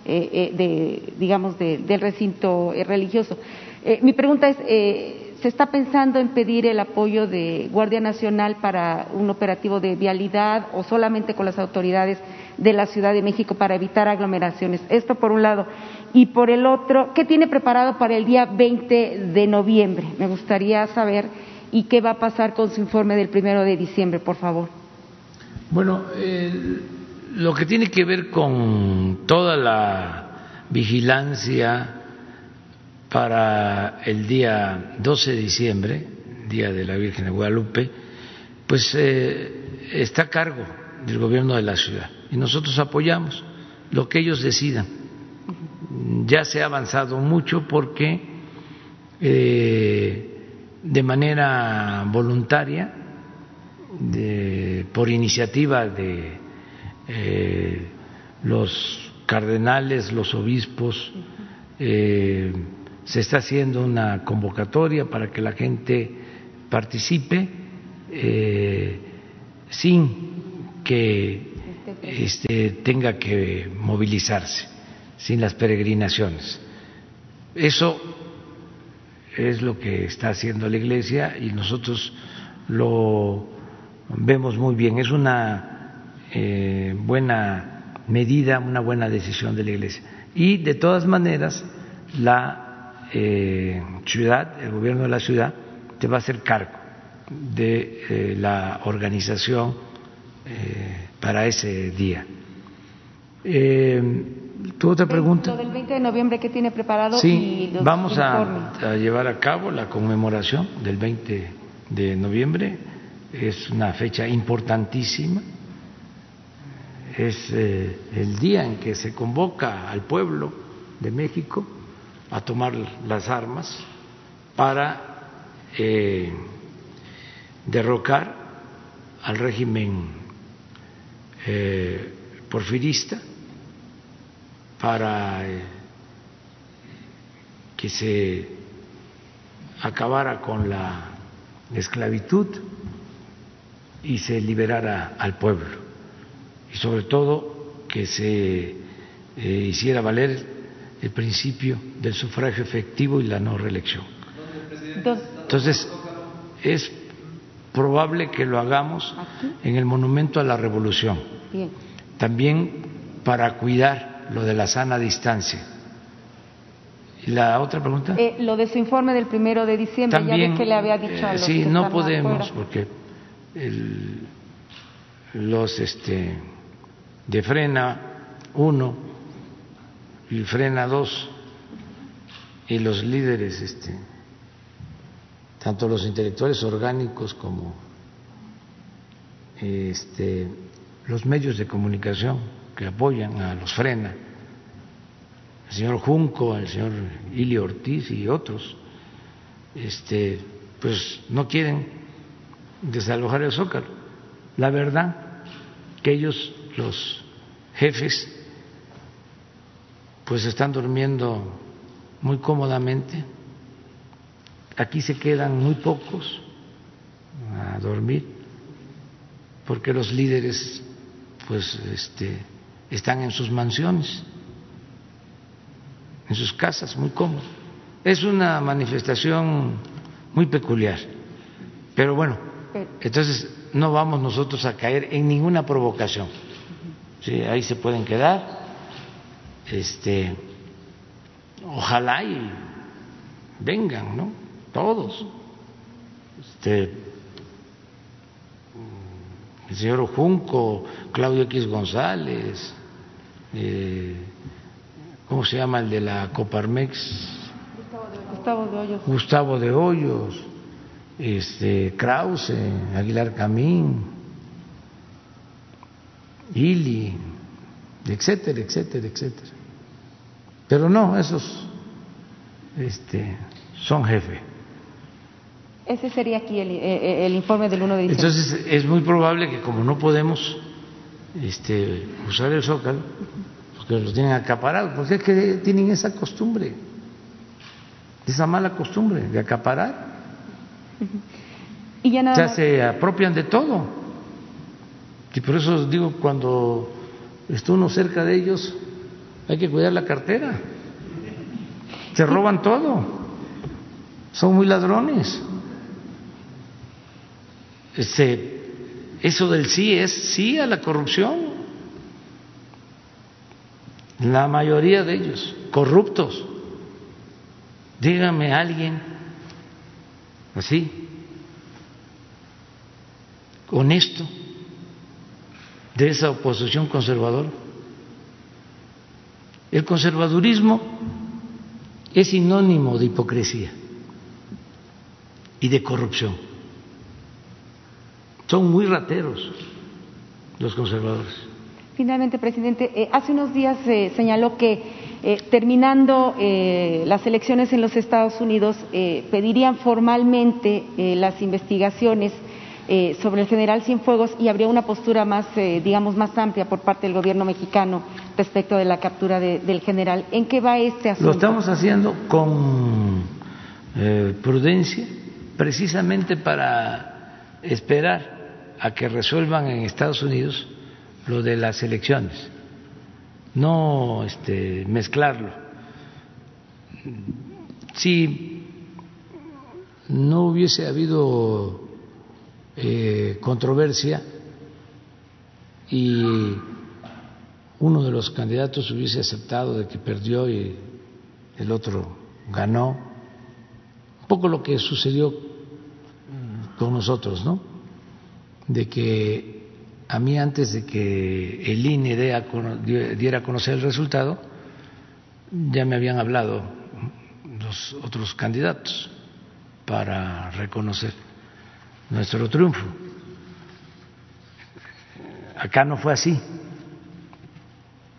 eh, de, digamos, del recinto religioso. mi pregunta es, ¿se está pensando en pedir el apoyo de Guardia Nacional para un operativo de vialidad o solamente con las autoridades de la Ciudad de México para evitar aglomeraciones. Esto por un lado. Y por el otro, ¿qué tiene preparado para el día 20 de noviembre? Me gustaría saber. ¿Y qué va a pasar con su informe del primero de diciembre, por favor? Bueno, lo que tiene que ver con toda la vigilancia para el día 12 de diciembre, Día de la Virgen de Guadalupe, pues eh, está a cargo del gobierno de la ciudad y nosotros apoyamos lo que ellos decidan. Ya se ha avanzado mucho porque eh, de manera voluntaria, por iniciativa de eh, los cardenales, los obispos, se está haciendo una convocatoria para que la gente participe sin que este, tenga que movilizarse sin las peregrinaciones. Eso es lo que está haciendo la Iglesia y nosotros lo vemos muy bien. Es una eh, buena medida, una buena decisión de la Iglesia. Y de todas maneras, la eh, ciudad, el gobierno de la ciudad, te va a hacer cargo de eh, la organización para ese día. Eh, ¿Tu otra pregunta? Lo del 20 de noviembre, ¿qué tiene preparado? Sí, vamos a, llevar a cabo la conmemoración del 20 de noviembre. Es una fecha importantísima. Es eh, el día en que se convoca al pueblo de México a tomar las armas para eh, derrocar al régimen eh, porfirista para eh, que se acabara con la esclavitud y se liberara al pueblo. Y sobre todo que se hiciera valer el principio del sufragio efectivo y la no reelección. Entonces, es probable que lo hagamos en el Monumento a la Revolución. También para cuidar lo de la sana distancia. ¿Y la otra pregunta? Eh, lo de su informe del primero de diciembre, También, ya que le había dicho a eh, los Sí, no podemos porque los este, de frena uno y frena dos y los líderes este, tanto los intelectuales orgánicos como este, los medios de comunicación que apoyan a los frena, el señor Junco, el señor Ili Ortiz y otros, este, pues no quieren desalojar el zócalo. La verdad que ellos, los jefes, pues están durmiendo muy cómodamente Aquí se quedan muy pocos a dormir porque los líderes pues este, están en sus mansiones, en sus casas, muy cómodos. Es una manifestación muy peculiar, pero bueno, entonces no vamos nosotros a caer en ninguna provocación. Sí, ahí se pueden quedar. Este, ojalá y vengan, ¿no? Todos. Este, el señor Junco, Claudio X González, eh, ¿cómo se llama el de la Coparmex? Gustavo de Hoyos. Gustavo de Hoyos, este, Krause, Aguilar Camín, Ili, etcétera, etcétera, etcétera. Pero no, esos este, son jefes. Ese sería aquí el, eh, eh, el, informe del 1 de diciembre. Entonces es muy probable que como no podemos este, usar el zócalo, porque lo tienen acaparado, porque es que tienen esa costumbre, esa mala costumbre de acaparar. Y ya nada o sea, se apropian de todo. Y por eso digo, cuando está uno cerca de ellos, hay que cuidar la cartera. Se roban todo. Son muy ladrones. Este, eso del sí es sí a la corrupción. La mayoría de ellos, corruptos. Dígame alguien así, honesto, de esa oposición conservadora. El conservadurismo es sinónimo de hipocresía y de corrupción. Son muy rateros los conservadores. Finalmente, presidente, eh, hace unos días eh, señaló que eh, terminando eh, las elecciones en los Estados Unidos pedirían formalmente las investigaciones sobre el general Cienfuegos y habría una postura más, digamos, más amplia por parte del gobierno mexicano respecto de la captura de, del general. ¿En qué va este asunto? Lo estamos haciendo con prudencia, precisamente para esperar a que resuelvan en Estados Unidos lo de las elecciones no este, mezclarlo. Si no hubiese habido eh, controversia y uno de los candidatos hubiese aceptado de que perdió y el otro ganó, un poco lo que sucedió con nosotros, ¿no? De que a mí antes de que el INE diera a conocer el resultado, ya me habían hablado los otros candidatos para reconocer nuestro triunfo. Acá no fue así.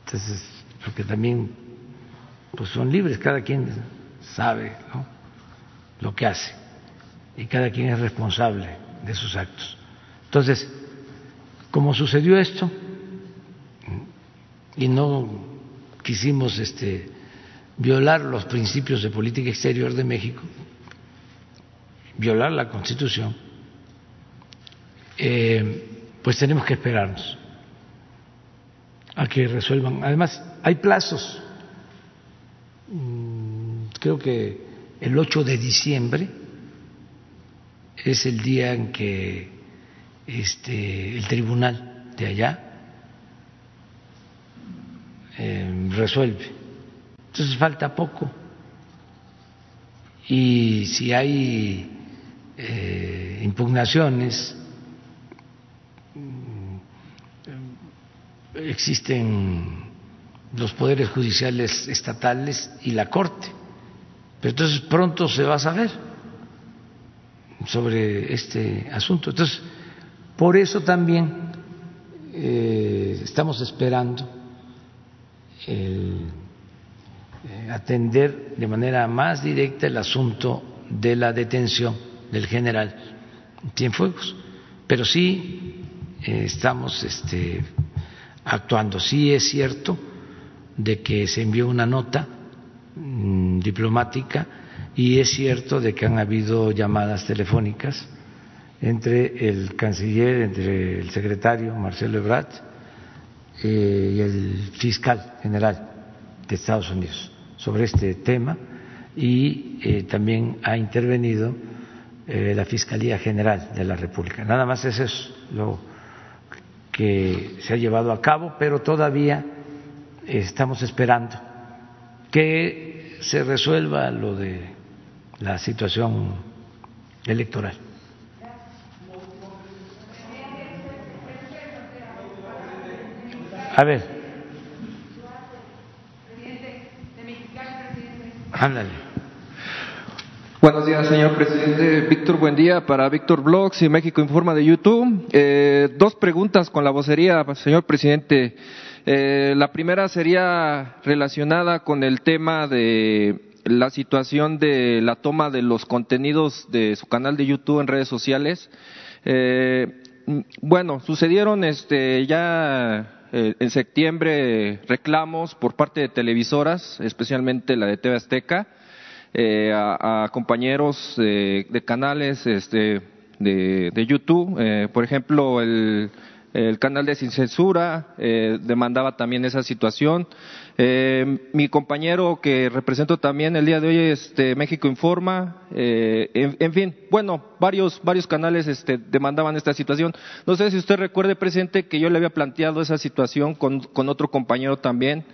Entonces, porque también pues son libres, cada quien sabe lo que hace y cada quien es responsable de sus actos. Entonces, como sucedió esto y no quisimos este, violar los principios de política exterior de México, violar la Constitución, eh, pues tenemos que esperarnos a que resuelvan. Además, hay plazos. Mm, creo que el 8 de diciembre es el día en que este, el tribunal de allá eh, resuelve. Entonces falta poco. Y si hay eh, impugnaciones, existen los poderes judiciales estatales y la Corte. Pero entonces pronto se va a saber sobre este asunto. Entonces, por eso también eh, estamos esperando el, eh, atender de manera más directa el asunto de la detención del general Cienfuegos. Pero sí eh, estamos este, actuando. Sí es cierto de que se envió una nota mm, diplomática y es cierto de que han habido llamadas telefónicas entre el canciller, entre el secretario Marcelo Ebrard eh, y el fiscal general de Estados Unidos sobre este tema y eh, también ha intervenido eh, la Fiscalía General de la República. Nada más eso es lo que se ha llevado a cabo, pero todavía estamos esperando que se resuelva lo de la situación electoral. A ver. Ándale. Buenos días, señor presidente. Víctor, buen día para Víctor Blogs y México Informa de YouTube. Eh, dos preguntas con la vocería, señor presidente. Eh, la primera sería relacionada con el tema de la situación de la toma de los contenidos de su canal de YouTube en redes sociales. Eh, bueno, sucedieron este, ya eh, en septiembre reclamos por parte de televisoras, especialmente la de TV Azteca, eh, a, compañeros de canales este, de, de YouTube. Eh, por ejemplo, el, el canal de Sin Censura demandaba también esa situación. Eh, mi compañero que represento también el día de hoy, este, México Informa, eh, en, fin, bueno, varios, varios canales este, demandaban esta situación. No sé si usted recuerde, presidente, que yo le había planteado esa situación con, con otro compañero también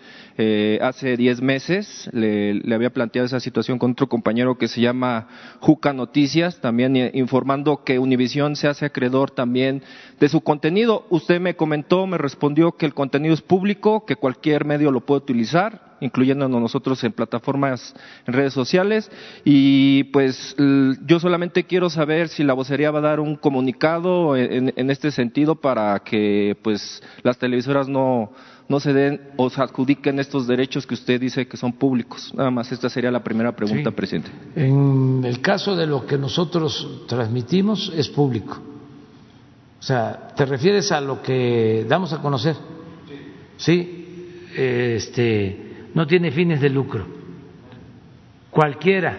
eh, hace diez meses. Le, le, había planteado esa situación con otro compañero que se llama Juca Noticias, también informando que Univisión se hace acreedor también de su contenido. Usted me comentó, me respondió que el contenido es público, que cualquier medio lo puede utilizar, incluyéndonos nosotros en plataformas, en redes sociales. Y pues yo solamente quiero saber si la vocería va a dar un comunicado en, este sentido para que pues las televisoras no, no se den o se adjudiquen estos derechos que usted dice que son públicos. Nada más, esta sería la primera pregunta, presidente. En el caso de lo que nosotros transmitimos es público. O sea, ¿te refieres a lo que damos a conocer? Sí este, no tiene fines de lucro. Cualquiera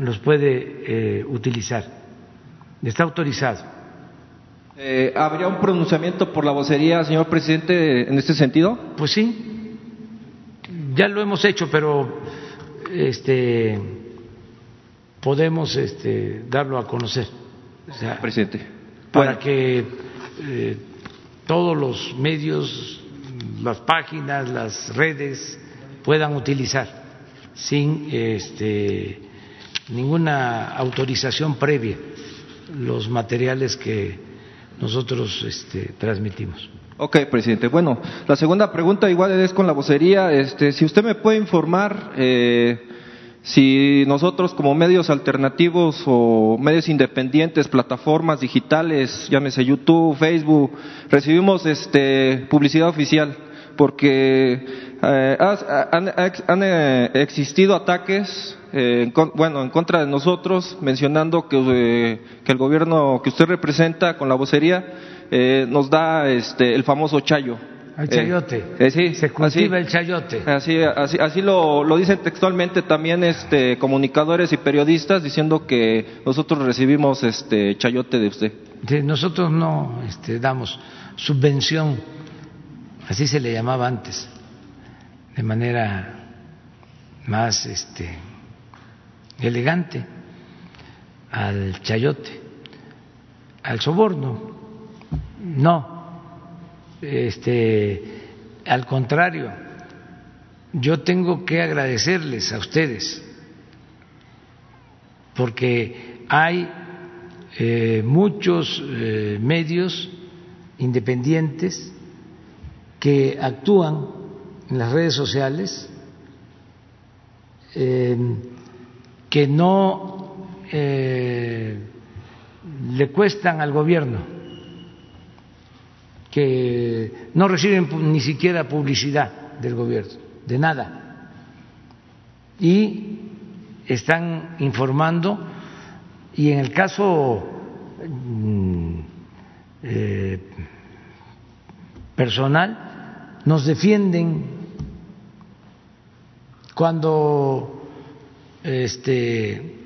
los puede eh, utilizar. Está autorizado. Eh, ¿Habría un pronunciamiento por la vocería, señor presidente, en este sentido? Pues sí, ya lo hemos hecho, pero este, podemos este, darlo a conocer. presidente. Para que eh, todos los medios las páginas, las redes puedan utilizar sin este, ninguna autorización previa los materiales que nosotros este, transmitimos. Ok, presidente. Bueno, la segunda pregunta igual es con la vocería. Este, si usted me puede informar eh, si nosotros como medios alternativos o medios independientes, plataformas digitales, llámese YouTube, Facebook, recibimos este, publicidad oficial porque eh, han, eh, existido ataques eh, en, bueno, en contra de nosotros, mencionando que, que, el gobierno que usted representa con la vocería nos da este, el famoso chayo. El chayote. sí, Se cultiva el chayote. Así, así, así lo, lo, dicen textualmente también este, comunicadores y periodistas diciendo que nosotros recibimos este chayote de usted. nosotros no este, damos subvención así se le llamaba antes, de manera más este, elegante, al chayote, al soborno. No, este, al contrario, yo tengo que agradecerles a ustedes, porque hay eh, muchos eh, medios independientes que actúan en las redes sociales, em, que no eh, le cuestan al gobierno, que no reciben ni siquiera publicidad del gobierno, de nada, y están informando y en el caso mm, eh, personal nos defienden cuando este,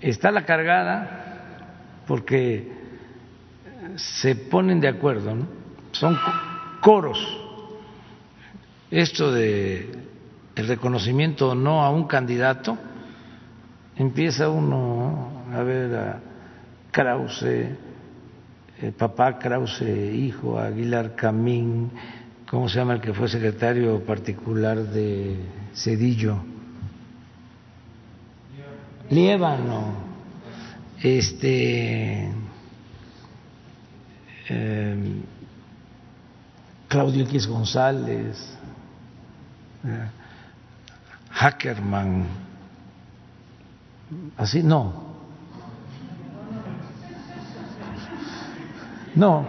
está la cargada, porque se ponen de acuerdo, son coros. Esto de el reconocimiento o no a un candidato empieza uno a ver a Krause, papá Krause, hijo, Aguilar Camín, ¿cómo se llama el que fue secretario particular de Cedillo? Liébano, este, eh, Claudio X González, eh, Hackerman, así no. No,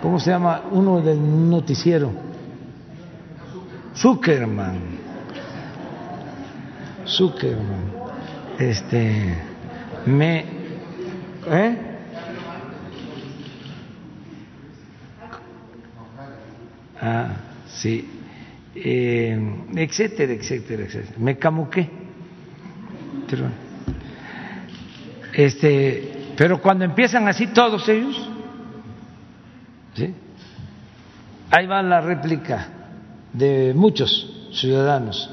¿cómo se llama? Uno del noticiero. Zuckerman. Zuckerman. Este, me, ¿eh? Ah, sí. Eh, etcétera, etcétera, etcétera. Me camuqué. Este, pero cuando empiezan así todos ellos, ¿sí? ahí va la réplica de muchos ciudadanos.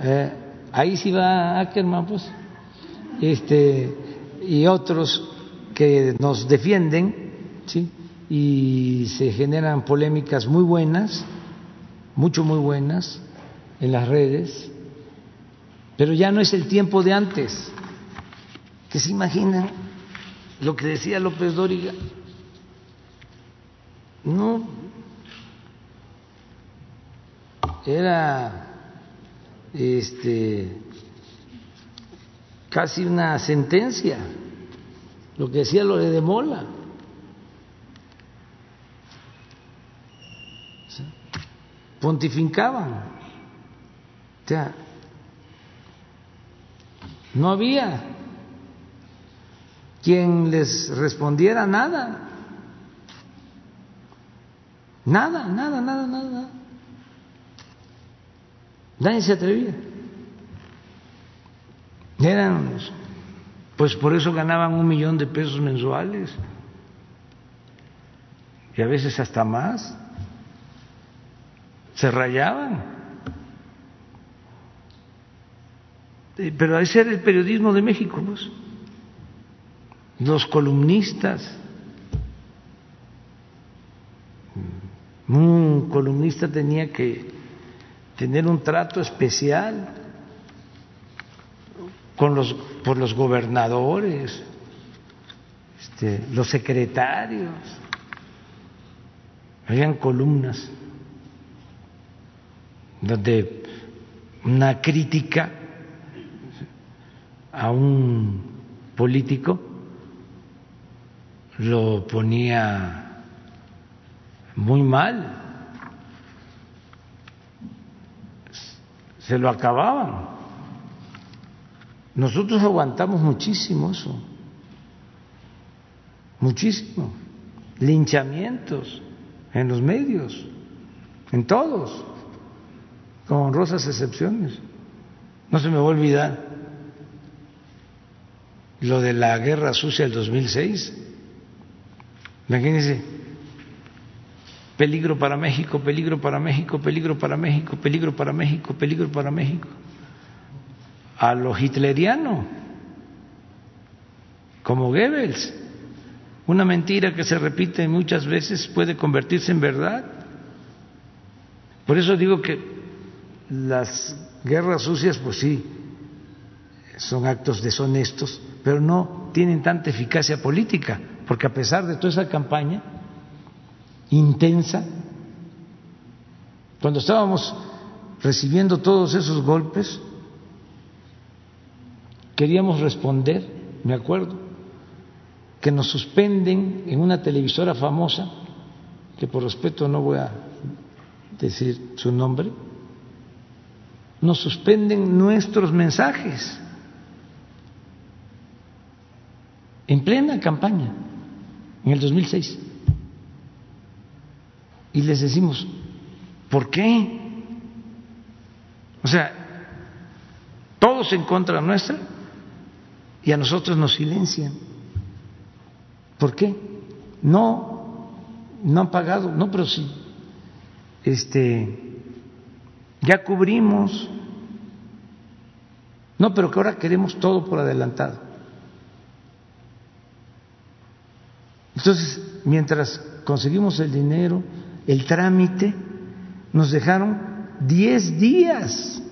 Eh, ahí sí va Ackerman, pues, este, y otros que nos defienden, ¿sí? y se generan polémicas muy buenas, mucho muy buenas en las redes, pero ya no es el tiempo de antes. ¿Que se imaginan lo que decía López Dóriga? No, era este casi una sentencia lo que decía lo de Mola. pontificaban. O sea, no había quien les respondiera nada. Nada, nada, nada, nada. Nadie se atrevía. Eran, pues por eso ganaban un millón de pesos mensuales y a veces hasta más se rayaban. Pero ese era el periodismo de México, pues. los columnistas. Un columnista tenía que tener un trato especial con los, por los gobernadores, este, los secretarios. Habían columnas donde una crítica a un político lo ponía muy mal, se lo acababan. Nosotros aguantamos muchísimo eso, muchísimo, linchamientos en los medios, en todos con honrosas excepciones. No se me va a olvidar lo de la guerra sucia del 2006. Imagínense, peligro para México, peligro para México, peligro para México, peligro para México, peligro para México. A lo hitleriano, como Goebbels. Una mentira que se repite muchas veces puede convertirse en verdad. Por eso digo que las guerras sucias, pues sí, son actos deshonestos, pero no tienen tanta eficacia política, porque a pesar de toda esa campaña intensa, cuando estábamos recibiendo todos esos golpes, queríamos responder, me acuerdo, que nos suspenden en una televisora famosa, que por respeto no voy a decir su nombre, nos suspenden nuestros mensajes en plena campaña, en el 2006. Y les decimos, ¿por qué? O sea, todos en contra nuestra y a nosotros nos silencian. ¿Por qué? No, no han pagado, no, pero sí. Este, ya cubrimos No, pero que ahora queremos todo por adelantado. Entonces, mientras conseguimos el dinero, el trámite, nos dejaron 10 días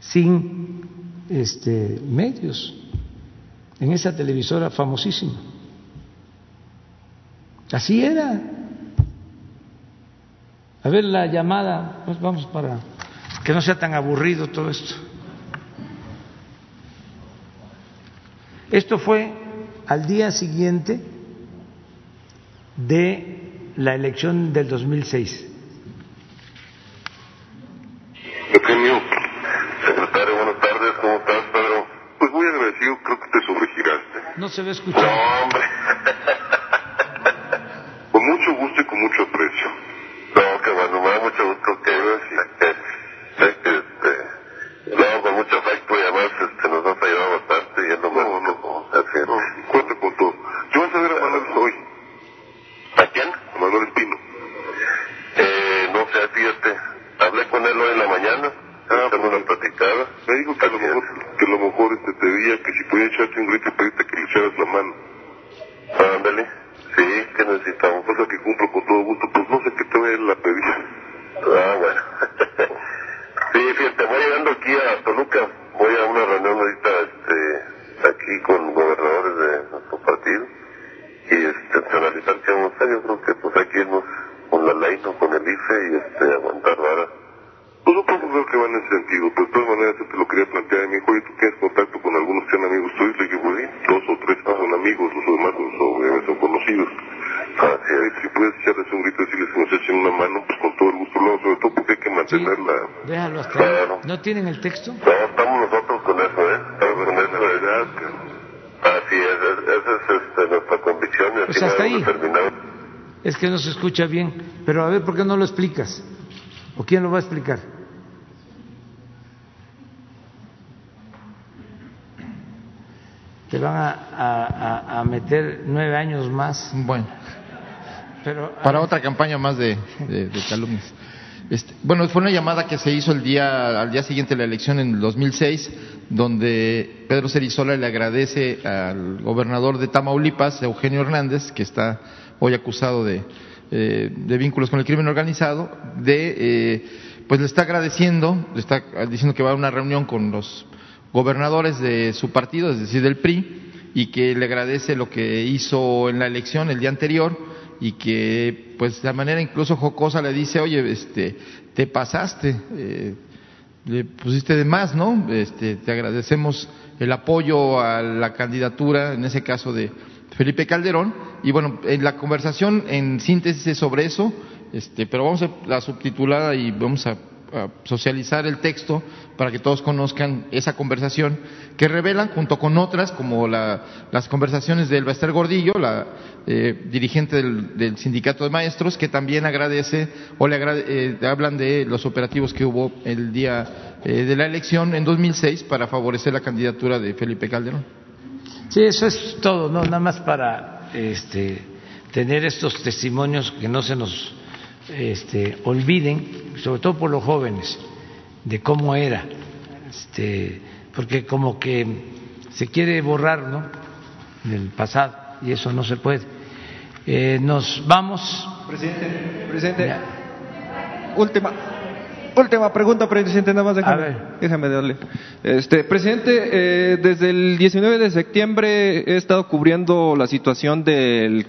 sin este, medios en esa televisora famosísima. Así era. A ver la llamada, pues vamos para que no sea tan aburrido todo esto. Esto fue al día siguiente de la elección del 2006. Eugenio, secretario, buenas tardes, ¿cómo estás, Pedro? Pues muy agradecido, creo que te sobregiraste. No se ve escuchar. No, hombre. con mucho gusto y con mucho aprecio. No, que bueno, me da mucho gusto que ibas y sé que, este, no, con mucho afecto y además este, nos has ayudado bastante y es lo más no, no, así es. No, cuenta con todo. Yo vas a ver a Manuel hoy. ¿A quién? A Manuel Espino. Eh, no sé, fíjate, hablé con él hoy en la mañana, ah, echando una platicada. Me dijo que a lo mejor, que a lo mejor este, te veía que si podía echarte un grito y pedirte que le echaras la mano. Ándale. Sí, que necesitamos, cosa que cumplo con todo gusto, pues no sé qué te voy a la pedir. Ah, bueno. sí, fíjate, voy llegando aquí a Toluca, voy a una reunión ahorita, este, aquí con gobernadores de nuestro partido, y este, analizar qué vamos a hacer, yo creo que pues hay que irnos con la ley, no con el IFE, y este, aguantar vara. Pues supongo creo que va en ese sentido, pues de todas maneras yo te lo quería plantear, me dijo, oye, ¿tú tienes contacto con algunos que sean amigos tuyos? Le dije, pues sí, dos o tres son amigos, los demás son, son, son conocidos. Así es, si puedes echarles un grito y decirles que nos echen una mano, pues con todo el gusto, no, sobre todo porque hay que mantenerla. Déjalo hasta ahí. Claro. ¿No tienen el texto? No, estamos nosotros con eso, ¿eh? Estamos con eso, ¿verdad? Así es, es- esa es este, nuestra convicción Pues hasta ahí. Es que no se escucha bien. Pero a ver, ¿por qué no lo explicas? ¿O quién lo va a explicar? Te van a, a- a- a meter nueve años más. Bueno, Pero para otra campaña más de, de- de calumnias. Bueno, fue una llamada que se hizo el día, al día siguiente de la elección en el 2006, donde Pedro Cerizola le agradece al gobernador de Tamaulipas, Eugenio Hernández, que está hoy acusado de, eh, de vínculos con el crimen organizado, de, eh, pues le está agradeciendo, le está diciendo que va a una reunión con los gobernadores de su partido, es decir, del PRI, y que le agradece lo que hizo en la elección el día anterior y que, pues, de manera incluso jocosa le dice, oye, este, te pasaste, eh, le pusiste de más, ¿no? Este, te agradecemos el apoyo a la candidatura, en ese caso de Felipe Calderón, y bueno, en la conversación en síntesis es sobre eso, este, pero vamos a la subtitulada y vamos a a socializar el texto para que todos conozcan esa conversación que revelan junto con otras como la- las conversaciones de Elba Ester Gordillo, la eh, dirigente del, del sindicato de maestros, que también agradece o le agrade- eh, hablan de los operativos que hubo el día eh, de la elección en 2006 para favorecer la candidatura de Felipe Calderón. Sí, eso es todo, ¿no? Nada más para este, tener estos testimonios que no se nos este, olviden, sobre todo por los jóvenes, de cómo era, este, porque como que se quiere borrar, ¿no? Del pasado y eso no se puede. Eh, nos vamos. Presidente, presidente. Última, última pregunta, presidente, nada más déjame, déjame darle. Este, presidente, eh, desde el 19 de septiembre he estado cubriendo la situación del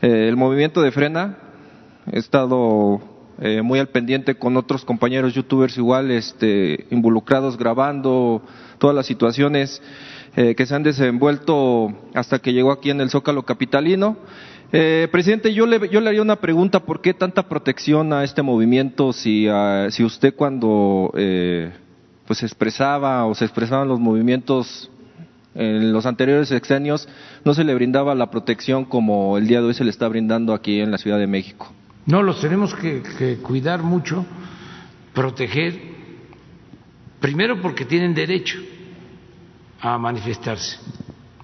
eh, el movimiento de frena. He estado eh, muy al pendiente con otros compañeros youtubers igual, este, involucrados grabando todas las situaciones eh, que se han desenvuelto hasta que llegó aquí en el Zócalo Capitalino. Eh, presidente, yo le, yo le haría una pregunta, ¿por qué tanta protección a este movimiento si, ah, si usted cuando eh, pues expresaba o se expresaban los movimientos en los anteriores sexenios no se le brindaba la protección como el día de hoy se le está brindando aquí en la Ciudad de México? No, los tenemos que, cuidar mucho, proteger, primero porque tienen derecho a manifestarse,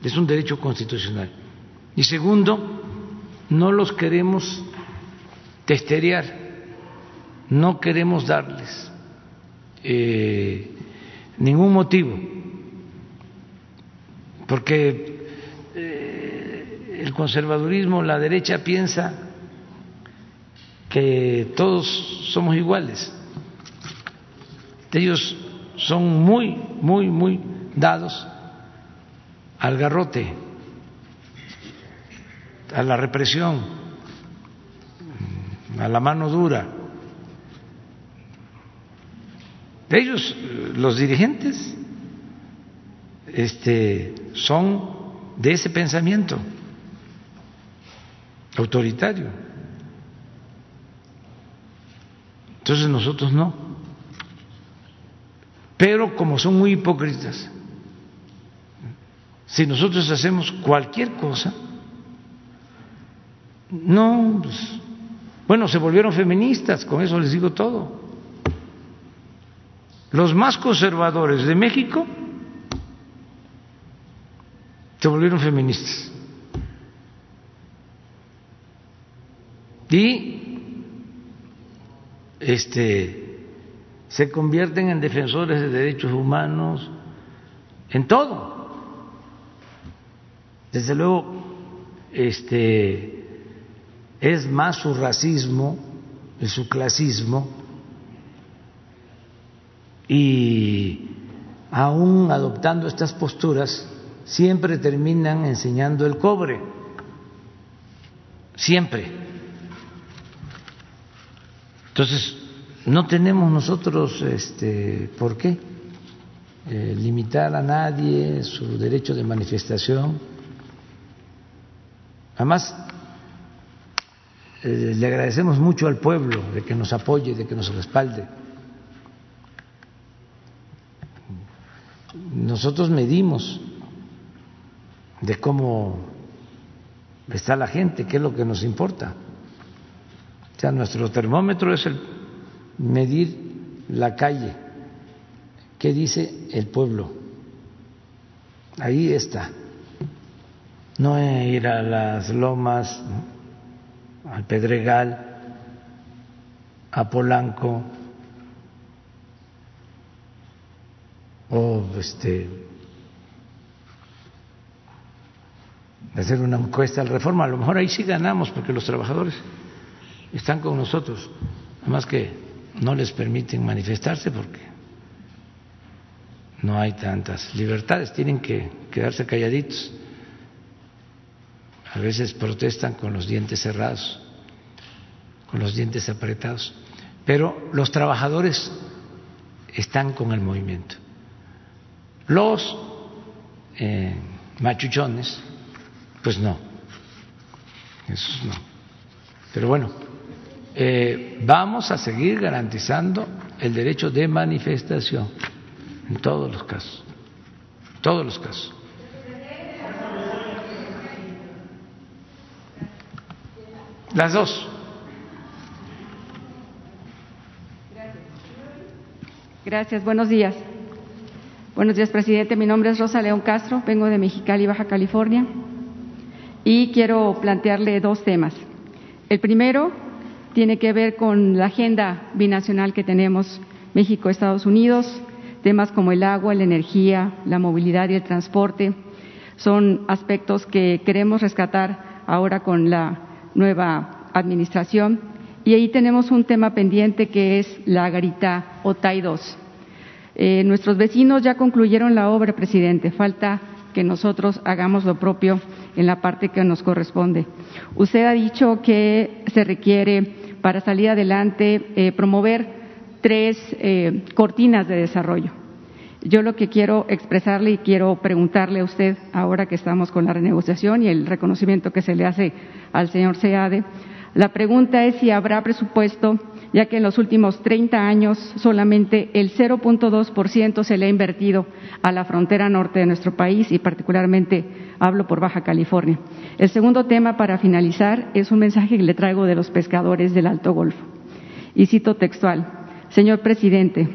es un derecho constitucional. Y segundo, no los queremos testerear, no queremos darles eh, ningún motivo, porque eh, el conservadurismo, la derecha piensa que todos somos iguales. Ellos son muy, muy, muy dados al garrote, a la represión, a la mano dura. Ellos, los dirigentes, este, son de ese pensamiento autoritario. Entonces nosotros no. Pero como son muy hipócritas, si nosotros hacemos cualquier cosa, no, pues, bueno, se volvieron feministas, con eso les digo todo. Los más conservadores de México se volvieron feministas. Y este se convierten en defensores de derechos humanos en todo. Desde luego, este es más su racismo su clasismo y aún adoptando estas posturas siempre terminan enseñando el cobre, siempre. Entonces, no tenemos nosotros este, por qué eh, limitar a nadie su derecho de manifestación. Además, eh, le agradecemos mucho al pueblo de que nos apoye, de que nos respalde. Nosotros medimos de cómo está la gente, qué es lo que nos importa. O sea, nuestro termómetro es el medir la calle, qué dice el pueblo. Ahí está. No ir a las lomas, al Pedregal, a Polanco, o este hacer una encuesta al reforma, a lo mejor ahí sí ganamos porque los trabajadores están con nosotros, además que no les permiten manifestarse porque no hay tantas libertades, tienen que quedarse calladitos. A veces protestan con los dientes cerrados, con los dientes apretados, pero los trabajadores están con el movimiento. Los eh, machuchones, pues no, eso no. Pero bueno, eh, vamos a seguir garantizando el derecho de manifestación en todos los casos, todos los casos. Las dos. Gracias, buenos días. Buenos días, presidente. Mi nombre es Rosa León Castro, vengo de Mexicali, Baja California, y quiero plantearle dos temas. El primero tiene que ver con la agenda binacional que tenemos México-Estados Unidos, temas como el agua, la energía, la movilidad y el transporte. Son aspectos que queremos rescatar ahora con la nueva administración. Y ahí tenemos un tema pendiente que es la garita OTAI 2. Eh, nuestros vecinos ya concluyeron la obra, presidente. Falta que nosotros hagamos lo propio en la parte que nos corresponde. Usted ha dicho que se requiere para salir adelante eh, promover tres eh, cortinas de desarrollo. Yo lo que quiero expresarle y quiero preguntarle a usted, ahora que estamos con la renegociación y el reconocimiento que se le hace al señor SEADE, la pregunta es si habrá presupuesto, ya que en los últimos 30 años solamente el 0.2% se le ha invertido a la frontera norte de nuestro país y particularmente hablo por Baja California. El segundo tema, para finalizar, es un mensaje que le traigo de los pescadores del Alto Golfo. Y cito textual. Señor presidente,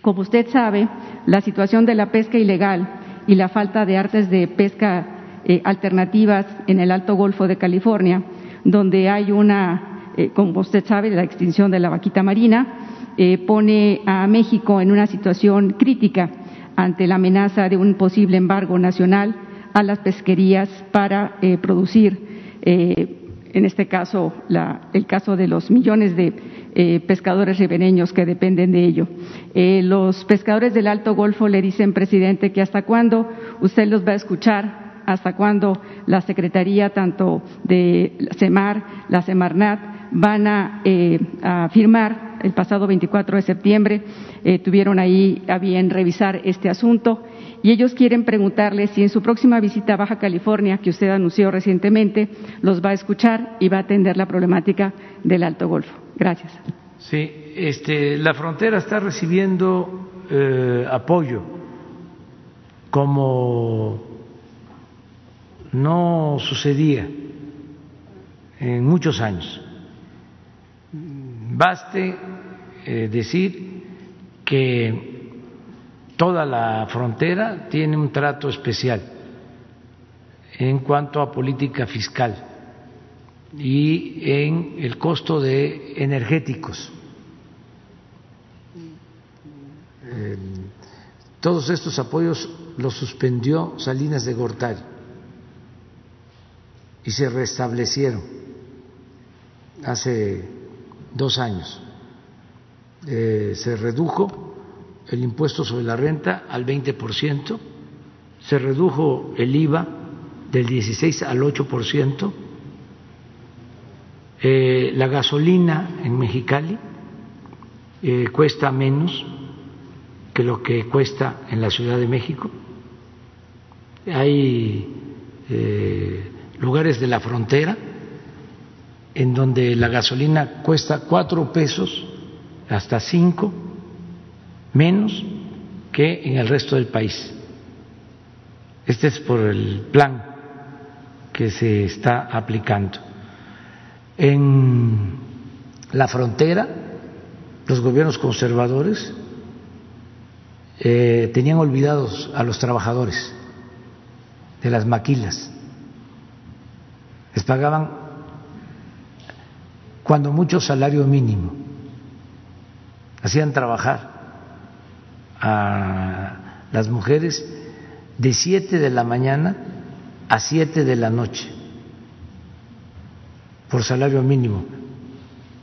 como usted sabe, la situación de la pesca ilegal y la falta de artes de pesca eh, alternativas en el Alto Golfo de California, donde hay una, eh, como usted sabe, la extinción de la vaquita marina eh, pone a México en una situación crítica ante la amenaza de un posible embargo nacional a las pesquerías para eh, producir, en este caso, el caso de los millones de pescadores ribereños que dependen de ello. los pescadores del Alto Golfo le dicen, presidente, que hasta cuándo usted los va a escuchar hasta cuándo la Secretaría, tanto de CEMAR, la Semarnat, van eh, a, firmar el pasado 24 de septiembre, eh, tuvieron ahí a bien revisar este asunto y ellos quieren preguntarle si en su próxima visita a Baja California, que usted anunció recientemente, los va a escuchar y va a atender la problemática del Alto Golfo. Gracias. Sí, este, la frontera está recibiendo eh, apoyo como no sucedía en muchos años. Baste eh, decir que toda la frontera tiene un trato especial en cuanto a política fiscal y en el costo de energéticos. Eh, todos estos apoyos los suspendió Salinas de Gortari y se restablecieron hace dos años. Eh, se redujo el impuesto sobre la renta al 20%, se redujo el IVA del 16 al 8%, eh, la gasolina en Mexicali eh, cuesta menos que lo que cuesta en la Ciudad de México. Hay lugares de la frontera en donde la gasolina cuesta cuatro pesos hasta cinco menos que en el resto del país. Este es por el plan que se está aplicando. En la frontera, los gobiernos conservadores eh, tenían olvidados a los trabajadores de las maquilas les pagaban cuando mucho salario mínimo, hacían trabajar a las mujeres de siete de la mañana a siete de la noche por salario mínimo,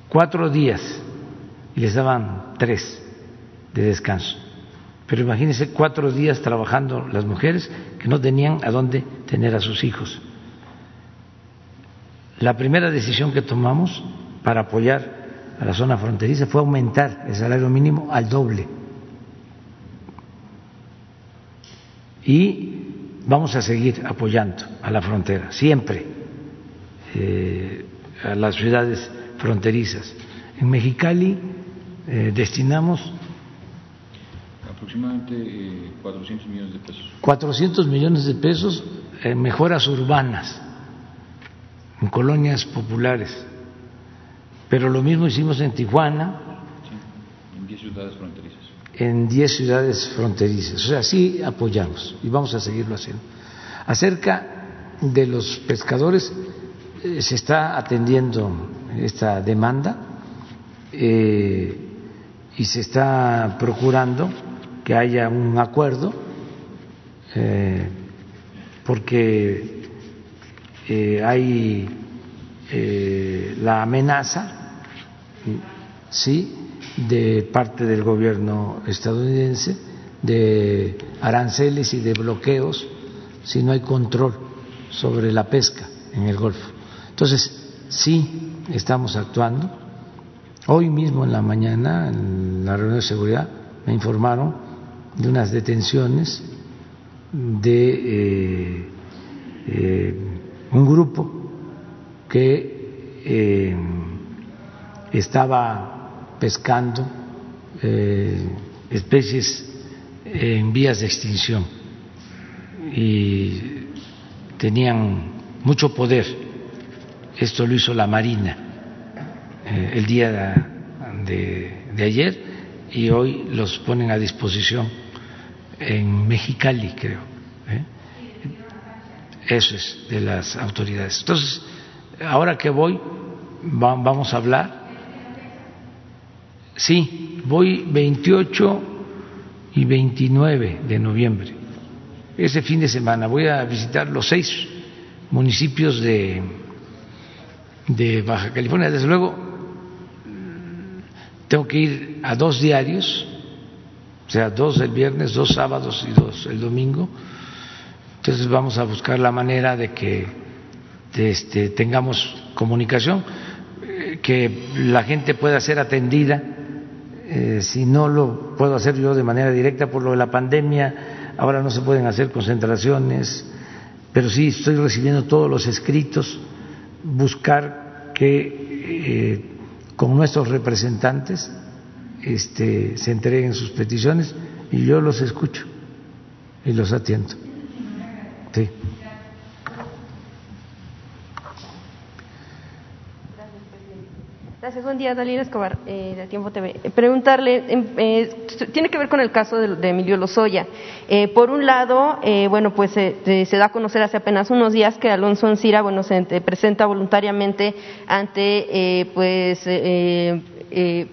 cuatro días y les daban tres de descanso. Pero imagínense cuatro días trabajando las mujeres que no tenían a dónde tener a sus hijos. La primera decisión que tomamos para apoyar a la zona fronteriza fue aumentar el salario mínimo al doble. Y vamos a seguir apoyando a la frontera, siempre, eh, a las ciudades fronterizas. En Mexicali eh, destinamos aproximadamente 400 eh, millones de pesos. 400 millones de pesos en mejoras urbanas en colonias populares. Pero lo mismo hicimos en Tijuana. en 10 ciudades fronterizas. En 10 ciudades fronterizas. O sea, sí apoyamos y vamos a seguirlo haciendo. Acerca de los pescadores, eh, se está atendiendo esta demanda eh, y se está procurando que haya un acuerdo, eh, porque hay la amenaza, sí, de parte del gobierno estadounidense de aranceles y de bloqueos si no hay control sobre la pesca en el Golfo. Entonces, sí estamos actuando. Hoy mismo en la mañana, en la reunión de seguridad, me informaron de unas detenciones de eh, un grupo que eh, estaba pescando eh, especies en vías de extinción y tenían mucho poder. Esto lo hizo la Marina eh, el día de ayer y hoy los ponen a disposición en Mexicali, creo. Eso es de las autoridades. Entonces, ahora que voy, vamos a hablar. Sí, voy 28 y 29 de noviembre. Ese fin de semana voy a visitar los seis municipios de, de Baja California. Desde luego, tengo que ir a dos diarios, o sea, dos el viernes, dos sábados y dos el domingo. Entonces vamos a buscar la manera de que este, tengamos comunicación, eh, que la gente pueda ser atendida. Eh, si no lo puedo hacer yo de manera directa por lo de la pandemia, ahora no se pueden hacer concentraciones, pero sí estoy recibiendo todos los escritos, buscar que eh, con nuestros representantes este, se entreguen sus peticiones y yo los escucho y los atiendo. Sí. Gracias, buen día, Dalila Escobar, eh, de Tiempo TV. Eh, preguntarle, em, eh, tiene que ver con el caso de, Emilio Lozoya. Eh, por un lado, eh, bueno, pues se da a conocer hace apenas unos días que Alonso Encira, bueno, se presenta voluntariamente ante, pues,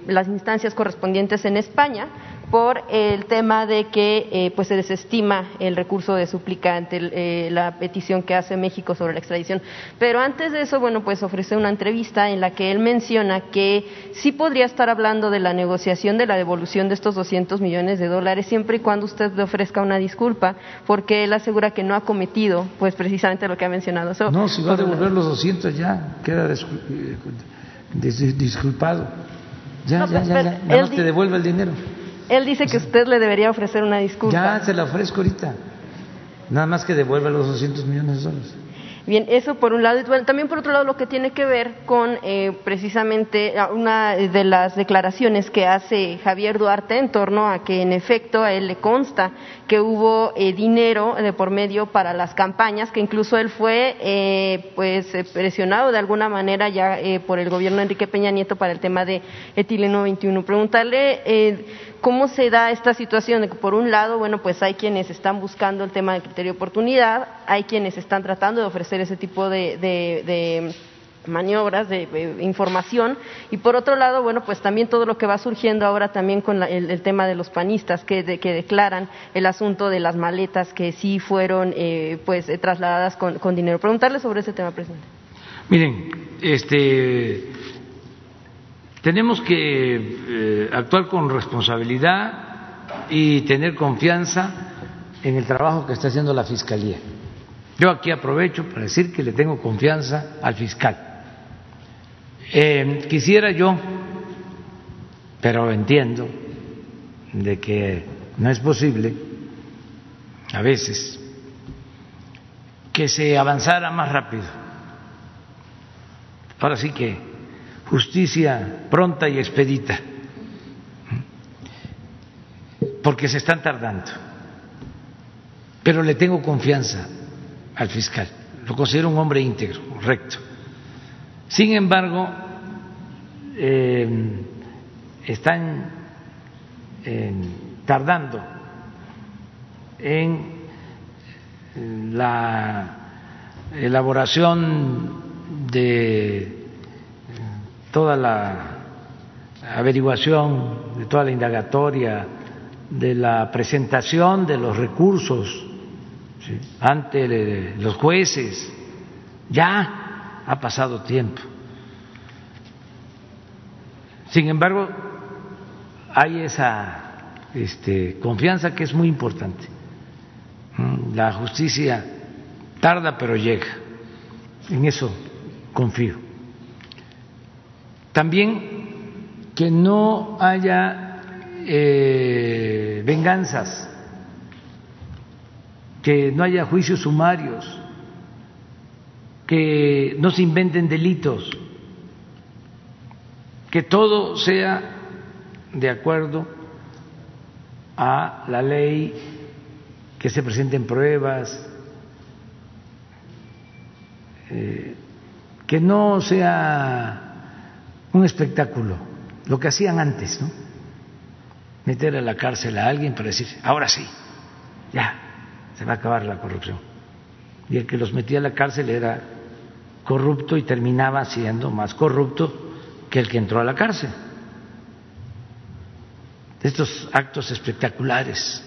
las instancias correspondientes en España por el tema de que eh, pues se desestima el recurso de suplicante, eh, la petición que hace México sobre la extradición. Pero antes de eso, bueno, pues ofrece una entrevista en la que él menciona que sí podría estar hablando de la negociación de la devolución de estos 200 millones de dólares siempre y cuando usted le ofrezca una disculpa, porque él asegura que no ha cometido, pues precisamente lo que ha mencionado. no, si va a devolver los 200 ya, queda eh, disculpado. Ya, ya, ya, ya, nada más te devuelve el dinero. Él dice que usted le debería ofrecer una disculpa. Ya se la ofrezco ahorita. Nada más que devuelva los 200 millones de dólares. Bien, eso por un lado. Y también por otro lado lo que tiene que ver con eh, precisamente una de las declaraciones que hace Javier Duarte en torno a que en efecto a él le consta que hubo eh, dinero de por medio para las campañas, que incluso él fue eh, pues presionado de alguna manera ya por el gobierno de Enrique Peña Nieto para el tema de etileno 21. Preguntarle ¿Cómo se da esta situación de que por un lado, bueno, pues hay quienes están buscando el tema del criterio de oportunidad, hay quienes están tratando de ofrecer ese tipo de, maniobras, de, información, y por otro lado, bueno, pues también todo lo que va surgiendo ahora también con el, tema de los panistas que, declaran el asunto de las maletas que sí fueron eh, pues trasladadas con, con dinero. Preguntarle sobre ese tema, presidente. Miren, este tenemos que eh, actuar con responsabilidad y tener confianza en el trabajo que está haciendo la Fiscalía. Yo aquí aprovecho para decir que le tengo confianza al fiscal. Eh, quisiera yo, pero entiendo de que no es posible a veces que se avanzara más rápido. Ahora sí que justicia pronta y expedita, porque se están tardando. Pero le tengo confianza al fiscal, lo considero un hombre íntegro, recto. Sin embargo, eh, están eh, tardando en la elaboración de toda la averiguación, de toda la indagatoria, de la presentación de los recursos ante los jueces. Ya ha pasado tiempo. Sin embargo, hay esa este, confianza que es muy importante. Mm, la justicia tarda pero llega. En eso confío. También que no haya eh, venganzas, que no haya juicios sumarios, que no se inventen delitos, que todo sea de acuerdo a la ley, que se presenten pruebas, eh, que no sea un espectáculo, lo que hacían antes, ¿no? Meter a la cárcel a alguien para decir, ahora sí, ya, se va a acabar la corrupción. Y el que los metía a la cárcel era corrupto y terminaba siendo más corrupto que el que entró a la cárcel. estos actos espectaculares.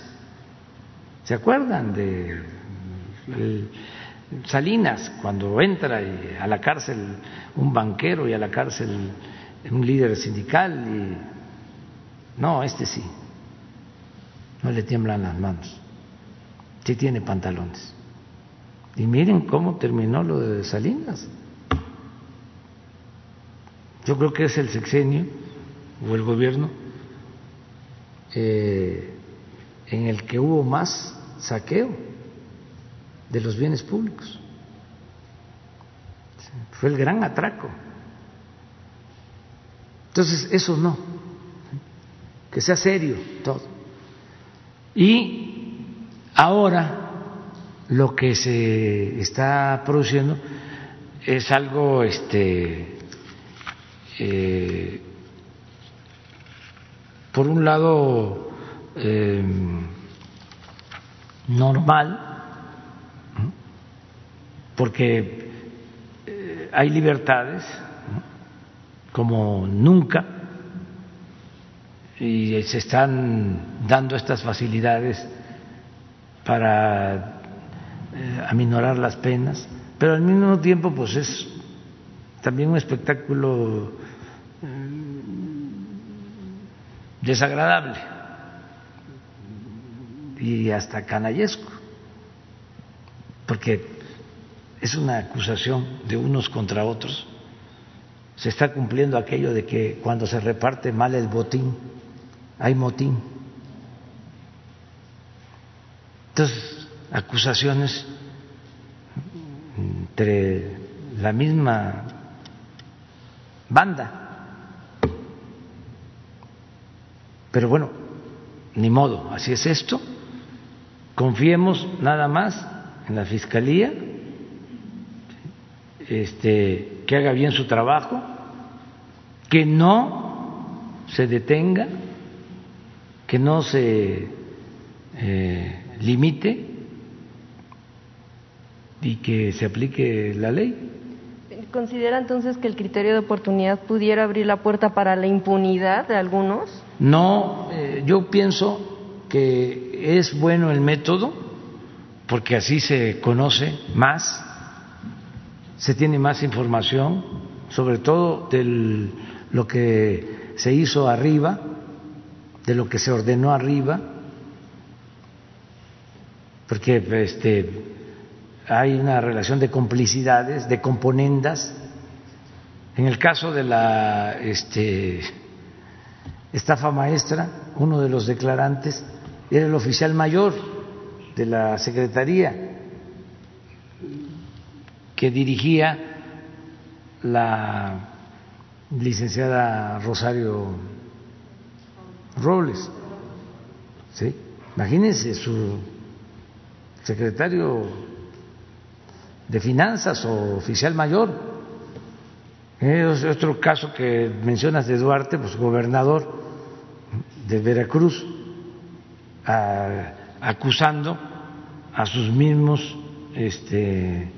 ¿Se acuerdan de Salinas cuando entra a la cárcel un banquero y a la cárcel un líder sindical? Y... No, este sí. No le tiemblan las manos. Sí tiene pantalones. Y miren cómo terminó lo de Salinas. Yo creo que es el sexenio o el gobierno eh, en el que hubo más saqueo de los bienes públicos. Fue el gran atraco. Entonces, eso no, que sea serio todo. Y ahora lo que se está produciendo es algo este eh, por un lado em, normal porque eh, hay libertades como nunca. Y se están dando estas facilidades para eh, aminorar las penas, pero al mismo tiempo pues es también un espectáculo eh, desagradable. Y hasta canallesco, porque es una acusación de unos contra otros. Se está cumpliendo aquello de que cuando se reparte mal el botín, hay motín. Entonces, acusaciones entre la misma banda. Pero bueno, ni modo, así es esto. Confiemos nada más en la Fiscalía, este, que haga bien su trabajo, que no se detenga, que no se eh, limite y que se aplique la ley. ¿Considera entonces que el criterio de oportunidad pudiera abrir la puerta para la impunidad de algunos? No, eh, yo pienso que es bueno el método porque así se conoce más, se tiene más información, sobre todo de lo que se hizo arriba, de lo que se ordenó arriba, porque este hay una relación de complicidades, de componendas. En el caso de la este, estafa maestra, uno de los declarantes era el oficial mayor de la Secretaría que dirigía la licenciada Rosario Robles. ¿Sí? Imagínense su secretario de finanzas o oficial mayor. Es otro caso que mencionas de Duarte, pues gobernador de Veracruz, acusando a sus mismos este,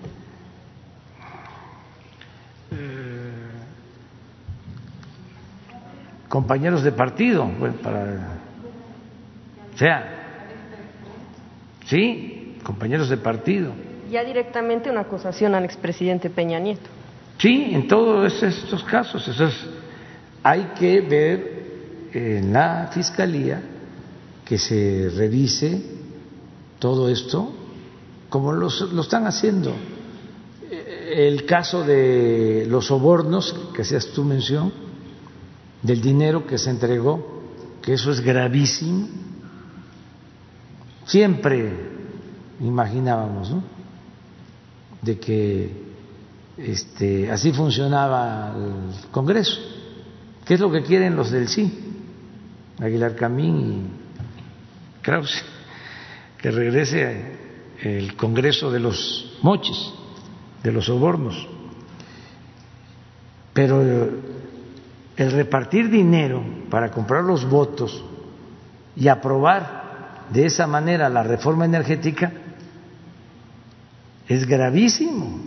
compañeros de partido, bueno, para, o sea, sí, compañeros de partido ya directamente una acusación al expresidente Peña Nieto. Sí, en todos estos casos. Eso hay que ver en la fiscalía que se revise todo esto como lo están haciendo. El caso de los sobornos, que hacías tu mención, del dinero que se entregó, que eso es gravísimo. Siempre imaginábamos, ¿no? de que este, así funcionaba el Congreso. ¿Qué es lo que quieren los del sí? Aguilar Camín y Krause, que regrese el Congreso de los moches, de los sobornos. Pero el repartir dinero para comprar los votos y aprobar de esa manera la reforma energética es gravísimo.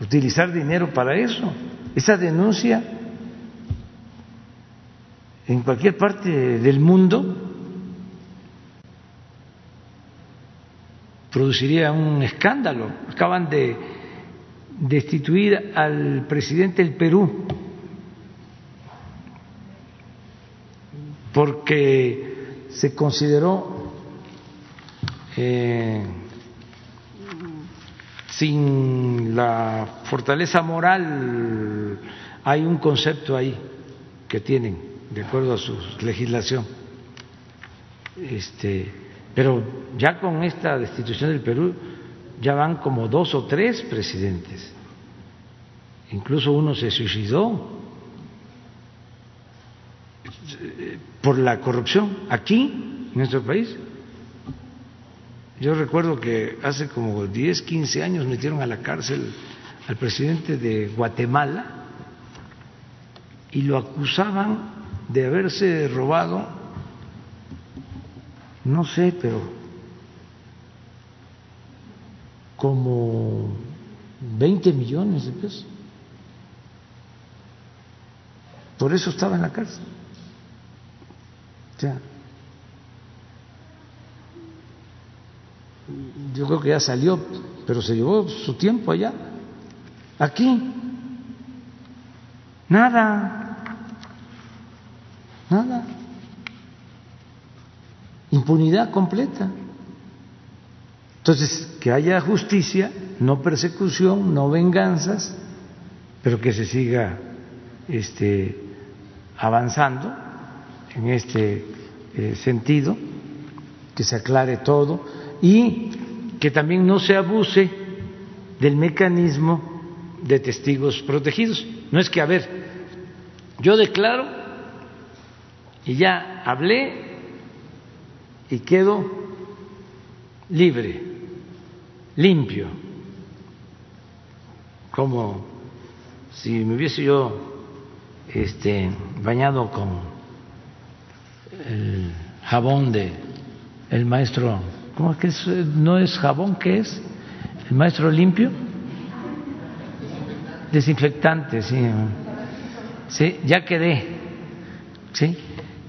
Utilizar dinero para eso. Esa denuncia en cualquier parte del mundo produciría un escándalo. Acaban de destituir al presidente del Perú porque se consideró eh, sin la fortaleza moral, hay un concepto ahí que tienen, de acuerdo a su legislación. Este, pero ya con esta destitución del Perú, ya van como dos o tres presidentes. Incluso uno se suicidó por la corrupción aquí, en nuestro país. Yo recuerdo que hace como 10, 15 años metieron a la cárcel al presidente de Guatemala y lo acusaban de haberse robado, no sé, pero como 20 millones de pesos. Por eso estaba en la cárcel. O sea, yo creo que ya salió, pero se llevó su tiempo allá. Aquí, nada, nada. Impunidad completa. Entonces, que haya justicia, no persecución, no venganzas, pero que se siga este, avanzando en este eh, sentido, que se aclare todo y que también no se abuse del mecanismo de testigos protegidos. No es que, a ver, yo declaro y ya hablé y quedo libre, limpio, como si me hubiese yo este, bañado con el jabón de el maestro ¿Cómo es que no es jabón? ¿Qué es? ¿El maestro limpio? Desinfectante, sí. Sí, ya quedé. Sí,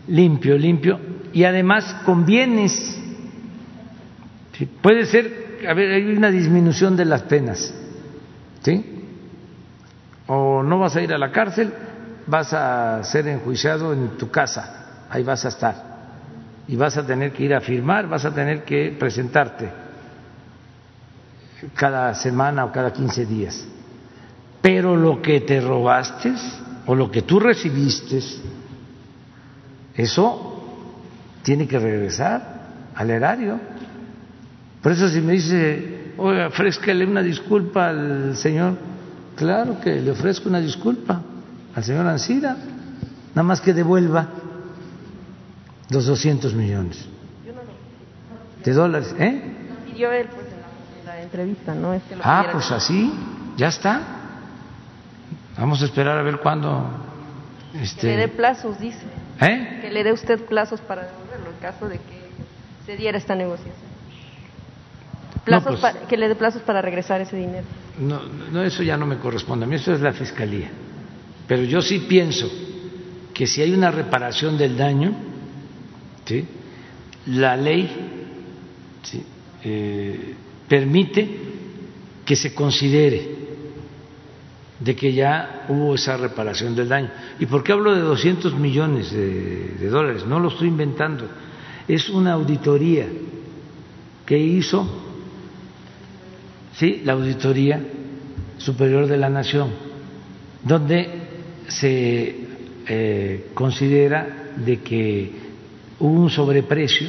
limpio, limpio. Y además con bienes. Puede ser, a ver, hay una disminución de las penas. ¿Sí? O no vas a ir a la cárcel, vas a ser enjuiciado en tu casa. Ahí vas a estar y vas a tener que ir a firmar, vas a tener que presentarte cada semana o cada 15 días. Pero lo que te robaste o lo que tú recibiste, eso tiene que regresar al erario. Por eso si me dice, oye, ofrézcale una disculpa al señor, claro que le ofrezco una disculpa al señor Ansira, nada más que devuelva los 200 millones de dólares. ¿Eh? Pidió él pues, en, la, entrevista, ¿no? ah, pues así, ya está. Vamos a esperar a ver cuándo. Este... Que le dé plazos, dice. ¿Eh? Que le dé usted plazos para devolverlo en caso de que se diera esta negociación. Plazos pues que le dé plazos para regresar ese dinero. No, no, eso ya no me corresponde a mí, eso es la fiscalía. Pero yo sí pienso que si hay una reparación del daño, ¿sí? la ley eh, permite que se considere de que ya hubo esa reparación del daño. ¿Y por qué hablo de 200 millones de, dólares? No lo estoy inventando. Es una auditoría que hizo ¿sí? la Auditoría Superior de la Nación, donde se eh, considera de que hubo un sobreprecio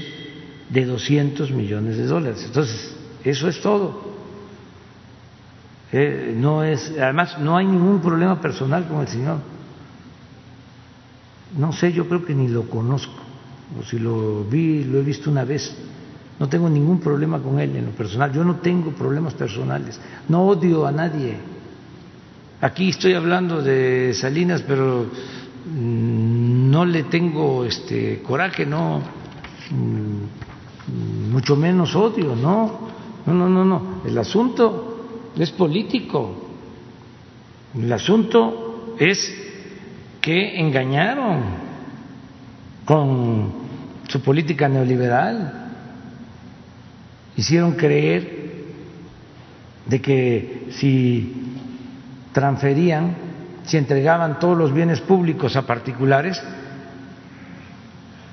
de 200 millones de dólares. Entonces, eso es todo. Eh, no es, además, no hay ningún problema personal con el señor. No sé, yo creo que ni lo conozco. O si lo vi, lo he visto una vez. No tengo ningún problema con él en lo personal. Yo no tengo problemas personales. No odio a nadie. Aquí estoy hablando de Salinas, pero Mm, no le tengo este coraje, no, mm, mucho menos odio, no, no, no, no, no. El asunto es político. El asunto es que engañaron con su política neoliberal. Hicieron creer de que si transferían, si entregaban todos los bienes públicos a particulares,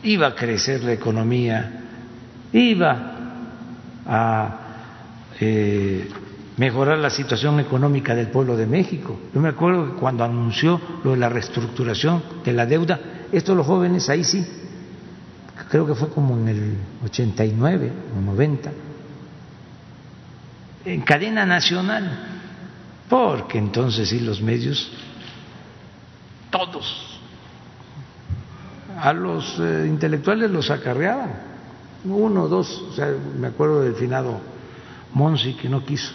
iba a crecer la economía, iba a eh, mejorar la situación económica del pueblo de México. Yo me acuerdo que cuando anunció lo de la reestructuración de la deuda, estos los jóvenes ahí sí, creo que fue como en el 89 o 90, en cadena nacional, porque entonces sí los medios, todos, a los eh, intelectuales los acarreaban, uno, dos, o sea, me acuerdo del finado Monsi que no quiso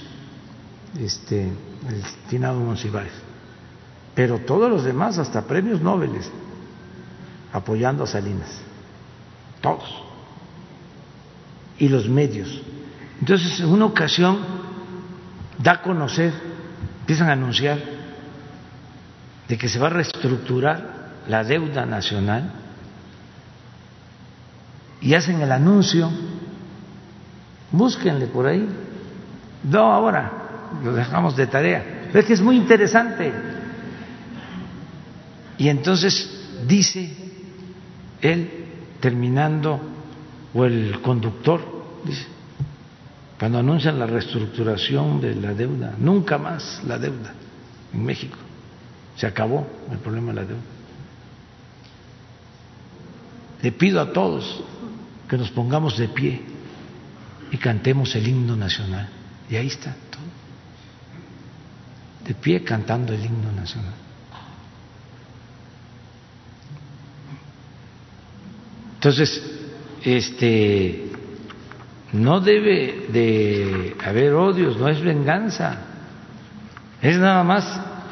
este, el finado Monsiváis. Pero todos los demás, hasta premios Nobel, apoyando a Salinas. Todos. Y los medios. Entonces, en una ocasión, da a conocer, empiezan a anunciar de que se va a reestructurar la deuda nacional y hacen el anuncio, búsquenle por ahí, no ahora, lo dejamos de tarea. Pero es que es muy interesante. Y entonces dice él, terminando, o el conductor, dice, cuando anuncian la reestructuración de la deuda, nunca más la deuda en México. Se acabó el problema de la deuda. Le pido a todos que nos pongamos de pie y cantemos el himno nacional. Y ahí está de pie cantando el himno nacional. Entonces, este no debe de haber odios, no es venganza. Es nada más,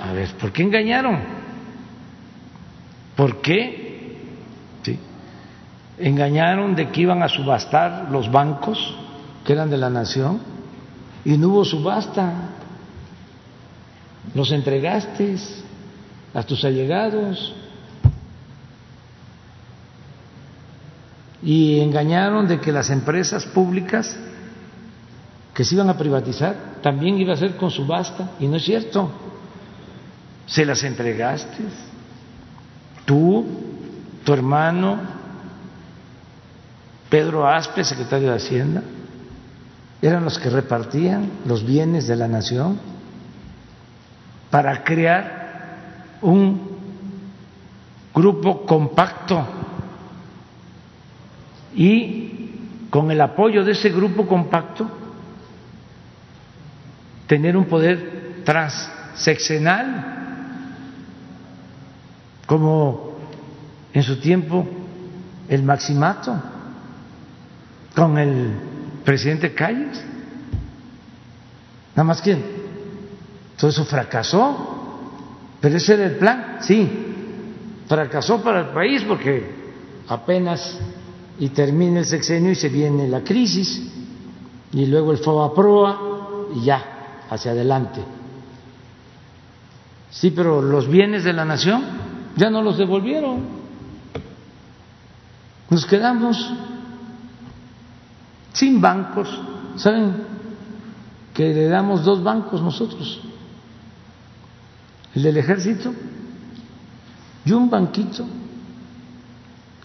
a ver, ¿por qué engañaron? ¿Por qué? ¿Sí? Engañaron de que iban a subastar los bancos que eran de la nación y no hubo subasta los entregaste a tus allegados y engañaron de que las empresas públicas que se iban a privatizar también iba a ser con subasta y no es cierto. Se las entregaste tú, tu hermano, Pedro Aspe, secretario de Hacienda, eran los que repartían los bienes de la nación para crear un grupo compacto y con el apoyo de ese grupo compacto tener un poder transseccional como en su tiempo el maximato con el presidente Calles. Nada más que todo eso fracasó, pero ese era el plan, sí, fracasó para el país porque apenas y termina el sexenio y se viene la crisis y luego el FOBAPROA y ya, hacia adelante. Sí, pero los bienes de la nación ya no los devolvieron. Nos quedamos sin bancos. ¿Saben que le damos dos bancos nosotros? el del ejército, y un banquito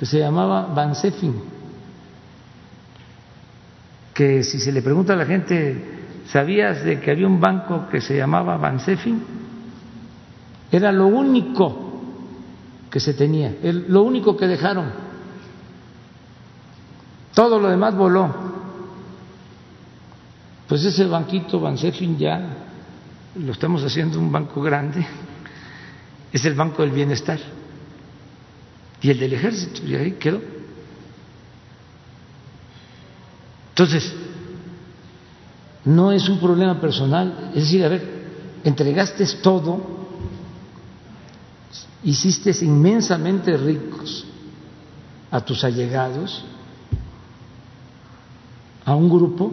que se llamaba Bansefin, que si se le pregunta a la gente, ¿sabías de que había un banco que se llamaba Bansefin? Era lo único que se tenía, lo único que dejaron. Todo lo demás voló. Pues ese banquito Bansefin ya lo estamos haciendo un banco grande, es el Banco del Bienestar y el del Ejército, y ahí quedó. Entonces, no es un problema personal, es decir, a ver, entregaste todo, hiciste inmensamente ricos a tus allegados, a un grupo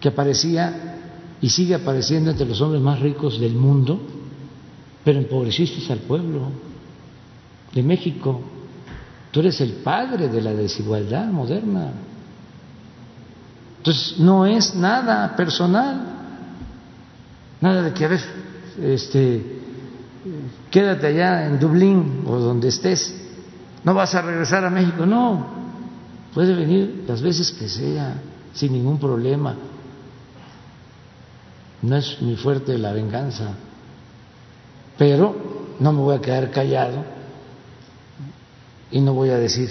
que aparecía y sigue apareciendo entre los hombres más ricos del mundo, pero empobreciste al pueblo de México. Tú eres el padre de la desigualdad moderna. Entonces, no es nada personal. Nada de que, a ver, este, quédate allá en Dublín o donde estés. No vas a regresar a México. No, puede venir las veces que sea, sin ningún problema. No es muy fuerte la venganza. Pero no me voy a quedar callado y no voy a decir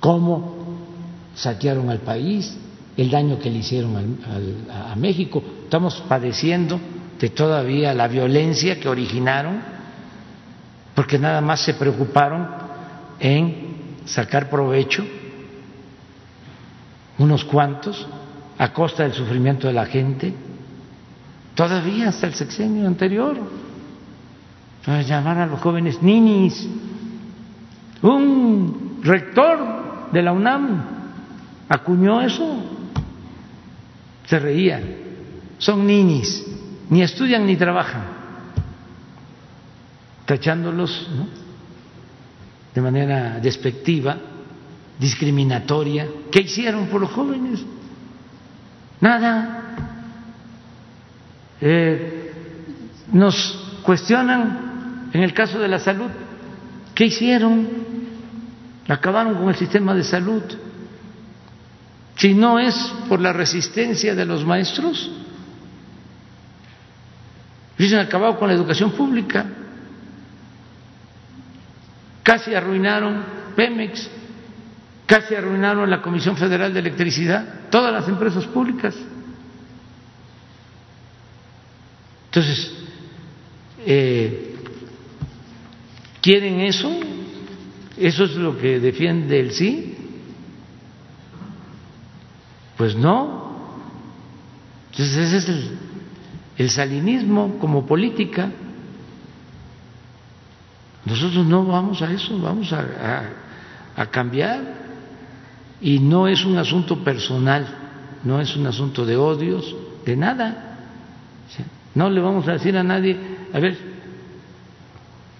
cómo saquearon al país, el daño que le hicieron a México. Estamos padeciendo de todavía la violencia que originaron, porque nada más se preocuparon en sacar provecho, unos cuantos, a costa del sufrimiento de la gente, todavía hasta el sexenio anterior, para llamar a los jóvenes ninis. Un rector de la UNAM acuñó eso, se reía, son ninis ni estudian ni trabajan, tachándolos de manera despectiva, discriminatoria. ¿Qué hicieron por los jóvenes? Nada. Eh, nos cuestionan en el caso de la salud. ¿Qué hicieron? Acabaron con el sistema de salud. Si no es por la resistencia de los maestros, Hubiesen acabado con la educación pública. Casi arruinaron Pemex, casi arruinaron la Comisión Federal de Electricidad, todas las empresas públicas. Entonces, eh, ¿quieren eso? ¿Eso es lo que defiende el sí? Pues no. Entonces ese es el salinismo como política. Nosotros no vamos a eso, vamos a, cambiar. Y no es un asunto personal, no es un asunto de odios, de nada. No le vamos a decir a nadie, a ver,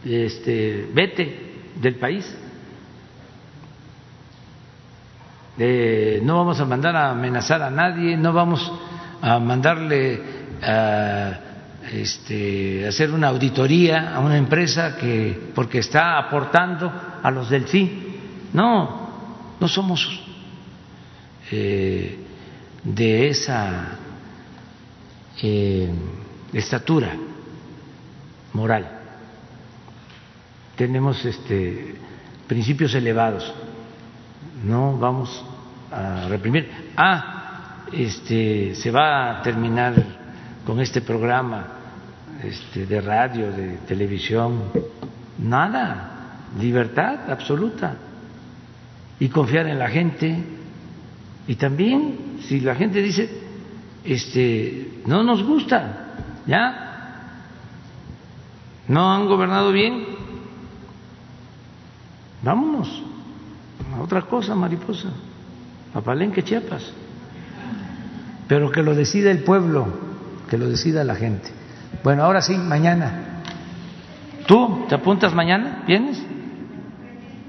este, vete del país. No vamos a mandar a amenazar a nadie, no vamos a mandarle a este, hacer una auditoría a una empresa que porque está aportando a los del sí. No, no somos eh, de esa eh, estatura moral. Tenemos este, principios elevados. No vamos a reprimir. Ah, este, se va a terminar con este programa este, de radio, de televisión, nada, libertad absoluta. Y confiar en la gente. Y también, si la gente dice, este, no nos gusta, ya, no han gobernado bien, vámonos otra cosa, mariposa, a Palenque, Chiapas, pero que lo decida el pueblo que lo decida la gente. Bueno, ahora sí, mañana. ¿Tú te apuntas mañana? ¿Vienes?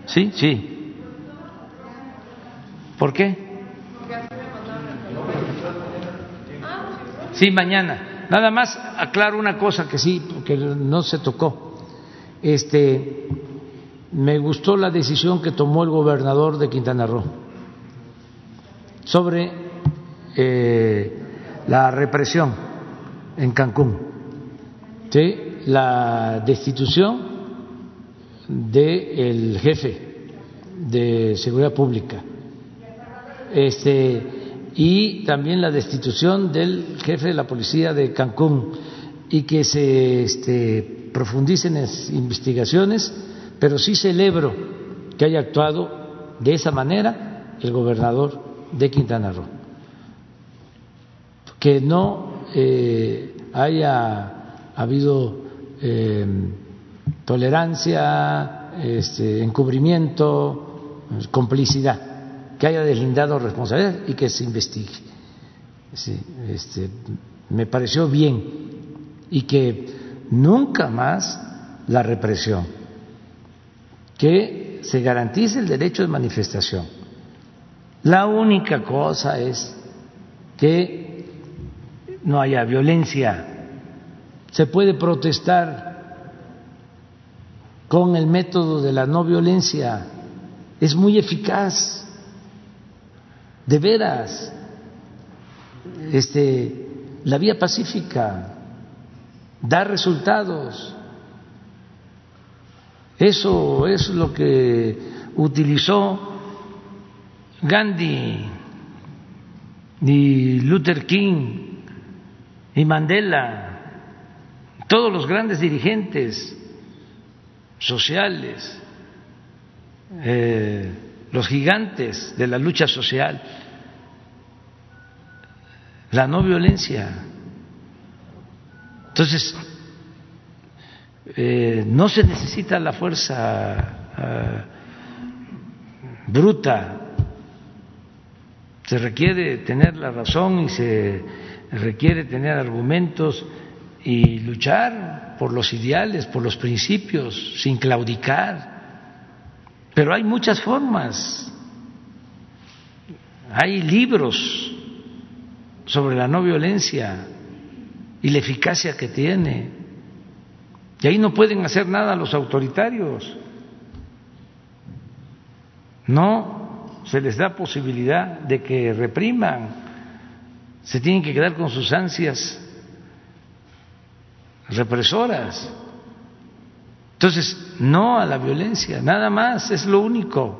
Sí, sí. ¿Por qué? Sí, mañana. Nada más aclaro una cosa que sí, porque no se tocó. Este, me gustó la decisión que tomó el gobernador de Quintana Roo sobre eh, la represión en Cancún, la destitución del jefe de seguridad pública este, y también la destitución del jefe de la policía de Cancún y que se este, profundicen las investigaciones, pero sí celebro que haya actuado de esa manera el gobernador de Quintana Roo, que no eh, haya habido eh, tolerancia, este, encubrimiento, complicidad, que haya deslindado responsabilidad y que se investigue. este, me pareció bien y que nunca más la represión, que se garantice el derecho de manifestación. La única cosa es que no haya violencia. Se puede protestar con el método de la no violencia. Es muy eficaz. De veras. Este, la vía pacífica da resultados. Eso es lo que utilizó Gandhi ni Luther King y Mandela, todos los grandes dirigentes sociales, eh, los gigantes de la lucha social, la no violencia. Entonces, eh, no se necesita la fuerza eh, bruta, se requiere tener la razón y se requiere tener argumentos y luchar por los ideales, por los principios, sin claudicar. Pero hay muchas formas. Hay libros sobre la no violencia y la eficacia que tiene. Y ahí no pueden hacer nada los autoritarios. No se les da posibilidad de que repriman, se tienen que quedar con sus ansias represoras. Entonces, no a la violencia, nada más, es lo único.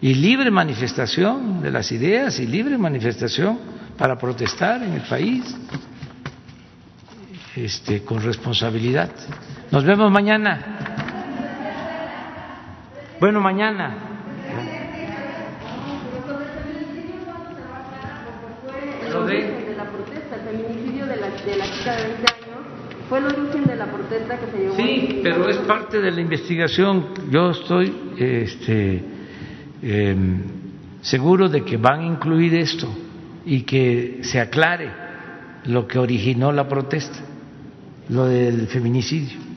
Y libre manifestación de las ideas y libre manifestación para protestar en el país este, con responsabilidad. Nos vemos mañana. Bueno, mañana. de la protesta, el feminicidio de la, de la chica de 20 años fue el origen de la protesta que se llevó. Sí, pero es parte de la investigación. Yo estoy este, eh, seguro de que van a incluir esto y que se aclare lo que originó la protesta, lo del feminicidio.